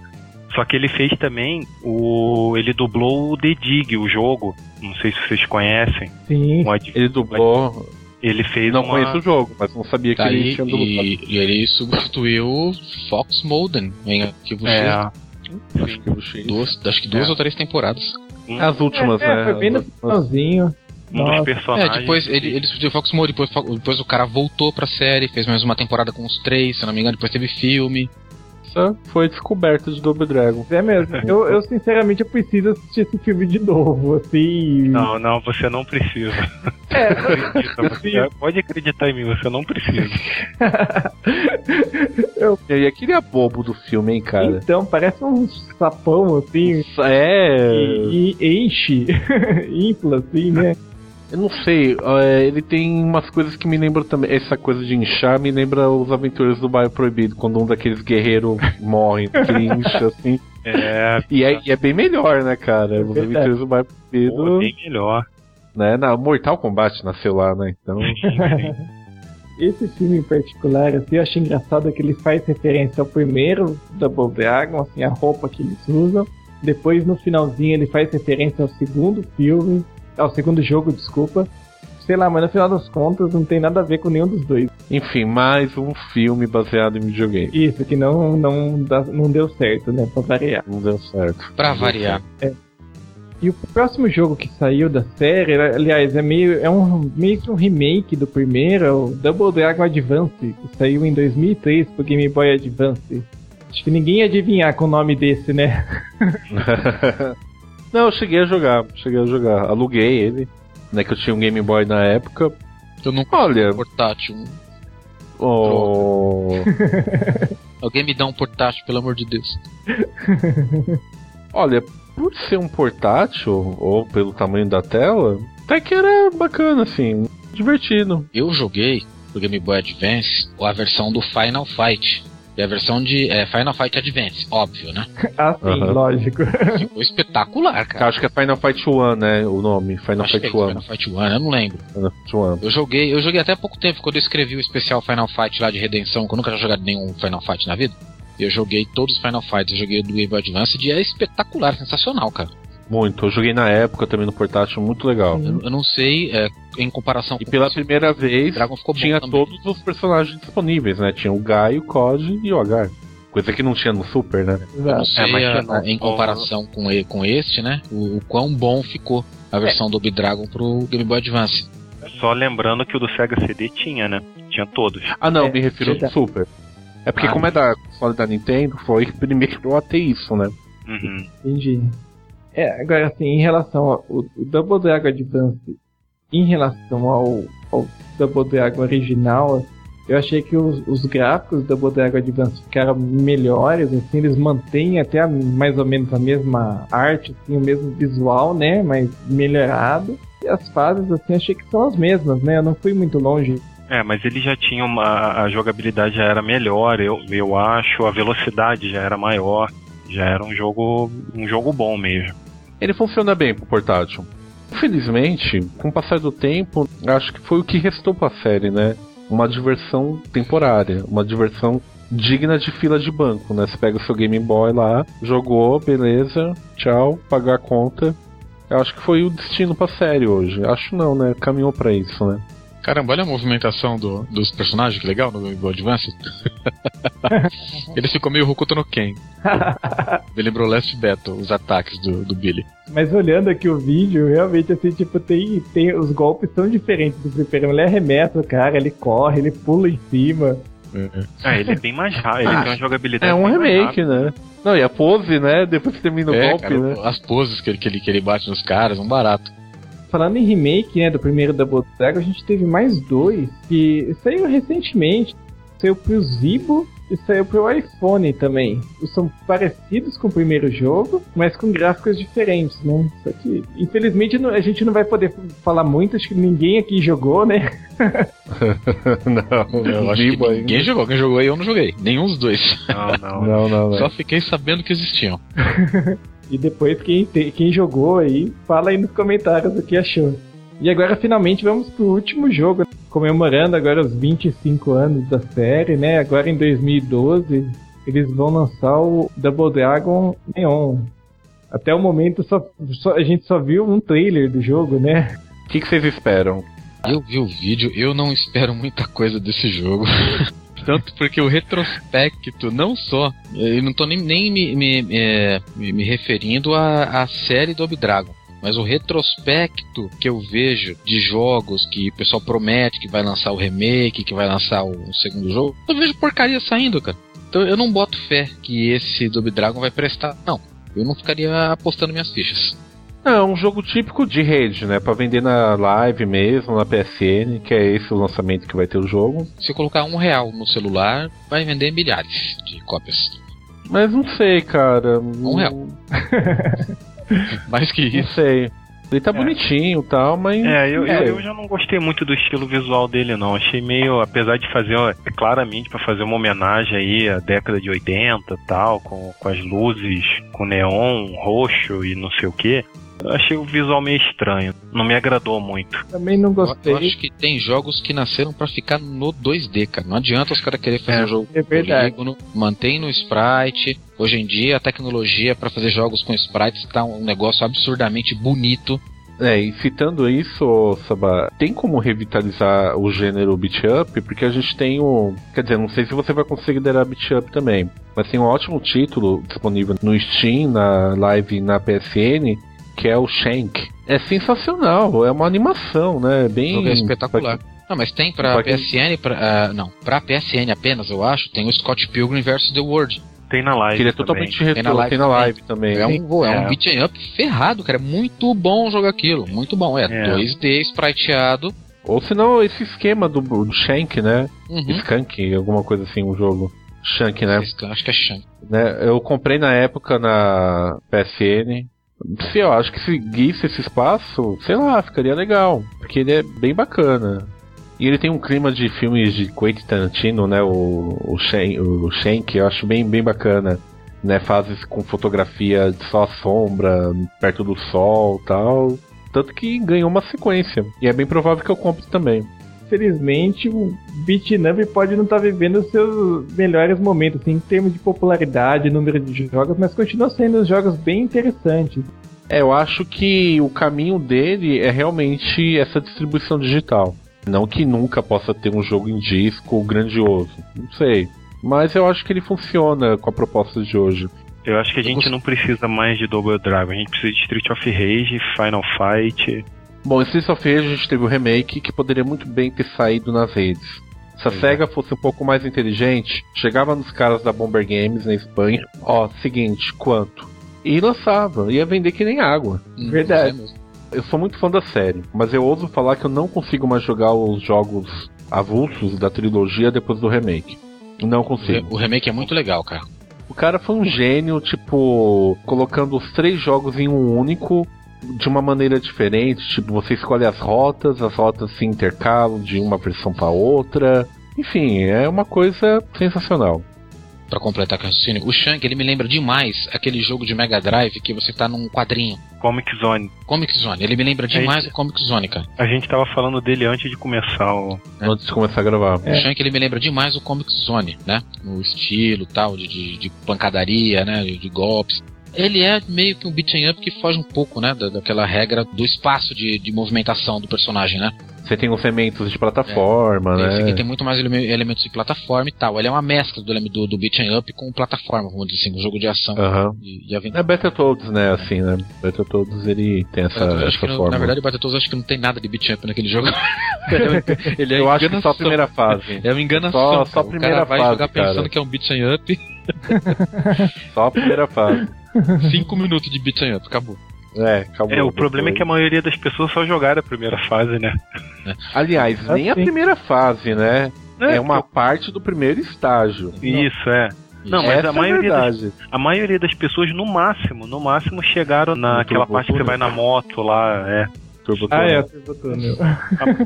Speaker 3: Só que ele fez também o. Ele dublou o The Dig, o jogo. Não sei se vocês conhecem.
Speaker 2: Sim.
Speaker 3: Ad-
Speaker 4: Ele dublou.
Speaker 3: Ele fez
Speaker 4: Não
Speaker 3: uma.
Speaker 4: conheço o jogo, mas não sabia que
Speaker 5: Tá
Speaker 4: ele
Speaker 5: aí,
Speaker 4: tinha dublado.
Speaker 5: e, e ele substituiu Fox Mulder em Arquivo X.
Speaker 3: É.
Speaker 4: Acho que.
Speaker 5: Duas, acho que duas
Speaker 3: É.
Speaker 5: ou três temporadas.
Speaker 3: Um,
Speaker 4: As últimas,
Speaker 2: é,
Speaker 4: né?
Speaker 2: foi bem no finalzinho.
Speaker 3: um dos.
Speaker 5: É,
Speaker 3: personagens.
Speaker 5: depois ele, ele o Fox morreu, depois, depois o cara voltou pra série, fez mais uma temporada com os três, se eu não me engano, depois teve filme.
Speaker 4: Essa foi a descoberta de Double Dragon.
Speaker 2: É mesmo. Eu, eu, sinceramente, eu preciso assistir esse filme de novo, assim.
Speaker 3: Não, não, você não precisa.
Speaker 2: É,
Speaker 3: Acredita, você pode acreditar em mim, você não precisa.
Speaker 4: E aí, aquele é bobo do filme, hein, cara?
Speaker 2: então, parece um sapão, assim.
Speaker 4: É.
Speaker 2: E, e enche, infla, assim, né?
Speaker 4: Eu não sei, é, ele tem umas coisas que me lembram também. Essa coisa de inchar me lembra os aventureiros do Bairro Proibido, quando um daqueles guerreiros morre, que ele incha assim.
Speaker 3: É,
Speaker 4: E é, e é bem melhor, né, cara? Os
Speaker 2: verdade.
Speaker 4: aventureiros do Bairro
Speaker 3: pô,
Speaker 4: Proibido.
Speaker 3: bem melhor.
Speaker 4: Né? Na Mortal Kombat nasceu lá, né? Então.
Speaker 2: Esse filme em particular, assim, eu achei engraçado que ele faz referência ao primeiro Double Dragon, assim, a roupa que eles usam. Depois, no finalzinho, ele faz referência ao segundo filme, ao segundo jogo, desculpa. Sei lá, mas no final das contas não tem nada a ver com nenhum dos dois.
Speaker 4: Enfim, mais um filme baseado em videogame.
Speaker 2: Isso, que não, não, não deu certo, né, pra variar.
Speaker 4: Não deu certo.
Speaker 5: Pra variar.
Speaker 2: E o próximo jogo que saiu da série, aliás, é meio, é um, meio que um remake do primeiro, é o Double Dragon Advance, que saiu em 2003 pro Game Boy Advance. Acho que ninguém ia adivinhar com o nome desse, né?
Speaker 4: Não, eu cheguei a jogar, cheguei a jogar. Aluguei ele, né? Que eu tinha um Game Boy na época.
Speaker 5: Eu nunca
Speaker 4: Olha,
Speaker 5: um portátil.
Speaker 4: oh,
Speaker 5: Alguém me dá um portátil, pelo amor de Deus.
Speaker 4: olha, por ser um portátil, ou pelo tamanho da tela, até que era bacana, assim, divertido.
Speaker 5: Eu joguei pro Game Boy Advance a versão do Final Fight. E a versão de é, Final Fight Advance, óbvio, né?
Speaker 2: Ah, sim,
Speaker 4: Aham.
Speaker 2: lógico.
Speaker 5: Ficou espetacular, cara.
Speaker 4: Acho que é Final Fight 1, né? O nome, Final
Speaker 5: Acho que
Speaker 4: Fight
Speaker 5: é
Speaker 4: 1.
Speaker 5: Final Fight 1, eu não lembro.
Speaker 4: Final Fight 1.
Speaker 5: Eu joguei, eu joguei até há pouco tempo, quando eu escrevi o especial Final Fight lá de Redenção, que eu nunca tinha jogado nenhum Final Fight na vida. Eu joguei todos os Final Fights, eu joguei o do Game Boy Advance e é espetacular, sensacional, cara.
Speaker 4: Muito. Eu joguei na época também no portátil, muito legal.
Speaker 5: Eu, eu não sei, é, em comparação
Speaker 4: E pela primeira vez,
Speaker 5: Dragon ficou bom
Speaker 4: tinha todos os personagens disponíveis, né? Tinha o Guy, o COD e o Agar. Coisa que não tinha no Super, né?
Speaker 5: Eu não
Speaker 2: Exato.
Speaker 5: sei,
Speaker 3: mas
Speaker 5: a-
Speaker 3: não-
Speaker 5: a- em comparação com, com este, né? O, o quão bom ficou a versão do Dragon pro Game Boy Advance.
Speaker 3: Só lembrando que o do Sega CD tinha, né? Tinha todos.
Speaker 4: Ah, não,
Speaker 2: É,
Speaker 4: me refiro ao. Super. É porque,
Speaker 5: Ah.
Speaker 4: como é da console da Nintendo, foi primeiro a ter isso, né?
Speaker 3: Uhum.
Speaker 2: Entendi. É, agora assim, em relação ao o Double Dragon Advance, em relação ao, ao Double Dragon original, eu achei que os, os gráficos do Double Dragon Advance ficaram melhores, assim, eles mantêm até a- mais ou menos a mesma arte, assim, o mesmo visual, né, mas melhorado. E as fases, assim, achei que são as mesmas, né, eu não fui muito longe.
Speaker 3: É, mas ele já tinha uma. A jogabilidade já era melhor, eu, eu acho, a velocidade já era maior. Já era um jogo. um jogo bom mesmo.
Speaker 4: Ele funciona bem pro portátil. Infelizmente, com o passar do tempo, acho que foi o que restou pra série, né? Uma diversão temporária, uma diversão digna de fila de banco, né? Você pega o seu Game Boy lá, jogou, beleza, tchau, pagar a conta. Eu acho que foi o destino pra série hoje. Acho não, né? Caminhou pra isso, né?
Speaker 5: Caramba, olha a movimentação do- dos personagens, que legal, no Advance. Ele ficou meio Hokuto no Ken. Me lembrou Last Battle, os ataques do, do Billy.
Speaker 2: Mas olhando aqui o vídeo, realmente, assim, tipo, tem, tem os golpes são diferentes do fliperama. Ele arremessa o cara, ele corre, ele pula em cima.
Speaker 3: Ah, ele é bem mais rápido, ele tem uma jogabilidade.
Speaker 4: É um remake, né? Não, e a pose, né? Depois que termina o
Speaker 5: É,
Speaker 4: golpe,
Speaker 5: cara,
Speaker 4: né?
Speaker 5: as poses que ele, que, ele, que ele bate nos caras, um barato.
Speaker 2: Falando em remake, né, do primeiro Double Dragon, a gente teve mais dois que saiu recentemente. Saiu pro Zibo e saiu pro iPhone também. São parecidos com o primeiro jogo, mas com gráficos diferentes, né? Só que, infelizmente, não- a gente não vai poder falar muito, acho que ninguém aqui jogou, né?
Speaker 4: não,
Speaker 5: Eu acho
Speaker 4: Zibo
Speaker 5: que ninguém jogou. Quem jogou aí eu não joguei. Nenhum dos dois.
Speaker 3: Não, não.
Speaker 4: Não, não, não.
Speaker 5: Só fiquei sabendo que existiam.
Speaker 2: E depois quem, te- quem jogou aí, fala aí nos comentários o que achou. E agora finalmente vamos pro último jogo, comemorando agora os 25 anos da série, né? Agora em 2012 eles vão lançar o Double Dragon Neon. Até o momento só, só- a gente só viu um trailer do jogo, né?
Speaker 4: O que, que vocês esperam?
Speaker 5: Eu vi o vídeo, eu não espero muita coisa desse jogo. Tanto porque o retrospecto, não só. Eu não tô nem, nem me, me, é, me, me referindo à, à série do Dragon. Mas o retrospecto que eu vejo de jogos que o pessoal promete que vai lançar o remake, que vai lançar o segundo jogo, eu vejo porcaria saindo, cara. Então eu não boto fé que esse Double Dragon vai prestar. Não, eu não ficaria apostando minhas fichas.
Speaker 4: É um jogo típico de rede, né? Pra vender na live mesmo, na PSN, que é esse o lançamento que vai ter o jogo.
Speaker 5: Se colocar um real no celular, vai vender milhares de cópias.
Speaker 4: Mas não sei, cara.
Speaker 5: Um real. Mais que
Speaker 4: Não
Speaker 5: isso.
Speaker 4: sei. Ele tá
Speaker 3: É.
Speaker 4: bonitinho e tal, mas.
Speaker 3: É, eu, eu,
Speaker 4: É.
Speaker 3: eu já não gostei muito do estilo visual dele, não. Achei meio, apesar de fazer, ó, claramente pra fazer uma homenagem aí à década de 80 e tal, com, com as luzes, com neon roxo e não sei o que. Achei o visual meio estranho. Não me agradou muito.
Speaker 2: Também não
Speaker 5: Eu,
Speaker 2: gostei.
Speaker 5: eu acho que tem jogos que nasceram pra ficar no 2D, cara. Não adianta os caras querer fazer
Speaker 3: É,
Speaker 5: um jogo
Speaker 2: é verdade.
Speaker 5: polígono, mantém no sprite. Hoje em dia a tecnologia pra fazer jogos com sprites tá um negócio absurdamente bonito.
Speaker 4: É, e citando isso, ô, Saba, tem como revitalizar o gênero beat up? Porque a gente tem o. Quer dizer, não sei se você vai considerar beat up também, mas tem um ótimo título disponível no Steam, na live e na PSN, que é o Shank. É sensacional, é uma animação, né?
Speaker 5: O
Speaker 4: Bem.
Speaker 5: jogo é espetacular. Não, mas tem pra PSN, pra, ah, não, pra PSN apenas, eu acho, tem o Scott Pilgrim vs The World.
Speaker 3: Tem na live.
Speaker 4: Que ele é
Speaker 3: também.
Speaker 4: totalmente retrô,
Speaker 5: Tem na live
Speaker 4: tem na
Speaker 5: também.
Speaker 4: live também.
Speaker 5: É um, é um
Speaker 3: É.
Speaker 5: beat'em up ferrado, cara. É muito bom jogar aquilo. Muito bom. É,
Speaker 3: É.
Speaker 5: 2D, spriteado.
Speaker 4: Ou senão esse esquema do, do Shank, né?
Speaker 5: Uhum.
Speaker 4: Skunk, alguma coisa assim, um jogo. Shank, né?
Speaker 5: Acho que é Shank.
Speaker 4: né? Eu comprei na época na PSN. Se eu acho que seguisse esse espaço, sei lá, ficaria legal. Porque ele é bem bacana. E ele tem um clima de filmes de Quentin Tarantino, né? O, o, Shank, o Shank, eu acho bem, bem bacana. Né? Fases com fotografia de só sombra, perto do sol tal. Tanto que ganhou uma sequência. E é bem provável que eu compre também.
Speaker 2: Infelizmente, o Beat'em Up pode não estar vivendo os seus melhores momentos, assim, em termos de popularidade, número de jogos, mas continua sendo jogos bem interessantes.
Speaker 4: É, eu acho que o caminho dele é realmente essa distribuição digital. Não que nunca possa ter um jogo em disco grandioso. Não sei. Mas eu acho que ele funciona com a proposta de hoje.
Speaker 3: Eu acho que a gente não precisa mais de Double Dragon. A gente precisa de Street of Rage, Final Fight.
Speaker 4: Bom, em Streets of Rage a gente teve o remake que poderia muito bem ter saído nas redes. Se a SEGA fosse um pouco mais inteligente, chegava nos caras da Bomber Games na Espanha, ó, seguinte, quanto? E lançava, ia vender que nem água.
Speaker 5: Hum,
Speaker 2: Verdade.
Speaker 5: mesmo.
Speaker 4: Eu sou muito fã da série, mas eu ouso falar que eu não consigo mais jogar os jogos avulsos da trilogia depois do remake. Não consigo.
Speaker 5: o remake é muito legal, cara.
Speaker 4: O cara foi um gênio, tipo, colocando os três jogos em um único, de uma maneira diferente. Tipo, você escolhe as rotas, as rotas se intercalam de uma versão para outra. Enfim, é uma coisa sensacional.
Speaker 5: Pra completar o raciocínio. O Shank, ele me lembra demais aquele jogo de Mega Drive que você tá num quadrinho.
Speaker 3: Comic Zone.
Speaker 5: Comic Zone. Ele me lembra demais
Speaker 3: isso.
Speaker 5: o Comic Zone, cara.
Speaker 3: A gente tava falando dele antes de começar o.
Speaker 5: É.
Speaker 4: Antes de começar a gravar.
Speaker 5: O Shank, ele me lembra demais o Comic Zone, né? No estilo tal, de, de, de pancadaria, né? De, de golpes. Ele é meio que um beat'em up que foge um pouco, né? da- daquela regra do espaço de, de movimentação do personagem, né?
Speaker 4: Você tem os elementos de plataforma,
Speaker 5: Esse aqui
Speaker 4: né?
Speaker 5: tem muito mais eleme- elementos de plataforma e tal. Ele é uma mescla do, do, do beat'em up com plataforma, vamos dizer assim, um jogo de ação
Speaker 4: Aham.
Speaker 5: e, e aventura.
Speaker 4: É Battletoads, né? Assim, né? Battletoads ele tem essa, essa forma.
Speaker 5: na verdade, o Battletoads acho que não tem nada de beat'em up naquele jogo. ele é
Speaker 4: eu acho que só a primeira fase.
Speaker 5: É uma enganação.
Speaker 4: Só- só a
Speaker 5: o
Speaker 4: primeira
Speaker 5: cara vai
Speaker 4: fase,
Speaker 5: jogar pensando
Speaker 4: cara.
Speaker 5: que é um beat'em up,
Speaker 4: Só a primeira fase.
Speaker 5: 5 minutos de beat'em up, acabou.
Speaker 4: É, acabou.
Speaker 3: É, o problema é que a maioria das pessoas só jogaram a primeira fase, né?
Speaker 4: Aliás, nem a
Speaker 2: Assim.
Speaker 4: primeira fase, né? É uma parte do primeiro estágio.
Speaker 3: Isso, é. Não, mas
Speaker 4: Essa
Speaker 3: a maioria,
Speaker 4: é a
Speaker 3: das, a maioria das pessoas, no máximo, no máximo, chegaram naquela parte que você vai na moto lá, é.
Speaker 2: Ah, é, Turbo Tunnel.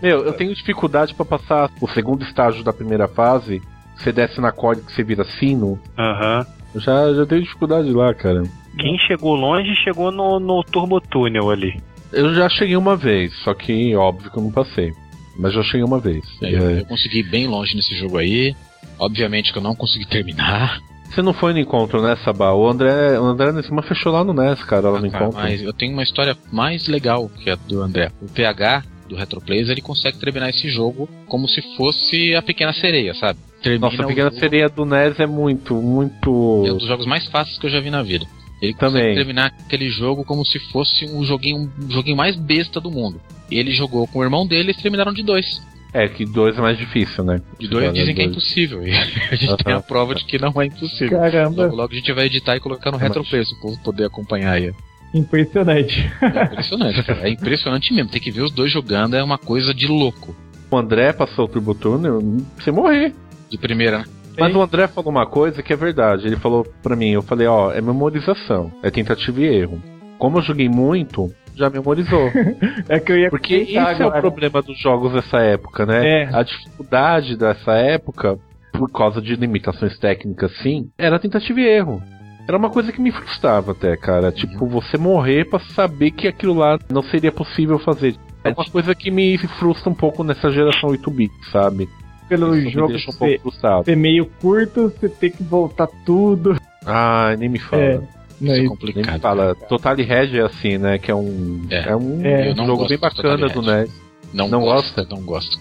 Speaker 4: Meu, eu tenho dificuldade pra passar o segundo estágio da primeira fase. Você desce na corda que você vira sino.
Speaker 3: Aham.
Speaker 4: Eu já, já tenho dificuldade lá, cara.
Speaker 3: Quem chegou longe chegou no, no Turbo Tunnel ali.
Speaker 4: Eu já cheguei uma vez, só que óbvio que eu não passei. Mas já cheguei uma vez.
Speaker 5: Eu,
Speaker 4: É.
Speaker 5: eu consegui ir bem longe nesse jogo aí. Obviamente que eu não consegui terminar.
Speaker 4: Você não foi no encontro, né, Sabá? O André, o André Nesima fechou lá no NES, cara, lá no
Speaker 5: Ah, cara,
Speaker 4: encontro.
Speaker 5: mas eu tenho uma história mais legal que a do André. O PH do Retroplays, ele consegue terminar esse jogo como se fosse a Pequena Sereia, sabe? Termina
Speaker 4: Nossa, a
Speaker 5: o
Speaker 4: Pequena
Speaker 5: jogo-
Speaker 4: Sereia do NES é muito, muito.
Speaker 5: É um dos jogos mais fáceis que eu já vi na vida. Ele
Speaker 4: Também.
Speaker 5: consegue terminar aquele jogo como se fosse um joguinho, um joguinho mais besta do mundo. Ele jogou com o irmão dele e eles terminaram de dois.
Speaker 4: É, que dois é mais difícil, né?
Speaker 5: De dois dizem que é impossível. E a gente tem a prova de que não é impossível.
Speaker 2: Caramba,
Speaker 5: Logo, logo a gente vai editar e colocar no
Speaker 4: Mas-
Speaker 5: Retroplays pro povo poder acompanhar aí.
Speaker 2: Impressionante.
Speaker 5: É impressionante, cara. É impressionante mesmo. Tem que ver os dois jogando, é uma coisa de louco.
Speaker 4: O André passou o Turbo Tunnel, você morrer.
Speaker 5: De primeira, né?
Speaker 4: Mas o André falou uma coisa que é verdade. Ele falou pra mim, eu falei, ó, é memorização, é tentativa e erro. Como eu joguei muito, já memorizou.
Speaker 2: É que eu ia
Speaker 4: Porque esse
Speaker 2: comentar
Speaker 4: é o
Speaker 2: agora.
Speaker 4: problema dos jogos dessa época, né?
Speaker 2: É.
Speaker 4: A dificuldade dessa época, por causa de limitações técnicas, sim, era tentativa e erro. Era uma coisa que me frustrava até, cara. Tipo, você morrer pra saber que aquilo lá não seria possível fazer. É uma coisa que me frustra um pouco nessa geração 8-bit, sabe?
Speaker 2: Pelo
Speaker 4: Isso
Speaker 2: jogo
Speaker 4: um
Speaker 2: ser,
Speaker 4: pouco frustrado.
Speaker 2: ser meio curto, você tem que voltar tudo.
Speaker 4: Ah, nem me fala.
Speaker 2: É, Não,
Speaker 5: é
Speaker 2: isso-
Speaker 4: Nem me
Speaker 5: complicado.
Speaker 4: fala. Totally Red é assim, né? Que é um.
Speaker 5: É.
Speaker 4: É, um
Speaker 2: É.
Speaker 5: Não
Speaker 4: jogo bem bacana do. NES.
Speaker 5: Não,
Speaker 4: Não
Speaker 5: gosto,
Speaker 4: gosta?
Speaker 5: Não gosto.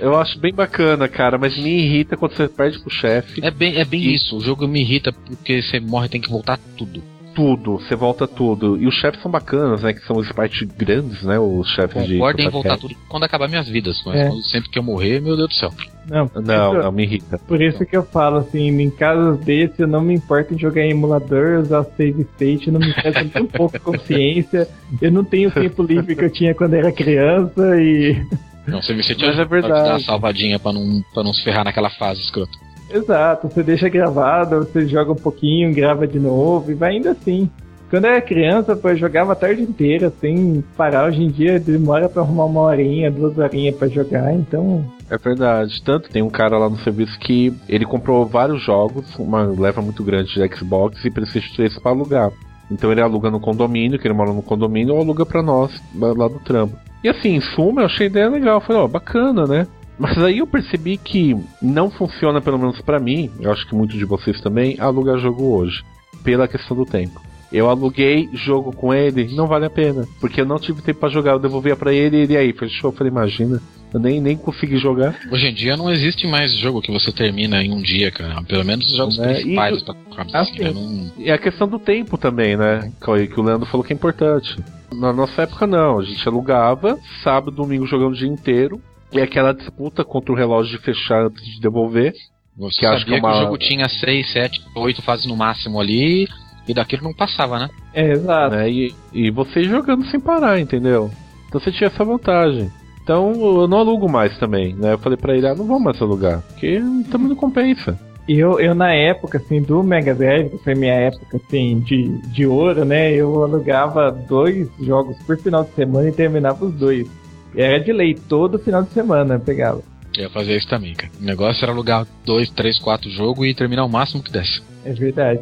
Speaker 4: Eu acho bem bacana, cara, mas me irrita quando você perde pro chefe.
Speaker 5: É bem, é bem
Speaker 4: E-
Speaker 5: isso. O jogo me irrita porque você morre e tem que voltar tudo.
Speaker 4: Tudo, você volta tudo. E os chefes são bacanas, né? Que são os sprites grandes, né? Os chefes de.
Speaker 5: Concordo em voltar tudo quando acabar minhas vidas. Mas
Speaker 2: É.
Speaker 5: quando- sempre que eu morrer, meu Deus do céu.
Speaker 2: Não,
Speaker 4: Não,
Speaker 2: isso-
Speaker 4: não, me irrita.
Speaker 2: Por isso que eu falo assim, em casos desses eu não me importo em jogar em emulador, usar save state, não me pesa nem um pouco a consciência. Eu não tenho o tempo livre que eu tinha quando era criança e.
Speaker 5: Não, Vicente
Speaker 4: Mas é verdade.
Speaker 5: dar uma salvadinha pra não, pra não se ferrar naquela fase escrota.
Speaker 2: Exato, você deixa gravado, você joga um pouquinho, grava de novo e vai indo assim. Quando eu era criança, eu jogava a tarde inteira sem parar. Hoje em dia demora pra arrumar uma horinha, duas horinhas pra jogar, então.
Speaker 4: É verdade. Tanto tem um cara lá no serviço que ele comprou vários jogos, uma leva muito grande de Xbox e PlayStation 3 pra alugar. Então ele aluga no condomínio, que ele mora no condomínio, ou aluga pra nós, lá do trampo. E assim, em suma, eu achei a ideia legal. Falei, ó, bacana, né? Mas aí eu percebi que não funciona, pelo menos pra mim, eu acho que muitos de vocês também, alugar jogo hoje. Pela questão do tempo. Eu aluguei jogo com ele, não vale a pena. Porque eu não tive tempo pra jogar, eu devolvia pra ele e ele aí, fechou. Eu falei, imagina, eu nem, nem consegui jogar.
Speaker 5: Hoje em dia não existe mais jogo que você termina em um dia, cara. Pelo menos os jogos
Speaker 4: Né?
Speaker 5: principais
Speaker 4: E-
Speaker 5: pra assim,
Speaker 2: sim.
Speaker 5: né? Não-
Speaker 4: E a questão do tempo também, né? Que que o Leandro falou que é importante. Na nossa época, não. A gente alugava, sábado, domingo jogando o dia inteiro. E aquela disputa contra o relógio de fechar antes de devolver.
Speaker 5: Você
Speaker 4: Que acho
Speaker 5: sabia
Speaker 4: que
Speaker 5: que,
Speaker 4: é uma-
Speaker 5: o jogo tinha 6, 7, 8 fases no máximo ali, e daquilo não passava, né?
Speaker 2: É, exato.
Speaker 4: Né? E, e você jogando sem parar, entendeu? Então você tinha essa vantagem. Então eu não alugo mais também, né? Eu falei pra ele, ah, não vou mais alugar, porque também não compensa.
Speaker 2: E eu, eu, na época, assim, do Mega Drive, que foi minha época, assim, de, de ouro, né? Eu alugava dois jogos por final de semana e terminava os dois. E era de lei, todo final de semana pegava.
Speaker 5: Eu ia fazer isso também, cara. O negócio era alugar 2, 3, 4 jogos e terminar o máximo que desse.
Speaker 2: É verdade.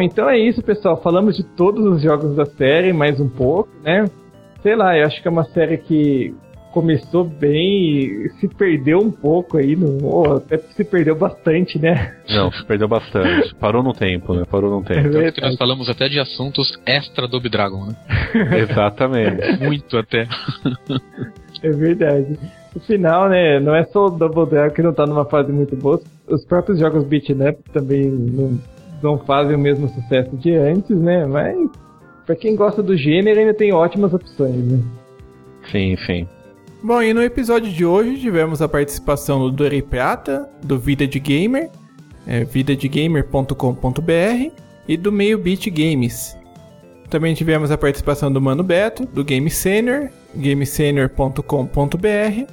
Speaker 2: Bom, então é isso, pessoal. Falamos de todos os jogos da série, mais um pouco, né? Sei lá, eu acho que é uma série que começou bem e se perdeu um pouco aí, no, ou até se perdeu bastante, né?
Speaker 4: Não, se perdeu bastante. Parou no tempo, né? Parou no
Speaker 2: É
Speaker 4: tempo.
Speaker 5: Tanto que nós falamos até de assuntos extra do Dragon, né?
Speaker 4: Exatamente.
Speaker 5: Muito até.
Speaker 2: É verdade. No final, né, não é só o Double Dragon que não tá numa fase muito boa, os próprios jogos beat'em up também não, não fazem o mesmo sucesso de antes, né, mas pra quem gosta do gênero ainda tem ótimas opções, né.
Speaker 4: Sim, sim.
Speaker 7: Bom, e no episódio de hoje tivemos a participação do Dori Prata, do Vida de Gamer, é, vidadegamer.com.br e do Meio Beat Games. Também tivemos a participação do Mano Beto, do Game Senior, gamesenior.com.br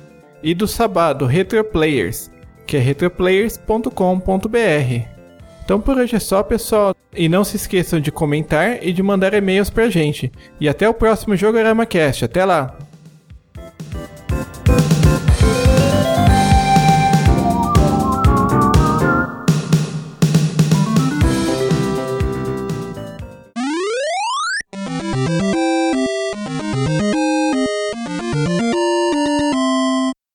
Speaker 7: e do Sabá, do Retro Players, que é retroplayers.com.br. Então por hoje é só, pessoal. E não se esqueçam de comentar e de mandar e-mails pra gente. E até o próximo Jogorama Cast. Até lá!